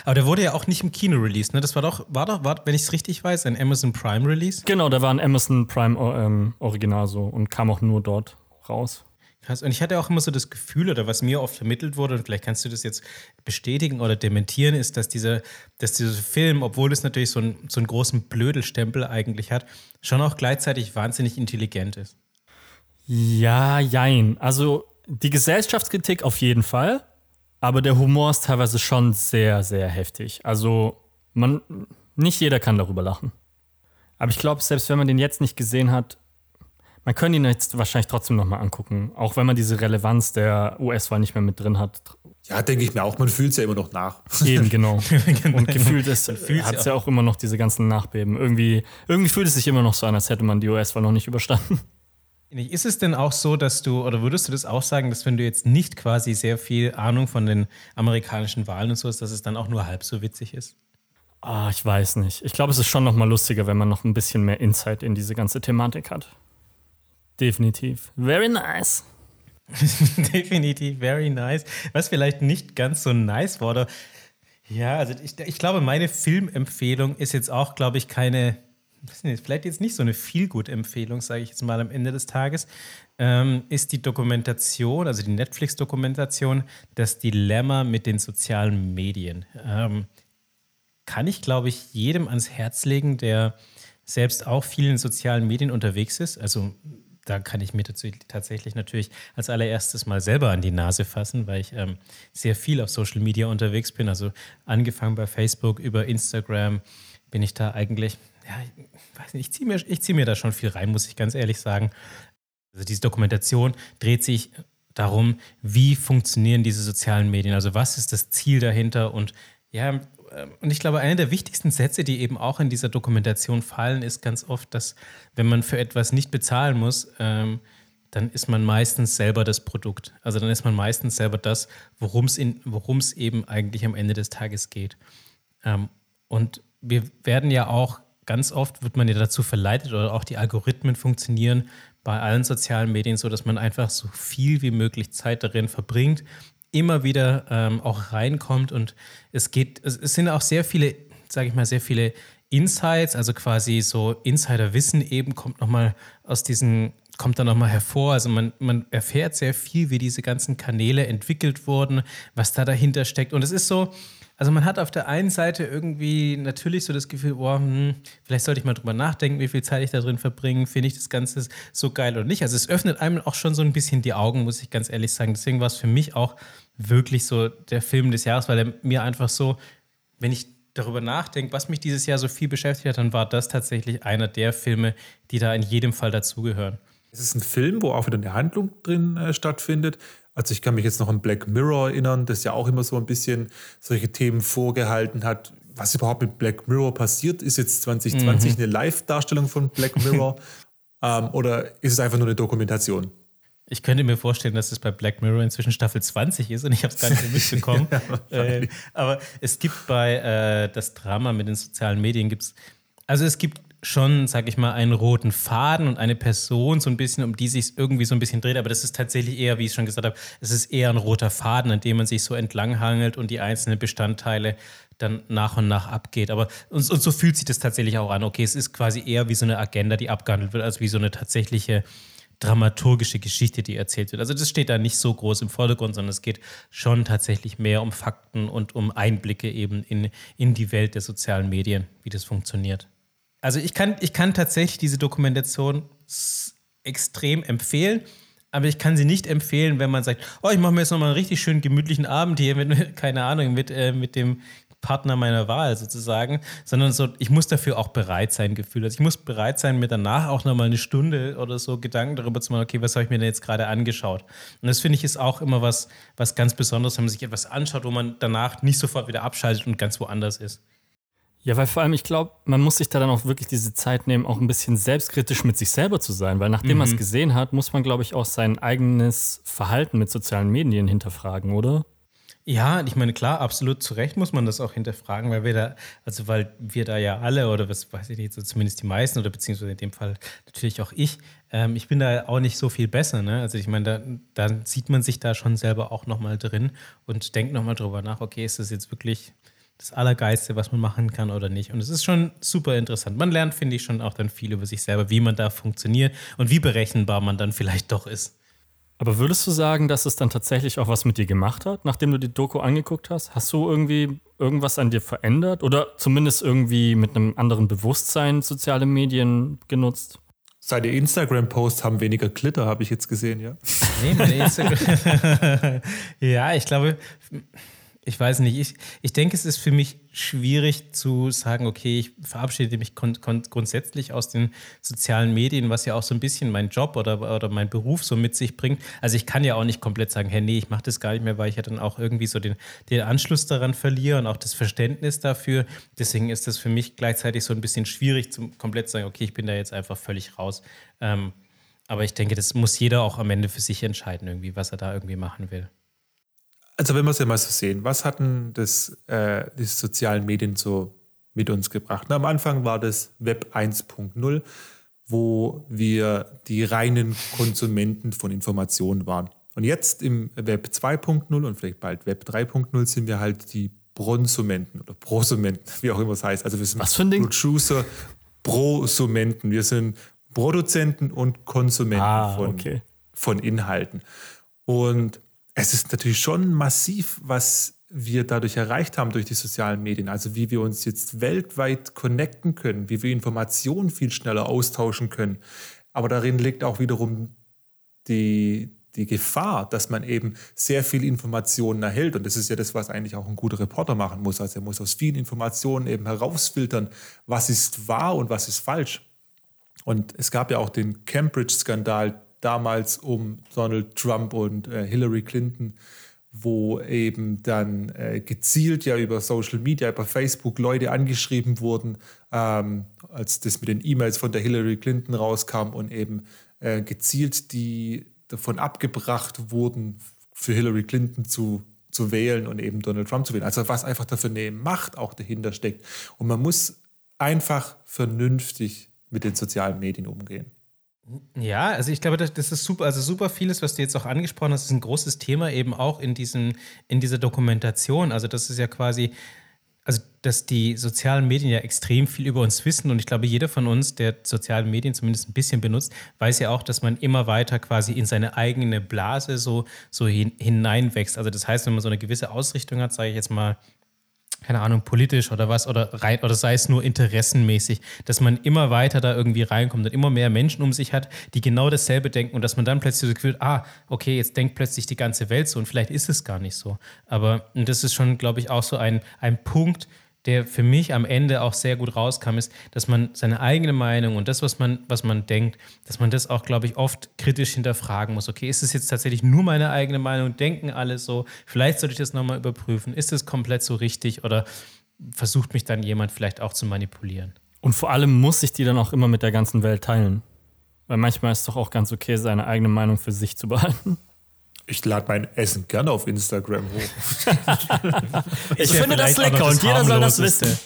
Aber der wurde ja auch nicht im Kino released, ne? Das war doch, war doch, war, wenn ich es richtig weiß, ein Amazon Prime Release? Genau, da war ein Amazon Prime ähm, Original so und kam auch nur dort raus. Krass. Und ich hatte auch immer so das Gefühl, oder was mir oft vermittelt wurde, und vielleicht kannst du das jetzt bestätigen oder dementieren, ist, dass dieser, dass dieser Film, obwohl es natürlich so, ein, so einen großen Blödelstempel eigentlich hat, schon auch gleichzeitig wahnsinnig intelligent ist. Ja, jein. Also die Gesellschaftskritik auf jeden Fall, aber der Humor ist teilweise schon sehr, sehr heftig. Also man, nicht jeder kann darüber lachen. Aber ich glaube, selbst wenn man den jetzt nicht gesehen hat, man könnte ihn jetzt wahrscheinlich trotzdem nochmal angucken, auch wenn man diese Relevanz der US-Wahl nicht mehr mit drin hat. Ja, denke ich mir auch. Man fühlt es ja immer noch nach. Eben, genau. Und gefühlt hat es ja auch immer noch diese ganzen Nachbeben. Irgendwie, irgendwie fühlt es sich immer noch so an, als hätte man die US-Wahl noch nicht überstanden. Ist es denn auch so, dass du, oder würdest du das auch sagen, dass wenn du jetzt nicht quasi sehr viel Ahnung von den amerikanischen Wahlen und so hast, dass es dann auch nur halb so witzig ist? Ah, ich weiß nicht. Ich glaube, es ist schon noch mal lustiger, wenn man noch ein bisschen mehr Insight in diese ganze Thematik hat. Definitiv. Very nice. Definitiv, very nice. Was vielleicht nicht ganz so nice wurde. Ja, also ich, ich glaube, meine Filmempfehlung ist jetzt auch, glaube ich, keine, vielleicht jetzt nicht so eine Feelgood-Empfehlung, sage ich jetzt mal am Ende des Tages, ähm, ist die Dokumentation, also die Netflix-Dokumentation, das Dilemma mit den sozialen Medien. Ähm, kann ich, glaube ich, jedem ans Herz legen, der selbst auch vielen sozialen Medien unterwegs ist. Also da kann ich mir tatsächlich natürlich als allererstes mal selber an die Nase fassen, weil ich ähm, sehr viel auf Social Media unterwegs bin. Also angefangen bei Facebook, über Instagram bin ich da eigentlich, ja, ich weiß nicht, ich ziehe mir, zieh mir da schon viel rein, muss ich ganz ehrlich sagen. Also diese Dokumentation dreht sich darum, wie funktionieren diese sozialen Medien, also was ist das Ziel dahinter und ja, und ich glaube, einer der wichtigsten Sätze, die eben auch in dieser Dokumentation fallen, ist ganz oft, dass wenn man für etwas nicht bezahlen muss, ähm, dann ist man meistens selber das Produkt. Also dann ist man meistens selber das, worum es eben eigentlich am Ende des Tages geht. Ähm, und wir werden ja auch ganz oft wird man ja dazu verleitet oder auch die Algorithmen funktionieren bei allen sozialen Medien so, dass man einfach so viel wie möglich Zeit darin verbringt, immer wieder ähm, auch reinkommt und es geht, es, sind auch sehr viele, sage ich mal, sehr viele Insights, also quasi so Insiderwissen eben kommt nochmal aus diesen, kommt da nochmal hervor. Also man, man erfährt sehr viel, wie diese ganzen Kanäle entwickelt wurden, was da dahinter steckt. Und es ist so, also man hat auf der einen Seite irgendwie natürlich so das Gefühl, boah, hm, vielleicht sollte ich mal drüber nachdenken, wie viel Zeit ich da drin verbringe, finde ich das Ganze so geil oder nicht. Also es öffnet einem auch schon so ein bisschen die Augen, muss ich ganz ehrlich sagen. Deswegen war es für mich auch wirklich so der Film des Jahres, weil er mir einfach so, wenn ich darüber nachdenke, was mich dieses Jahr so viel beschäftigt hat, dann war das tatsächlich einer der Filme, die da in jedem Fall dazugehören. Es ist ein Film, wo auch wieder eine Handlung drin äh, stattfindet. Also ich kann mich jetzt noch an Black Mirror erinnern, das ja auch immer so ein bisschen solche Themen vorgehalten hat. Was überhaupt mit Black Mirror passiert, ist jetzt 2020 mhm. eine Live-Darstellung von Black Mirror ähm, oder ist es einfach nur eine Dokumentation? Ich könnte mir vorstellen, dass es bei Black Mirror inzwischen Staffel 20 ist und ich habe es gar nicht mitbekommen. ja, äh, aber es gibt bei äh, das Drama mit den sozialen Medien gibt's, also es gibt schon, sag ich mal, einen roten Faden und eine Person so ein bisschen, um die sich irgendwie so ein bisschen dreht. Aber das ist tatsächlich eher, wie ich schon gesagt habe, es ist eher ein roter Faden, an dem man sich so entlanghangelt und die einzelnen Bestandteile dann nach und nach abgeht. Aber und, und so fühlt sich das tatsächlich auch an. Okay, es ist quasi eher wie so eine Agenda, die abgehandelt wird, als wie so eine tatsächliche dramaturgische Geschichte, die erzählt wird. Also das steht da nicht so groß im Vordergrund, sondern es geht schon tatsächlich mehr um Fakten und um Einblicke eben in, in die Welt der sozialen Medien, wie das funktioniert. Also ich kann, ich kann tatsächlich diese Dokumentation extrem empfehlen, aber ich kann sie nicht empfehlen, wenn man sagt, oh, ich mache mir jetzt nochmal einen richtig schönen gemütlichen Abend hier mit, keine Ahnung, mit, äh, mit dem Partner meiner Wahl sozusagen, sondern so, ich muss dafür auch bereit sein, Gefühl. Also ich muss bereit sein, mir danach auch nochmal eine Stunde oder so Gedanken darüber zu machen, okay, was habe ich mir denn jetzt gerade angeschaut? Und das finde ich ist auch immer was, was ganz Besonderes, wenn man sich etwas anschaut, wo man danach nicht sofort wieder abschaltet und ganz woanders ist. Ja, weil vor allem, ich glaube, man muss sich da dann auch wirklich diese Zeit nehmen, auch ein bisschen selbstkritisch mit sich selber zu sein, weil nachdem mhm. man es gesehen hat, muss man, glaube ich, auch sein eigenes Verhalten mit sozialen Medien hinterfragen, oder? Ja, ich meine, klar, absolut zu Recht muss man das auch hinterfragen, weil wir da, also weil wir da ja alle, oder was weiß ich nicht, so zumindest die meisten, oder beziehungsweise in dem Fall natürlich auch ich, ähm, ich bin da auch nicht so viel besser, ne? Also ich meine, da, da sieht man sich da schon selber auch nochmal drin und denkt nochmal drüber nach, okay, ist das jetzt wirklich das Allergeiste, was man machen kann oder nicht. Und es ist schon super interessant. Man lernt, finde ich, schon auch dann viel über sich selber, wie man da funktioniert und wie berechenbar man dann vielleicht doch ist. Aber würdest du sagen, dass es dann tatsächlich auch was mit dir gemacht hat, nachdem du die Doku angeguckt hast? Hast du irgendwie irgendwas an dir verändert oder zumindest irgendwie mit einem anderen Bewusstsein soziale Medien genutzt? Seine Instagram-Posts haben weniger Glitter, habe ich jetzt gesehen, ja. Nee, meine Instagram. ja, ich glaube, ich weiß nicht, ich, ich denke, es ist für mich schwierig zu sagen, okay, ich verabschiede mich grundsätzlich aus den sozialen Medien, was ja auch so ein bisschen mein Job oder, oder mein Beruf so mit sich bringt. Also ich kann ja auch nicht komplett sagen, hey, nee, ich mache das gar nicht mehr, weil ich ja dann auch irgendwie so den, den Anschluss daran verliere und auch das Verständnis dafür. Deswegen ist das für mich gleichzeitig so ein bisschen schwierig, zum komplett zu sagen, okay, ich bin da jetzt einfach völlig raus. Ähm, aber ich denke, das muss jeder auch am Ende für sich entscheiden, irgendwie, was er da irgendwie machen will. Also wenn wir es ja mal so sehen, was hatten das, äh, die sozialen Medien so mit uns gebracht? Na, am Anfang war das Web 1.0, wo wir die reinen Konsumenten von Informationen waren. Und jetzt im Web 2.0 und vielleicht bald Web 3.0 sind wir halt die Bronsumenten oder Prosumenten, wie auch immer es heißt. Also wir sind Was für ein Ding? Producer, Prosumenten. Wir sind Produzenten und Konsumenten ah, von, okay. von Inhalten. Und es ist natürlich schon massiv, was wir dadurch erreicht haben durch die sozialen Medien. Also wie wir uns jetzt weltweit connecten können, wie wir Informationen viel schneller austauschen können. Aber darin liegt auch wiederum die, die Gefahr, dass man eben sehr viel Informationen erhält. Und das ist ja das, was eigentlich auch ein guter Reporter machen muss. Also er muss aus vielen Informationen eben herausfiltern, was ist wahr und was ist falsch. Und es gab ja auch den Cambridge-Skandal damals um Donald Trump und äh, Hillary Clinton, wo eben dann äh, gezielt ja über Social Media, über Facebook Leute angeschrieben wurden, ähm, als das mit den E-Mails von der Hillary Clinton rauskam und eben äh, gezielt die davon abgebracht wurden, für Hillary Clinton zu, zu wählen und eben Donald Trump zu wählen. Also was einfach dafür eine Macht auch dahinter steckt. Und man muss einfach vernünftig mit den sozialen Medien umgehen. Ja, also ich glaube, das, ist super, also super vieles, was du jetzt auch angesprochen hast, ist ein großes Thema eben auch in, diesem, in dieser Dokumentation. Also das ist ja quasi, also dass die sozialen Medien ja extrem viel über uns wissen und ich glaube, jeder von uns, der soziale Medien zumindest ein bisschen benutzt, weiß ja auch, dass man immer weiter quasi in seine eigene Blase so, so hin, hineinwächst. Also das heißt, wenn man so eine gewisse Ausrichtung hat, sage ich jetzt mal, keine Ahnung, politisch oder was, oder rein, oder sei es nur interessenmäßig, dass man immer weiter da irgendwie reinkommt und immer mehr Menschen um sich hat, die genau dasselbe denken und dass man dann plötzlich so gefühlt, ah, okay, jetzt denkt plötzlich die ganze Welt so und vielleicht ist es gar nicht so. Aber das ist schon, glaube ich, auch so ein, ein Punkt, der für mich am Ende auch sehr gut rauskam, ist, dass man seine eigene Meinung und das, was man, was man denkt, dass man das auch, glaube ich, oft kritisch hinterfragen muss. Okay, ist es jetzt tatsächlich nur meine eigene Meinung? Denken alle so? Vielleicht sollte ich das nochmal überprüfen. Ist es komplett so richtig oder versucht mich dann jemand vielleicht auch zu manipulieren? Und vor allem muss ich die dann auch immer mit der ganzen Welt teilen. Weil manchmal ist es doch auch ganz okay, seine eigene Meinung für sich zu behalten. Ich lade mein Essen gerne auf Instagram hoch. ich finde das lecker und jeder soll das wissen.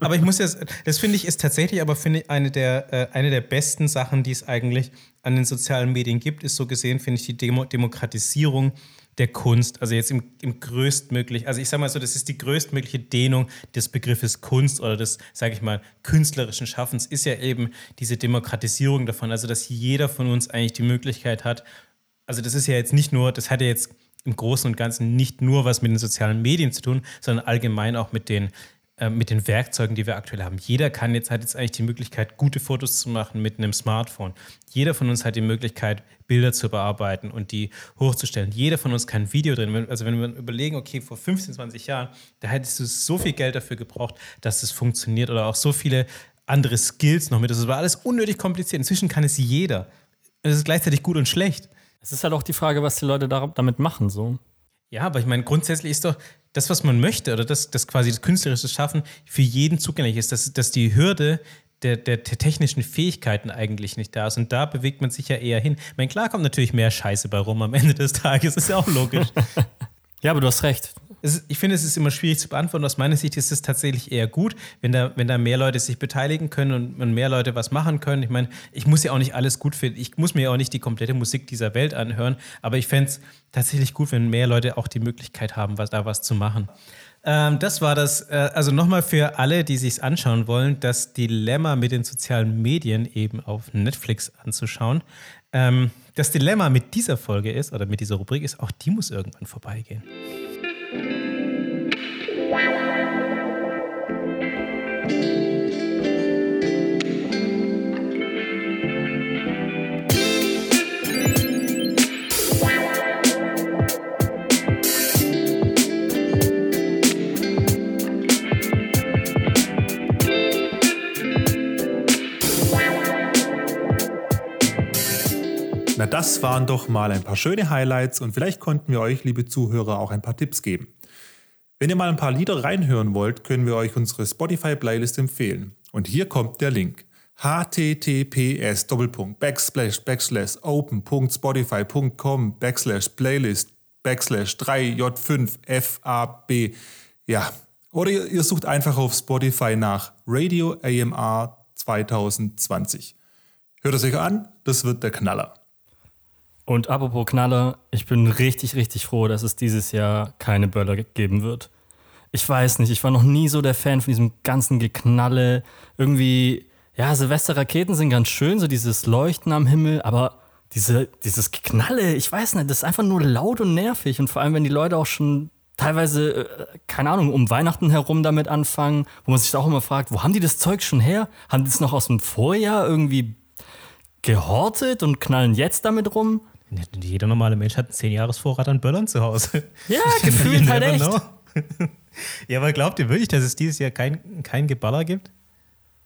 aber ich muss jetzt, das finde ich ist tatsächlich aber finde ich eine der, äh, eine der besten Sachen, die es eigentlich an den sozialen Medien gibt, ist so gesehen, finde ich die Demo Demokratisierung der Kunst, also jetzt im, im größtmöglich, also ich sage mal so, das ist die größtmögliche Dehnung des Begriffes Kunst oder des, sage ich mal, künstlerischen Schaffens, ist ja eben diese Demokratisierung davon, also dass jeder von uns eigentlich die Möglichkeit hat, also das ist ja jetzt nicht nur, das hat ja jetzt im Großen und Ganzen nicht nur was mit den sozialen Medien zu tun, sondern allgemein auch mit den äh, mit den Werkzeugen, die wir aktuell haben. Jeder kann jetzt, hat jetzt eigentlich die Möglichkeit, gute Fotos zu machen mit einem Smartphone. Jeder von uns hat die Möglichkeit, Bilder zu bearbeiten und die hochzustellen. Jeder von uns kann ein Video drin. Also wenn wir überlegen, okay, vor 15, 20 Jahren, da hättest du so viel Geld dafür gebraucht, dass das funktioniert oder auch so viele andere Skills noch mit. Das war alles unnötig kompliziert. Inzwischen kann es jeder. Es ist gleichzeitig gut und schlecht. Es ist halt auch die Frage, was die Leute damit machen, so. Ja, aber ich meine, grundsätzlich ist doch, das, was man möchte, oder das, das quasi das künstlerische Schaffen für jeden zugänglich ist, dass, dass die Hürde der, der, der, technischen Fähigkeiten eigentlich nicht da ist. Und da bewegt man sich ja eher hin. Ich meine, klar kommt natürlich mehr Scheiße bei rum am Ende des Tages, ist ja auch logisch. ja, aber du hast recht ist, ich finde, es ist immer schwierig zu beantworten. Aus meiner Sicht ist es tatsächlich eher gut, wenn da, wenn da mehr Leute sich beteiligen können und, und mehr Leute was machen können. Ich meine, ich muss ja auch nicht alles gut finden. Ich muss mir ja auch nicht die komplette Musik dieser Welt anhören. Aber ich fände es tatsächlich gut, wenn mehr Leute auch die Möglichkeit haben, was, da was zu machen. Ähm, das war das, äh, also nochmal für alle, die sich anschauen wollen, das Dilemma mit den sozialen Medien eben auf Netflix anzuschauen. Ähm, das Dilemma mit dieser Folge ist, oder mit dieser Rubrik ist, auch die muss irgendwann vorbeigehen. Na, das waren doch mal ein paar schöne Highlights und vielleicht konnten wir euch, liebe Zuhörer, auch ein paar Tipps geben. Wenn ihr mal ein paar Lieder reinhören wollt, können wir euch unsere Spotify-Playlist empfehlen. Und hier kommt der Link https backslash backslash open.spotify.com backslash playlist backslash 3j5fab. Ja, oder ihr, ihr sucht einfach auf Spotify nach Radio AMR 2020. Hört es euch an, das wird der Knaller. Und apropos Knaller, ich bin richtig, richtig froh, dass es dieses Jahr keine Böller geben wird. Ich weiß nicht, ich war noch nie so der Fan von diesem ganzen Geknalle. Irgendwie, ja, Silvesterraketen sind ganz schön, so dieses Leuchten am Himmel, aber diese, dieses Geknalle, ich weiß nicht, das ist einfach nur laut und nervig. Und vor allem, wenn die Leute auch schon teilweise, äh, keine Ahnung, um Weihnachten herum damit anfangen, wo man sich auch immer fragt, wo haben die das Zeug schon her? Haben die es noch aus dem Vorjahr irgendwie gehortet und knallen jetzt damit rum? Jeder normale Mensch hat einen 10-Jahres-Vorrat an Böllern zu Hause. Ja, gefühlt halt echt. ja, aber glaubt ihr wirklich, dass es dieses Jahr kein, kein Geballer gibt?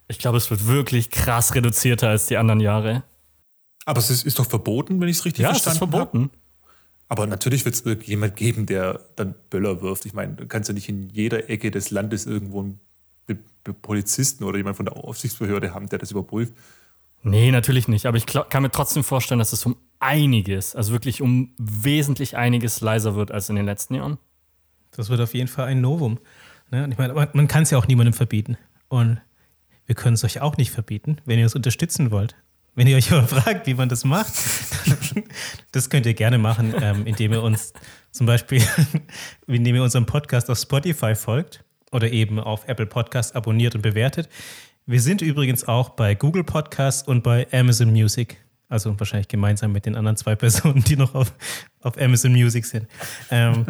Ich glaube, es wird wirklich krass reduzierter als die anderen Jahre. Aber es ist, ist doch verboten, wenn ich es richtig ja, verstanden habe. Ja, es ist verboten. Hab. Aber natürlich wird es irgendjemand geben, der dann Böller wirft. Ich meine, du kannst ja nicht in jeder Ecke des Landes irgendwo einen Polizisten oder jemand von der Aufsichtsbehörde haben, der das überprüft. Nee, natürlich nicht. Aber ich kann mir trotzdem vorstellen, dass es um einiges, also wirklich um wesentlich einiges leiser wird als in den letzten Jahren. Das wird auf jeden Fall ein Novum. Ne? ich meine, man kann es ja auch niemandem verbieten. Und wir können es euch auch nicht verbieten, wenn ihr es unterstützen wollt. Wenn ihr euch aber fragt, wie man das macht, das könnt ihr gerne machen, ähm, indem ihr uns zum Beispiel, indem ihr unserem Podcast auf Spotify folgt oder eben auf Apple Podcast abonniert und bewertet. Wir sind übrigens auch bei Google Podcasts und bei Amazon Music. Also wahrscheinlich gemeinsam mit den anderen zwei Personen, die noch auf, auf Amazon Music sind. Ähm,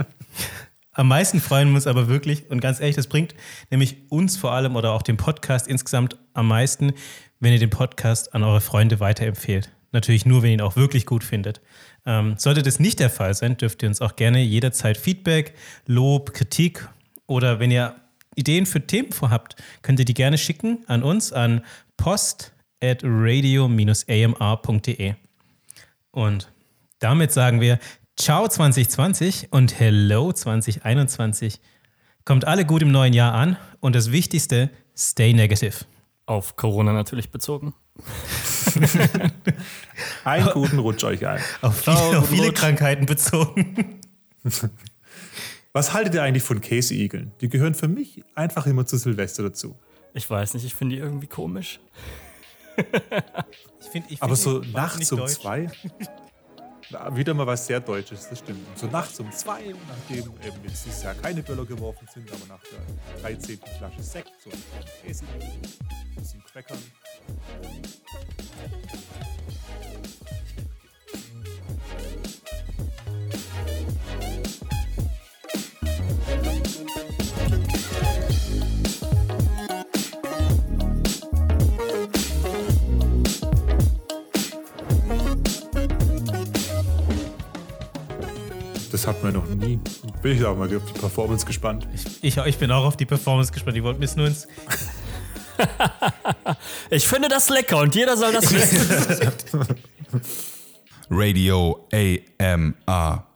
am meisten freuen wir uns aber wirklich, und ganz ehrlich, das bringt nämlich uns vor allem oder auch den Podcast insgesamt am meisten, wenn ihr den Podcast an eure Freunde weiterempfehlt. Natürlich nur, wenn ihr ihn auch wirklich gut findet. Ähm, sollte das nicht der Fall sein, dürft ihr uns auch gerne jederzeit Feedback, Lob, Kritik oder wenn ihr Ideen für Themen vorhabt, könnt ihr die gerne schicken an uns an post at radio-amr.de. Und damit sagen wir Ciao 2020 und Hello 2021. Kommt alle gut im neuen Jahr an und das Wichtigste, stay negative. Auf Corona natürlich bezogen. Einen guten Rutsch euch ein. Auf viele, auf viele. Krankheiten bezogen. Was haltet ihr eigentlich von Käseigeln? Die gehören für mich einfach immer zu Silvester dazu. Ich weiß nicht, ich finde die irgendwie komisch. Ich find, ich Aber find so die nachts um deutsch. zwei. Na, Wieder mal was sehr Deutsches, das stimmt. Und so nachts um zwei, nachdem eben jetzt dieses Jahr keine Böller geworfen sind, aber nach der 13. Flasche Sekt, so ein Käse, ein bisschen Crackern. Das hatten wir noch nie. Bin ich auch mal auf die Performance gespannt. Ich, ich bin auch auf die Performance gespannt. Die wollten mir es nur ins. Ich finde das lecker und jeder soll das wissen. Radio AMR.